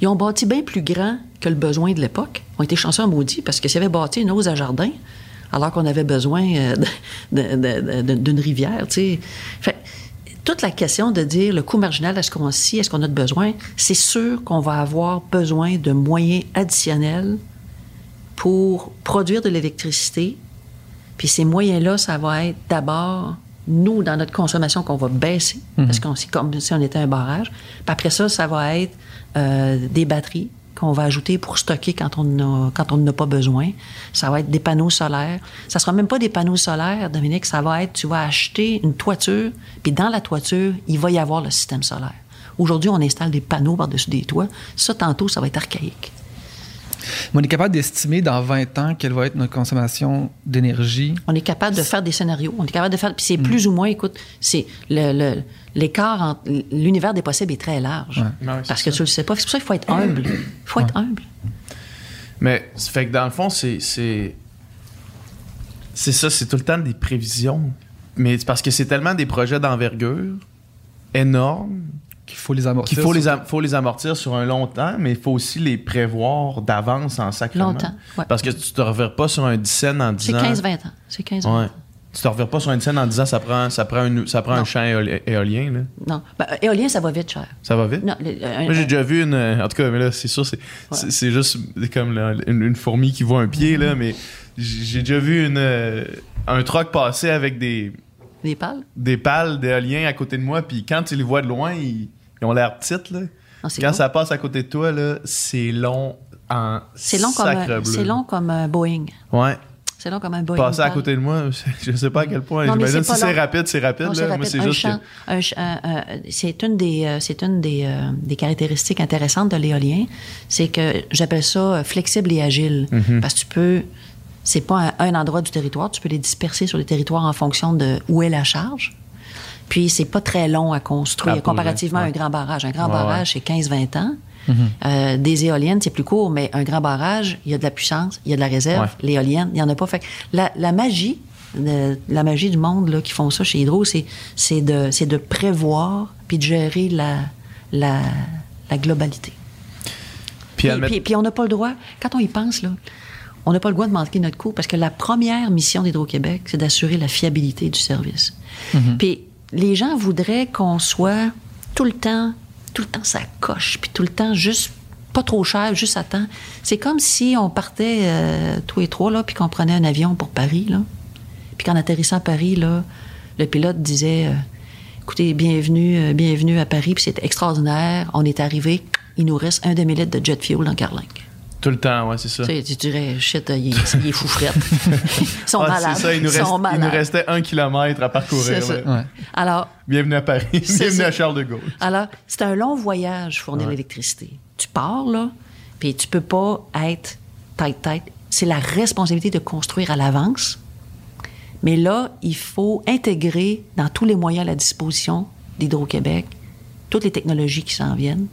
ils ont bâti bien plus grand que le besoin de l'époque. Ont été chanceux en maudit parce que s'ils avaient bâti une hausse à jardin, alors qu'on avait besoin euh, d'une rivière, tu sais. Fait, toute la question de dire le coût marginal, est-ce qu'on si, est-ce qu'on a de besoin, c'est sûr qu'on va avoir besoin de moyens additionnels pour produire de l'électricité. Puis ces moyens-là, ça va être d'abord nous, dans notre consommation, qu'on va baisser, parce qu'on c'est comme si on était un barrage. Puis après ça, ça va être euh, des batteries qu'on va ajouter pour stocker quand on a, quand on n'en a pas besoin. Ça va être des panneaux solaires. Ça sera même pas des panneaux solaires, Dominique, ça va être, tu vas acheter une toiture, puis dans la toiture, il va y avoir le système solaire. Aujourd'hui, on installe des panneaux par-dessus des toits. Ça, tantôt, ça va être archaïque. Mais on est capable d'estimer dans 20 ans quelle va être notre consommation d'énergie. On est capable de faire des scénarios. On est capable de faire. Puis c'est plus ou moins, écoute, c'est le, le- l'écart entre l'univers des possibles est très large. Ouais, ouais, parce que tu le sais pas. C'est pour ça qu'il faut être humble. Il faut être humble. Mais ça fait que dans le fond, c'est. C'est c'est ça, c'est tout le temps des prévisions. Mais c'est parce que c'est tellement des projets d'envergure énormes Qu'il faut les amortir. qu'il faut, les am- faut les amortir sur un long temps, mais il faut aussi les prévoir d'avance en sacrement. Longtemps, ouais. Parce que tu te reverras pas sur un 10 cents en 10 C'est ans. 15-20 ans. C'est 15-20 Ouais. ans. Tu te reverras pas sur un 10 cents en 10 ans, ça prend, ça prend, un, ça prend un champ éoli- éolien. Là. Non. Ben, éolien, ça va vite, cher. Ça va vite? Non, le- un- Moi, j'ai déjà vu une. euh, En tout cas, mais là, c'est sûr, c'est c'est- c'est juste comme là, une, une fourmi qui voit un pied, là, mais j'ai déjà vu une, euh, un truck passer avec des, les pales? des pales d'éolien à côté de moi, puis quand tu les vois de loin, ils, ils ont l'air petites, là. Ah, Quand ça passe à côté de toi, là, c'est long en C'est long, comme un, bleu. c'est long comme un Boeing. Ouais. C'est long comme un Boeing. Passer à côté de moi, je sais pas à quel point. J'imagine c'est si c'est rapide, c'est rapide. C'est Moi, rapide. c'est Un juste champ- que. un ch- un- un- c'est une des, euh, c'est une des, euh, des caractéristiques intéressantes de l'éolien, c'est que j'appelle ça euh, flexible et agile, Mhm. parce que tu peux, c'est pas un, un endroit du territoire, tu peux les disperser sur les territoires en fonction de où est la charge. Puis c'est pas très long à construire poser, comparativement à un grand barrage. Un grand Ouais, barrage, c'est 15-20 ans. Euh, des éoliennes, c'est plus court, mais un grand barrage, il y a de la puissance, il y a de la réserve. L'éolienne, il n'y en a pas. Fait la, la magie, de- la magie du monde là, qui font ça chez Hydro, c'est, de, prévoir puis de gérer la, la, la globalité. Puis, Puis, admettre- puis- puis on n'a pas le droit, quand on y pense, là, on n'a pas le droit de manquer notre coup parce que la première mission d'Hydro-Québec, c'est d'assurer la fiabilité du service. Puis les gens voudraient qu'on soit tout le temps, tout le temps ça coche, puis tout le temps juste pas trop cher, juste à temps. C'est comme si on partait euh, tous les trois là, puis qu'on prenait un avion pour Paris là, puis qu'en atterrissant à Paris le pilote disait, euh, écoutez, bienvenue, euh, bienvenue à Paris, puis c'est extraordinaire. On est arrivé, il nous reste un demi litre de jet fuel dans Carlingue. Tout le temps, ouais, c'est ça. Tu sais, tu dirais, shit, il, est- il est fou frette. Ils sont Ah, malades. c'est ça, il nous, Ils reste- sont il nous restait un kilomètre à parcourir. C'est ça. ouais. Ouais. Alors, Bienvenue à Paris. Bienvenue ça. à Charles de Gaulle. Alors, c'est un long voyage, fournir l'électricité. Tu pars, là, puis tu peux pas être tête-tête. C'est la responsabilité de construire à l'avance. Mais là, il faut intégrer dans tous les moyens à la disposition d'Hydro-Québec toutes les technologies qui s'en viennent,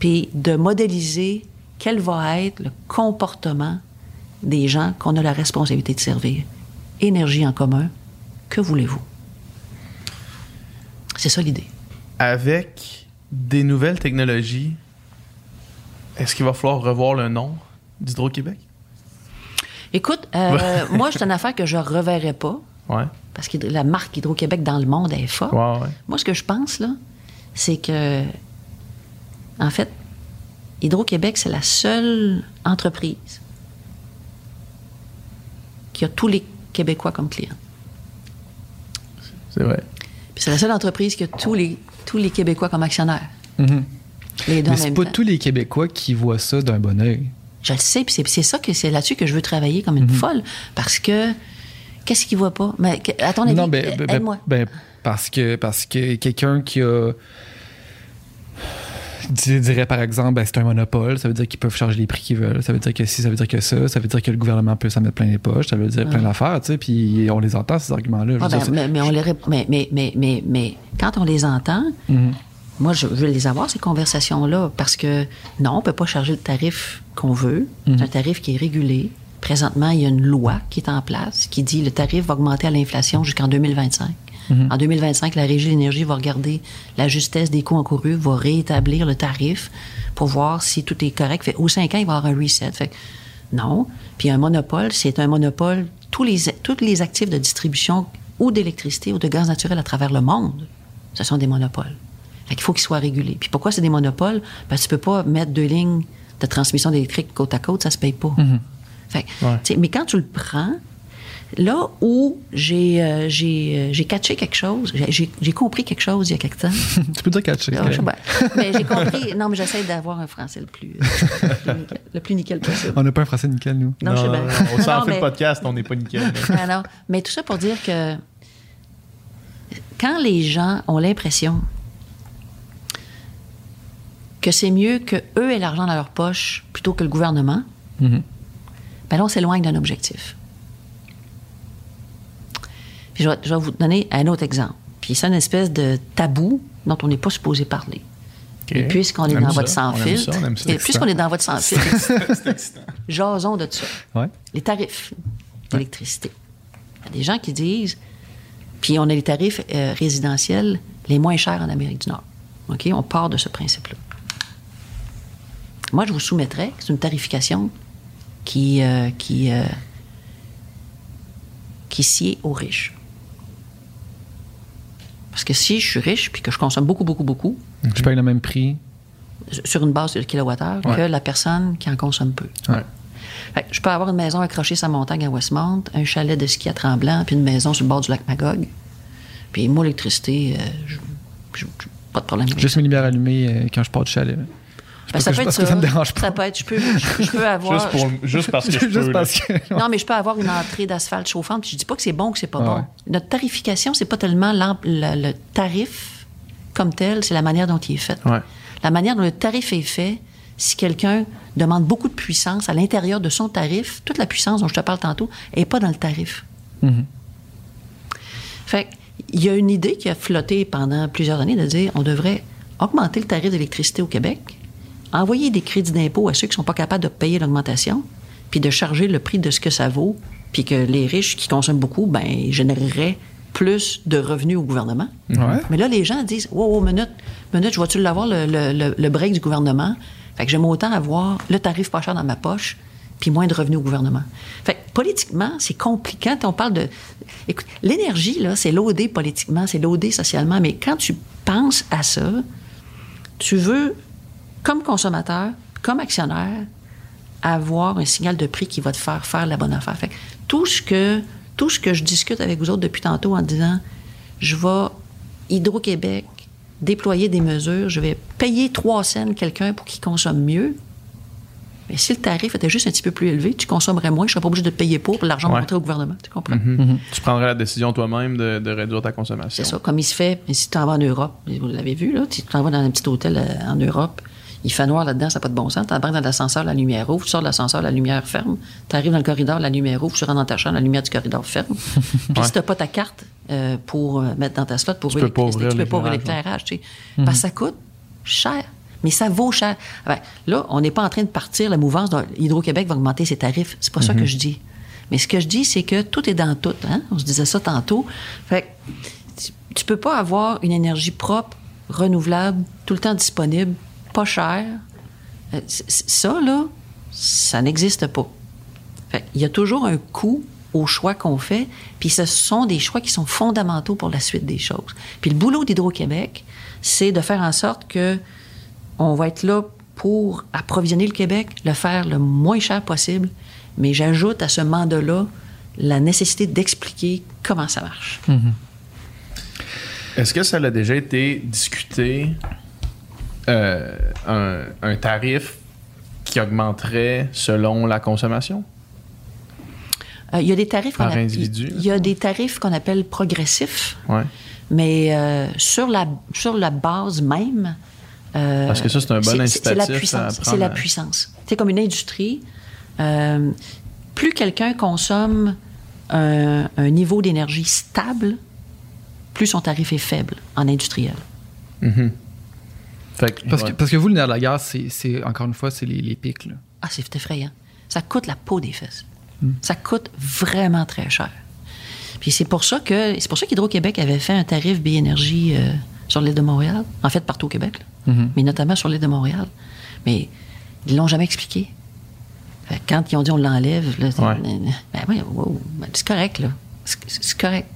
puis de modéliser quel va être le comportement des gens qu'on a la responsabilité de servir. Énergie en commun, que voulez-vous? C'est ça l'idée. Avec des nouvelles technologies, est-ce qu'il va falloir revoir le nom d'Hydro-Québec? Écoute, euh, moi, c'est une affaire que je reverrai pas. Ouais. Parce que la marque Hydro-Québec dans le monde est forte. Ouais, ouais. Moi, ce que je pense, là, c'est que, en fait, Hydro-Québec, c'est la seule entreprise qui a tous les Québécois comme clients. C'est vrai. Puis c'est la seule entreprise qui a tous les, tous les Québécois comme actionnaires. Les deux en Mais c'est pas temps. tous les Québécois qui voient ça d'un bon oeil. Je le sais, puis c'est, ça que c'est là-dessus que je veux travailler comme une folle. Parce que, qu'est-ce qu'ils voient pas? Mais, à ton avis, non, ben, ben, aide-moi. ben, parce que parce que quelqu'un qui a di- dirait par exemple ben, c'est un monopole, ça veut dire qu'ils peuvent charger les prix qu'ils veulent, ça veut dire que si, ça veut dire que ça, ça veut dire que le gouvernement peut s'en mettre plein les poches, ça veut dire plein d'affaires, tu sais, puis on les entend ces arguments-là. Ah, ben, mais, mais on les rép- mais, mais, mais, mais, mais quand on les entend, Mhm. moi, je veux les avoir, ces conversations-là, parce que non, on peut pas charger le tarif qu'on veut. C'est un tarif qui est régulé. Présentement, il y a une loi qui est en place qui dit le tarif va augmenter à l'inflation jusqu'en 2025. En 2025, la Régie de l'énergie va regarder la justesse des coûts encourus, va réétablir le tarif pour voir si tout est correct. Fait, aux cinq ans, il va y avoir un reset. Fait non. Puis un monopole, c'est un monopole. Tous les, tous les actifs de distribution ou d'électricité ou de gaz naturel à travers le monde, ce sont des monopoles. Fait qu'il faut qu'ils soient régulés. Puis pourquoi c'est des monopoles? Parce que tu peux pas mettre deux lignes de transmission d'électrique côte à côte, ça se paye pas. Fait Ouais. tu sais, mais quand tu le prends, là où j'ai euh, j'ai euh, j'ai catché quelque chose, j'ai- compris quelque chose il y a quelque temps. tu peux dire catcher. Ah, je pas. mais j'ai compris. Non, mais j'essaie d'avoir un français le plus, euh, le plus nickel- le plus nickel possible. On n'a pas un français nickel, nous. Non, je sais bien. on s'en Non, fait mais- le podcast, on n'est pas nickel. Ah non. Mais tout ça pour dire que quand les gens ont l'impression que c'est mieux que eux aient l'argent dans leur poche plutôt que le gouvernement, Mhm. ben là, on s'éloigne d'un objectif. Puis je vais, je vais vous donner un autre exemple. Puis c'est une espèce de tabou dont on n'est pas supposé parler. Et puisqu'on est dans votre sans on aime filtre, ça, on aime ça. et puisqu'on est dans votre sans filtre, C'est excitant. jasons de ça Ouais. les tarifs d'électricité. Il y a des gens qui disent, puis on a les tarifs euh, résidentiels les moins chers en Amérique du Nord. OK? On part de ce principe-là. Moi, je vous soumettrais, c'est une tarification qui, euh, qui, euh, qui sied aux riches. Parce que si je suis riche puis que je consomme beaucoup, beaucoup, beaucoup, Je paye le même prix. sur une base de kilowattheure que la personne qui en consomme peu. Ouais. Fait que je peux avoir une maison accrochée la montagne à Westmount, un chalet de ski à Tremblant, puis une maison sur le bord du lac Magog. Puis moi, l'électricité, euh, je- je- je- pas de problème. Juste mes lumières allumées euh, quand je pars du chalet. là. Ben, ça que peut je- être parce que ça me dérange pas. Ça peut être, je peux, je, je peux avoir... Juste, pour, juste parce que je peux. Juste là. parce que. Non, mais je peux avoir une entrée d'asphalte chauffante. Puis je dis pas que c'est bon ou que c'est pas Ah bon. ouais. Notre tarification, c'est pas tellement le, le tarif comme tel, c'est la manière dont il est fait. Ouais. La manière dont le tarif est fait, si quelqu'un demande beaucoup de puissance à l'intérieur de son tarif, toute la puissance dont je te parle tantôt n'est pas dans le tarif. Mhm. Fait il y a une idée qui a flotté pendant plusieurs années de dire on devrait augmenter le tarif d'électricité au Québec, envoyer des crédits d'impôt à ceux qui sont pas capables de payer l'augmentation, puis de charger le prix de ce que ça vaut, puis que les riches qui consomment beaucoup, ben, généreraient plus de revenus au gouvernement. Ouais. Mais là, les gens disent Wow, wow, minute, minute, je vois-tu l'avoir le, le, le, le break du gouvernement Fait que j'aime autant avoir le tarif pas cher dans ma poche, puis moins de revenus au gouvernement. Fait que politiquement, c'est compliqué. Quand on parle de. Écoute, l'énergie, là, c'est loadé politiquement, c'est loadé socialement, mais quand tu penses à ça, tu veux, comme consommateur, comme actionnaire, avoir un signal de prix qui va te faire faire la bonne affaire. Fait que tout ce que, tout ce que je discute avec vous autres depuis tantôt en disant, je vais Hydro-Québec déployer des mesures, je vais payer trois cents quelqu'un pour qu'il consomme mieux. Mais si le tarif était juste un petit peu plus élevé, tu consommerais moins, je ne serais pas obligé de te payer pour, pour l'argent Ouais. montrer au gouvernement. Tu comprends? Mhm. Tu prendrais la décision toi-même de, de réduire ta consommation. C'est ça, comme il se fait. Si tu t'en vas en Europe, vous l'avez vu, là, tu t'en vas dans un petit hôtel euh, en Europe, il fait noir là-dedans, ça n'a pas de bon sens. Tu embarques dans l'ascenseur, la lumière ouvre, tu sors de l'ascenseur, la lumière ferme. Tu arrives dans le corridor, la lumière ouvre, tu rentres dans ta chambre, la lumière du corridor ferme. Puis si tu n'as pas ta carte euh, pour euh, mettre dans ta slot pour Tu pas l'électricité, ouvrir tu peux pas ouvrir l'éclairage. Tu sais. Parce que ça coûte cher. Mais ça vaut cher. Ben, là, on n'est pas en train de partir la mouvance. Hydro-Québec va augmenter ses tarifs. C'est pas ça que je dis. Mais ce que je dis, c'est que tout est dans tout. Hein? On se disait ça tantôt. Fait que tu, tu peux pas avoir une énergie propre, renouvelable, tout le temps disponible, pas chère. Euh, ça, là, ça n'existe pas. Fait, il y a toujours un coût aux choix qu'on fait, puis ce sont des choix qui sont fondamentaux pour la suite des choses. Puis le boulot d'Hydro-Québec, c'est de faire en sorte que on va être là pour approvisionner le Québec, le faire le moins cher possible, mais j'ajoute à ce mandat-là la nécessité d'expliquer comment ça marche. Est-ce que ça a déjà été discuté euh, un, un tarif qui augmenterait selon la consommation? Euh, il y a des tarifs qu'on Il y a des tarifs qu'on appelle progressifs, Ouais. mais euh, sur, la, sur la base même. Parce que ça, c'est un bon incitatif C'est la puissance. C'est la puissance. C'est comme une industrie. plus quelqu'un consomme un, un niveau d'énergie stable, plus son tarif est faible en industriel. Mhm. Fait que, Parce, ouais. que, parce que vous, le nerf de la guerre, c'est, c'est- encore une fois, c'est les, les pics. Là. Ah, c'est effrayant. Ça coûte la peau des fesses. Ça coûte vraiment très cher. Puis c'est pour ça que c'est pour ça qu'Hydro-Québec avait fait un tarif biénergie euh, sur l'île de Montréal, en fait partout au Québec, là. mais notamment sur l'île de Montréal. Mais ils l'ont jamais expliqué. Fait quand ils ont dit on l'enlève, là, c'est- Ouais. ben wow, ben c'est correct là, c'est correct.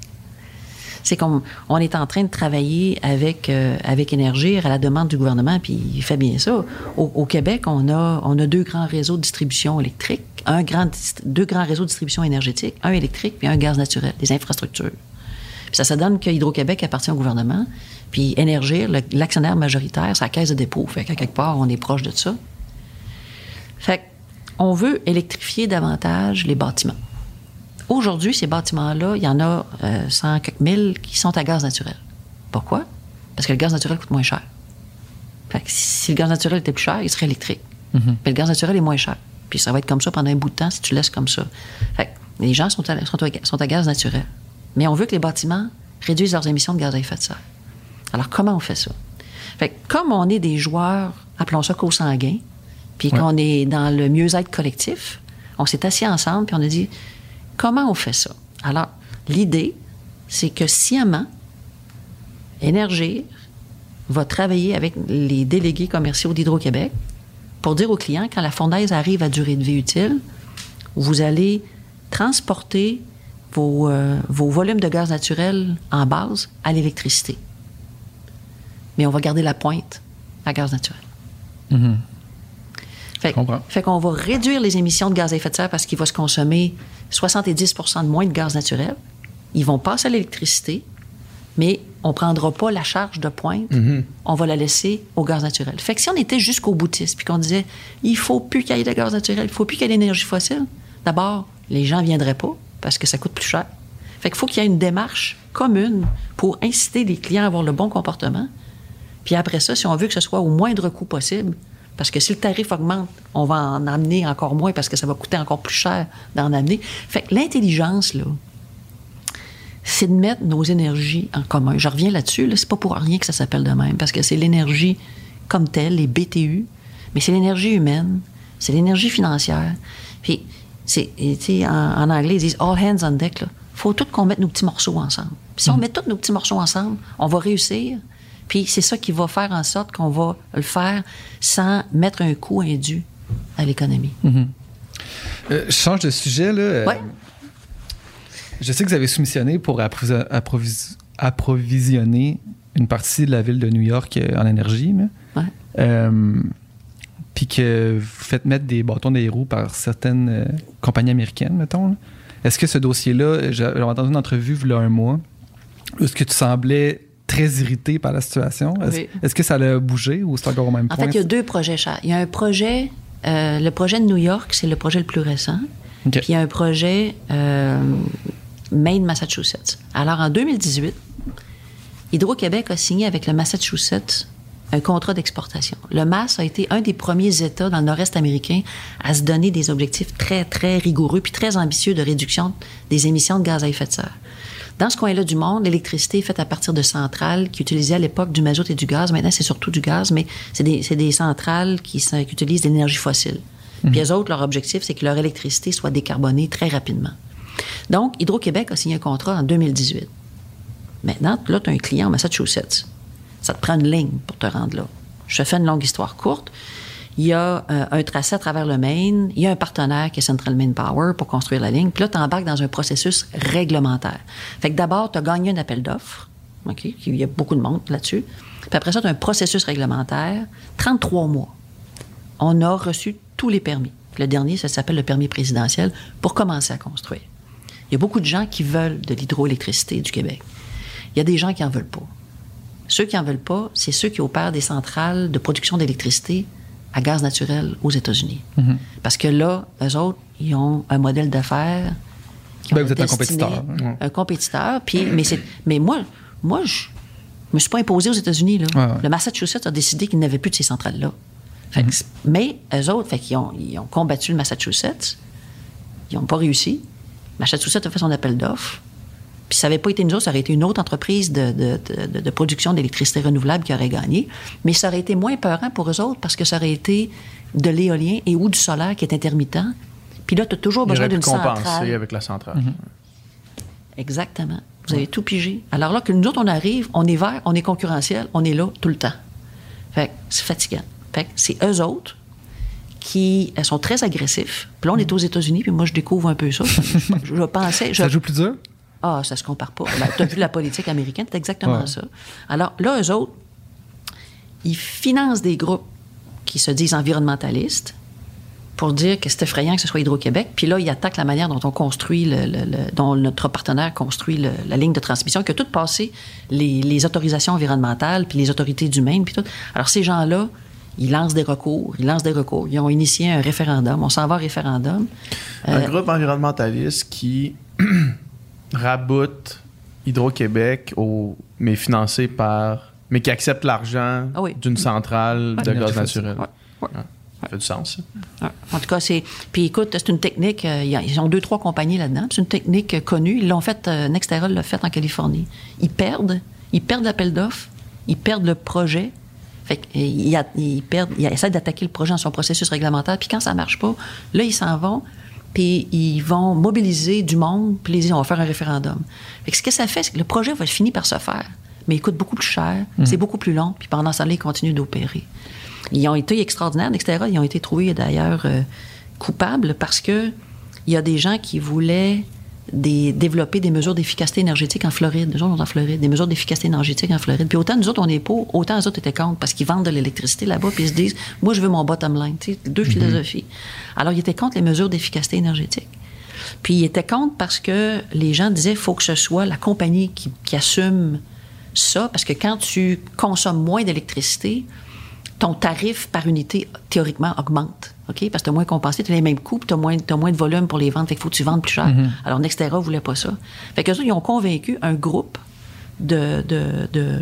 C'est comme on est en train de travailler avec euh, Énergir à la demande du gouvernement, puis il fait bien ça. Au, Québec, on a deux grands réseaux de distribution électrique, un deux grands réseaux de distribution énergétique, un électrique puis un gaz naturel, des infrastructures. Ça se donne que Hydro-Québec appartient au gouvernement, puis Énergir, l'actionnaire majoritaire, c'est la caisse de dépôt. Fait qu'à quelque part, on est proche de ça. Fait qu'on veut électrifier davantage les bâtiments. Aujourd'hui, ces bâtiments-là, il y en a euh, 100 quelques mille qui sont à gaz naturel. Pourquoi? Parce que le gaz naturel coûte moins cher. Fait que si le gaz naturel était plus cher, il serait électrique. Mais le gaz naturel est moins cher. Puis ça va être comme ça pendant un bout de temps si tu laisses comme ça. Fait que les gens sont à, sont à- sont à gaz naturel. Mais on veut que les bâtiments réduisent leurs émissions de gaz à effet de serre. Alors, comment on fait ça? Fait que comme on est des joueurs, appelons ça co-sanguins, puis qu'on est dans le mieux-être collectif, on s'est assis ensemble puis on a dit comment on fait ça? Alors, l'idée, c'est que sciemment, Énergir va travailler avec les délégués commerciaux d'Hydro-Québec pour dire aux clients, quand la fournaise arrive à durée de vie utile, vous allez transporter vos, euh, vos volumes de gaz naturel en base à l'électricité. Mais on va garder la pointe à gaz naturel. Fait, Je comprends. fait qu'on va réduire les émissions de gaz à effet de serre parce qu'il va se consommer 70% de moins de gaz naturel. Ils vont passer à l'électricité, mais on ne prendra pas la charge de pointe. On va la laisser au gaz naturel. Fait que si on était jusqu'au boutiste puis qu'on disait il faut plus qu'il y ait de gaz naturel, il faut plus qu'il y ait d'énergie fossile, d'abord, les gens ne viendraient pas parce que ça coûte plus cher. Fait qu'il faut qu'il y ait une démarche commune pour inciter les clients à avoir le bon comportement. Puis après ça, si on veut que ce soit au moindre coût possible, parce que si le tarif augmente, on va en amener encore moins parce que ça va coûter encore plus cher d'en amener. Fait que l'intelligence, là, c'est de mettre nos énergies en commun. Je reviens là-dessus, là, c'est pas pour rien que ça s'appelle de même, parce que c'est l'énergie comme telle, les BTU, mais c'est l'énergie humaine, c'est l'énergie financière. Puis, c'est, et tu sais, en, en anglais, ils disent all hands on deck. Il faut tout qu'on mette nos petits morceaux ensemble. Puis si on met tous nos petits morceaux ensemble, on va réussir. Puis c'est ça qui va faire en sorte qu'on va le faire sans mettre un coût indu à l'économie. Euh, je change de sujet. Là. Euh, Ouais. Je sais que vous avez soumissionné pour approvis- approvis- approvisionner une partie de la ville de New York euh, en énergie. Ouais. Euh, Puis que vous faites mettre des bâtons des roues par certaines euh, compagnies américaines, mettons. Est-ce que ce dossier-là, j'ai j'ai entendu une entrevue il y a un mois, où est-ce que tu semblais très irrité par la situation? Est-ce Oui. que ça a bougé ou c'est encore au même En point? fait, il y a deux projets chers. Il y a un projet, euh, le projet de New York, c'est le projet le plus récent. OK. Puis il y a un projet euh, Maine, Massachusetts. Alors en 2018, Hydro-Québec a signé avec le Massachusetts un contrat d'exportation. Le Mass a été un des premiers États dans le nord-est américain à se donner des objectifs très, très rigoureux puis très ambitieux de réduction des émissions de gaz à effet de serre. Dans ce coin-là du monde, l'électricité est faite à partir de centrales qui utilisaient à l'époque du mazout et du gaz. Maintenant, c'est surtout du gaz, mais c'est des, des centrales qui, sont- qui utilisent de l'énergie fossile. Puis eux autres, leur objectif, c'est que leur électricité soit décarbonée très rapidement. Donc, Hydro-Québec a signé un contrat en 2018. Maintenant, là, tu as un client en Massachusetts. Ça te prend une ligne pour te rendre là. Je te fais une longue histoire courte. Il y a euh, un tracé à travers le Maine, il y a un partenaire qui est Central Maine Power pour construire la ligne, puis là, tu embarques dans un processus réglementaire. Fait que d'abord, tu as gagné un appel d'offres, OK, il y a beaucoup de monde là-dessus, puis après ça, tu as un processus réglementaire, 33 mois. On a reçu tous les permis. Le dernier, ça s'appelle le permis présidentiel pour commencer à construire. Il y a beaucoup de gens qui veulent de l'hydroélectricité du Québec. Il y a des gens qui n'en veulent pas. Ceux qui n'en veulent pas, c'est ceux qui opèrent des centrales de production d'électricité à gaz naturel aux États-Unis. Mhm. Parce que là, eux autres, ils ont un modèle d'affaires. qui Ben, vous êtes un compétiteur. hein. Un compétiteur. Puis, mais, mais moi, moi, je me suis pas imposé aux États-Unis. Là. Ouais, ouais. Le Massachusetts a décidé qu'il n'avait plus de ces centrales-là. Mhm. Mais eux autres, fait qu'ils ont, ils ont combattu le Massachusetts. Ils n'ont pas réussi. Massachusetts a fait son appel d'offres. Puis ça n'avait pas été nous autres, ça aurait été une autre entreprise de, de- de- de production d'électricité renouvelable qui aurait gagné. Mais ça aurait été moins peurant pour eux autres parce que ça aurait été de l'éolien et ou du solaire qui est intermittent. Puis là, tu as toujours besoin d'une compenser centrale. avec la centrale. Mhm. Exactement. Vous avez tout pigé. Alors là que nous autres, on arrive, on est vert, on est concurrentiel, on est là tout le temps. Fait que c'est fatigant. Fait que c'est eux autres qui elles sont très agressifs. Puis là, on est aux États-Unis, puis moi, je découvre un peu ça. je, je pensais... Je, Ça joue plus dur? Ah, ça se compare pas. Ben, tu as vu la politique américaine, c'est exactement Ouais. ça. Alors là, eux autres, ils financent des groupes qui se disent environnementalistes pour dire que c'est effrayant que ce soit Hydro-Québec. Puis là, ils attaquent la manière dont on construit, le, le- le- dont notre partenaire construit le- la ligne de transmission, qui a tout passé les, les autorisations environnementales, puis les autorités du Maine, puis tout. Alors ces gens-là, ils lancent des recours, ils lancent des recours. Ils ont initié un référendum. On s'en va au référendum. Un Euh, groupe environnementaliste qui raboute Hydro-Québec, au- mais financé par. mais qui accepte l'argent Ah oui. d'une centrale Ouais, de gaz naturel. Ouais, ouais. Ça fait du sens, ça. En tout cas, c'est. Puis écoute, c'est une technique. euh, ils ont deux, trois compagnies là-dedans. C'est une technique euh, connue. Ils l'ont fait, euh, l'a fait en Californie. Ils perdent. Ils perdent l'appel d'offres. Ils perdent le projet. Fait qu'ils ils, a- ils perdent. Ils essaient d'attaquer le projet dans son processus réglementaire. Puis quand ça marche pas, là, ils s'en vont. Puis ils vont mobiliser du monde. Puis ils disent, on va faire un référendum. Fait que ce que ça fait, c'est que le projet va finir par se faire. Mais il coûte beaucoup plus cher. C'est beaucoup plus long. Puis pendant ce temps-là, ils continuent d'opérer. Ils ont été extraordinaires, etc. Ils ont été trouvés d'ailleurs euh, coupables parce que il y a des gens qui voulaient des- développer des mesures d'efficacité énergétique en Floride. Nous autres, on est en Floride, des mesures d'efficacité énergétique en Floride. Puis autant nous autres, on est pour, autant les autres étaient contre parce qu'ils vendent de l'électricité là-bas puis ils se disent, moi, je veux mon bottom line. Tu sais, deux philosophies. Alors, ils étaient contre les mesures d'efficacité énergétique. Puis ils étaient contre parce que les gens disaient, faut que ce soit la compagnie qui, qui assume ça, parce que quand tu consommes moins d'électricité, ton tarif par unité, théoriquement, augmente. OK? Parce que tu as moins compensé, tu as les mêmes coûts, tu as moins, t'as moins de volume pour les vendre, fait qu'il faut que tu vendes plus cher. Alors, Nextera ne voulait pas ça. Fait que ils ont convaincu un groupe de, de, de,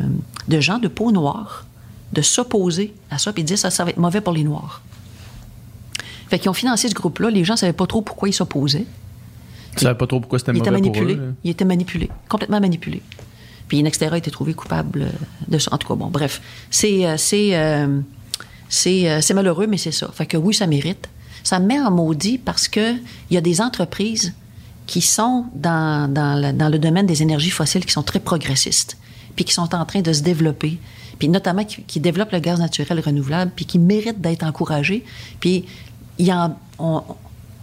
de gens de peau noire de s'opposer à ça, puis de dire ça, ça va être mauvais pour les Noirs. Fait qu'ils ont financé ce groupe-là. Les gens ne savaient pas trop pourquoi ils s'opposaient. Je savais pas trop pourquoi c'était mauvais pour manipulé. eux. là. Il était manipulé, complètement manipulé. Puis Nextera a été trouvé coupable euh, de ça. En tout cas, bon, bref, c'est euh, c'est euh, c'est malheureux, mais c'est ça. Fait que oui, ça mérite. Ça me met en maudit parce que il y a des entreprises qui sont dans, dans, le, dans le domaine des énergies fossiles qui sont très progressistes, puis qui sont en train de se développer, puis notamment qui, qui développent le gaz naturel renouvelable, puis qui méritent d'être encouragés. Puis y en, on,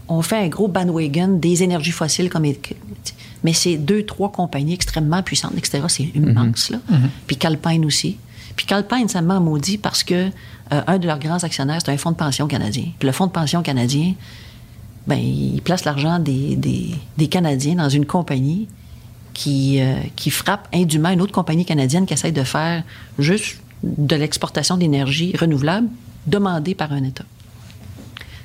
on fait un gros bandwagon des énergies fossiles comme mais c'est deux trois compagnies extrêmement puissantes etc c'est immense là puis Calpine aussi puis Calpine ça m'a maudit parce que euh, un de leurs grands actionnaires c'est un fonds de pension canadien puis le fonds de pension canadien ben il place l'argent des, des, des Canadiens dans une compagnie qui, euh, qui frappe indûment une autre compagnie canadienne qui essaie de faire juste de l'exportation d'énergie renouvelable demandée par un État.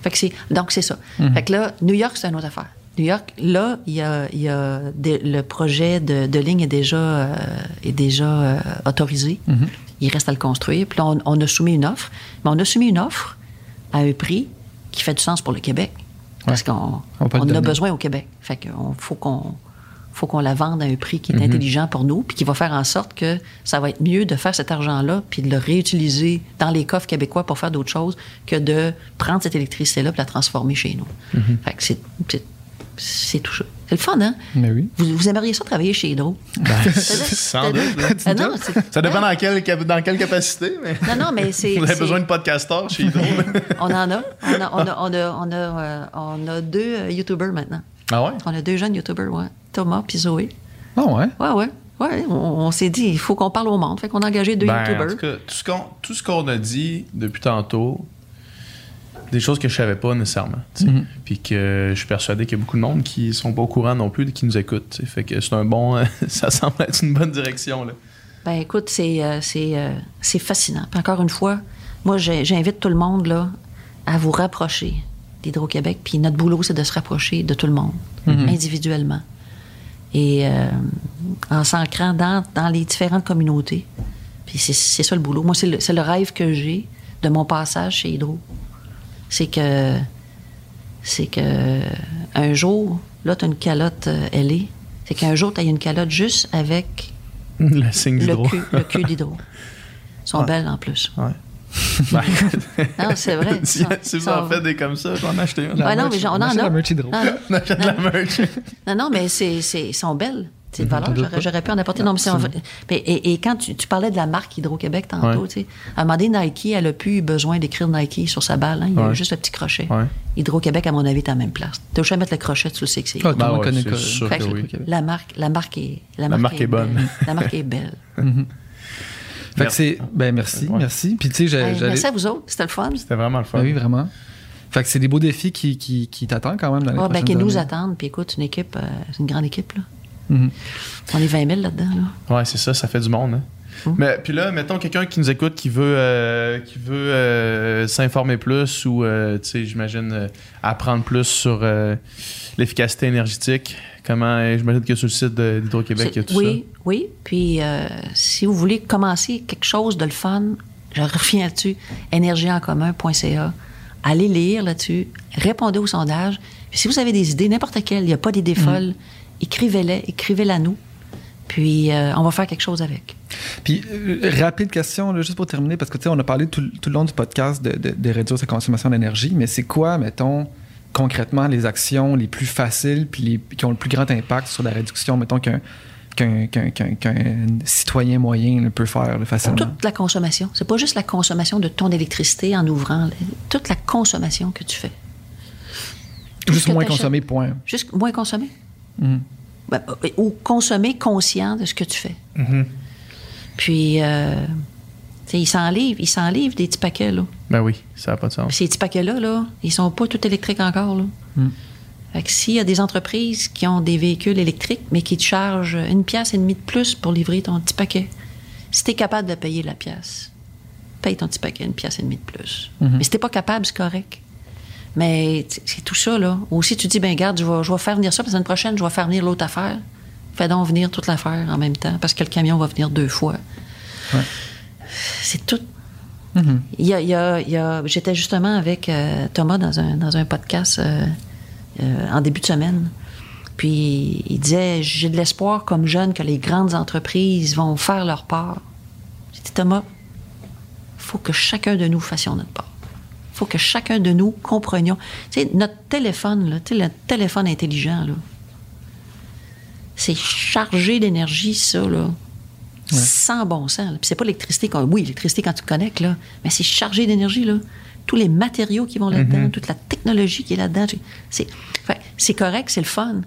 Fait que c'est, donc, c'est ça. Fait que là, New York, c'est une autre affaire. New York, là, il y a, il y a des- le projet de, de ligne est déjà, euh, est déjà euh, autorisé. Il reste à le construire. Puis là, on, on a soumis une offre. Mais on a soumis une offre à un prix qui fait du sens pour le Québec. Parce qu'on On on en a besoin au Québec. Fait qu'on faut qu'on faut qu'on la vende à un prix qui est intelligent pour nous, puis qui va faire en sorte que ça va être mieux de faire cet argent-là, puis de le réutiliser dans les coffres québécois pour faire d'autres choses, que de prendre cette électricité-là puis la transformer chez nous. Fait que c'est tout ça. C'est le fun, hein? Mais oui. Vous, vous aimeriez ça travailler chez Hydro? Sans doute. Ah non, Ça dépend dans quelle, dans quelle capacité, mais. Non, non, mais c'est. Vous avez besoin de podcasteurs chez Hydro. On en a. On a, on a, on a, on a, euh, on a deux YouTubers maintenant. ah ouais? On a deux jeunes YouTubers, ouais. Thomas puis Zoé. Ah ouais? Ouais, ouais. Ouais, on, on s'est dit, il faut qu'on parle au monde. Fait qu'on a engagé deux Ben, en YouTubers. tout cas, tout ce qu'on tout ce qu'on a dit depuis tantôt, des choses que je savais pas nécessairement. Mhm. Puis que je suis persuadé qu'il y a beaucoup de monde qui sont pas au courant non plus, qui nous écoutent. Fait que c'est un bon. ça semble être une bonne direction. Là. Ben écoute, c'est euh, c'est euh, c'est fascinant. Puis encore une fois, moi j'invite tout le monde là à vous rapprocher d'Hydro-Québec. Puis notre boulot, c'est de se rapprocher de tout le monde, individuellement. Et euh, en s'ancrant dans, dans les différentes communautés. Puis c'est c'est ça le boulot. Moi, c'est le, c'est le rêve que j'ai de mon passage chez Hydro. C'est que c'est que un jour, là, tu as une calotte euh, ailée. C'est qu'un jour, tu as une calotte juste avec Le signe le d'Hydro. cul, le cul d'hydro. Ils sont Ouais. belles en plus. Ouais. Ben, Non, c'est vrai. si, sont- si vous en sont- faites des comme ça, j'en ai acheté un. La Ouais, non, merch- mais on en achète a. la merch Hydro. Non, non. On achète de la merch. Non, non, mais c'est, c'est, ils sont belles. C'est de Mhm, doutes J'aurais, pu en apporter. Non, mais c'est en vrai. Mais, et, et quand tu, tu parlais de la marque Hydro-Québec tantôt, Ouais. tu sais, à un moment donné, Nike, elle a plus besoin d'écrire Nike sur sa balle. hein. Il y a juste le petit crochet. Ouais. Hydro-Québec, à mon avis, est à la même place. Tu as mettre le crochet, tu le sais que c'est. Ah, Ben connaît que- Fait que oui. La marque, la marque est, la marque est bonne. belle. La marque est belle. Fait que c'est. Ben merci, Ouais. merci. Puis tu sais, merci à vous autres. C'était le fun. C'était vraiment le fun. Ben oui, vraiment. Fait que c'est des beaux défis qui, qui, qui t'attendent quand même dans les Ah, ben, qui nous attendent. Puis écoute, une équipe, euh, c'est une grande équipe. Là. Mhm. On est 20 000 là-dedans. Là. Ouais, c'est ça, ça fait du monde. Hein. Hum. Mais puis là, mettons quelqu'un qui nous écoute, qui veut, euh, qui veut euh, s'informer plus ou, euh, tu sais, j'imagine, apprendre plus sur l'efficacité énergétique. Comment, j'imagine que sur le site d'Hydro-Québec, il y a tout oui, oui. Puis si vous voulez commencer quelque chose de le fun, je reviens là-dessus, énergieencommun.ca. Allez lire là-dessus, répondez au sondage. Puis si vous avez des idées, n'importe quelles, il n'y a pas d'idées folles, écrivez-les, écrivez-les à nous. Puis euh, on va faire quelque chose avec. Puis, euh, rapide question, là, juste pour terminer, parce que tu sais, on a parlé tout, tout le long du podcast de, de- de réduire sa consommation d'énergie, mais c'est quoi, mettons, concrètement, les actions les plus faciles puis les, qui ont le plus grand impact sur la réduction, mettons, qu'un qu'un qu'un- qu'un citoyen moyen peut faire là, facilement? Toute la consommation. C'est pas juste la consommation de ton électricité en ouvrant. là. Toute la consommation que tu fais. Tout Juste moins consommer, point. Juste moins consommer. Mhm. Ben, euh, ou consommer conscient de ce que tu fais. Mhm. Puis, euh, ils ils s'enlèvent des petits paquets, là. Ben oui, ça n'a pas de sens. Puis ces petits paquets-là, là, ils sont pas tout électriques encore, là. Mm. Fait que s'il y a des entreprises qui ont des véhicules électriques, mais qui te chargent une pièce et demie de plus pour livrer ton petit paquet, si tu es capable de payer la pièce, paye ton petit paquet une pièce et demie de plus. Mhm. Mais si t'es pas capable, c'est correct. Mais c'est tout ça, là. Ou si tu dis, ben garde, je vais, je vais faire venir ça, puis la semaine prochaine, je vais faire venir l'autre affaire. Fais donc venir toute l'affaire en même temps, parce que le camion va venir deux fois. Ouais. C'est tout. Mhm. Il y a, il y a- il y a- J'étais justement avec euh, Thomas dans un, dans un podcast euh, euh, en début de semaine. Puis il disait J'ai de l'espoir comme jeune que les grandes entreprises vont faire leur part. J'ai dit Thomas, il faut que chacun de nous fassions notre part. Il faut que chacun de nous comprenions. Tu sais, notre téléphone, là, tu sais, le téléphone intelligent, là, c'est chargé d'énergie, ça, là. Sans bon sens. là. Puis c'est pas l'électricité. qu'on- Oui, l'électricité quand tu te connectes, là, mais c'est chargé d'énergie, là. Tous les matériaux qui vont là-dedans, toute la technologie qui est là-dedans. C'est, c'est correct, c'est le fun.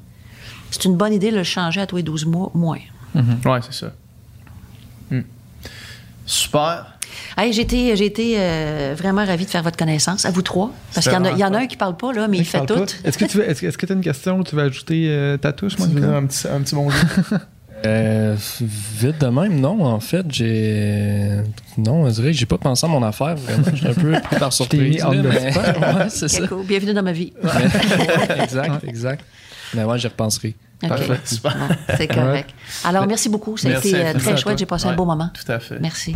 C'est une bonne idée de le changer à tous les 12 mois, moins. Ouais, c'est ça. Hmm. Super. Hey, j'ai été, j'ai été, euh, vraiment ravie de faire votre connaissance, à vous trois. Parce qu'il y en a, il y en a un qui parle pas, là, mais il fait tout. Est-ce que tu veux- est-ce que tu as une question où tu veux ajouter euh, ta touche, Monica? Un petit, un petit bonjour? Euh, vite de même, non. En fait, j'ai. Non, on dirait que j'ai pas pensé à mon affaire, vraiment. Je suis un peu pris par surprise. on là, the mais- spot. ouais, c'est ça. Quel cool. Bienvenue dans ma vie. exact, exact. Mais ouais, j'y repenserai. C'est correct. Alors, merci beaucoup. Ça a été très chouette. J'ai passé un beau moment. Tout à fait. Merci.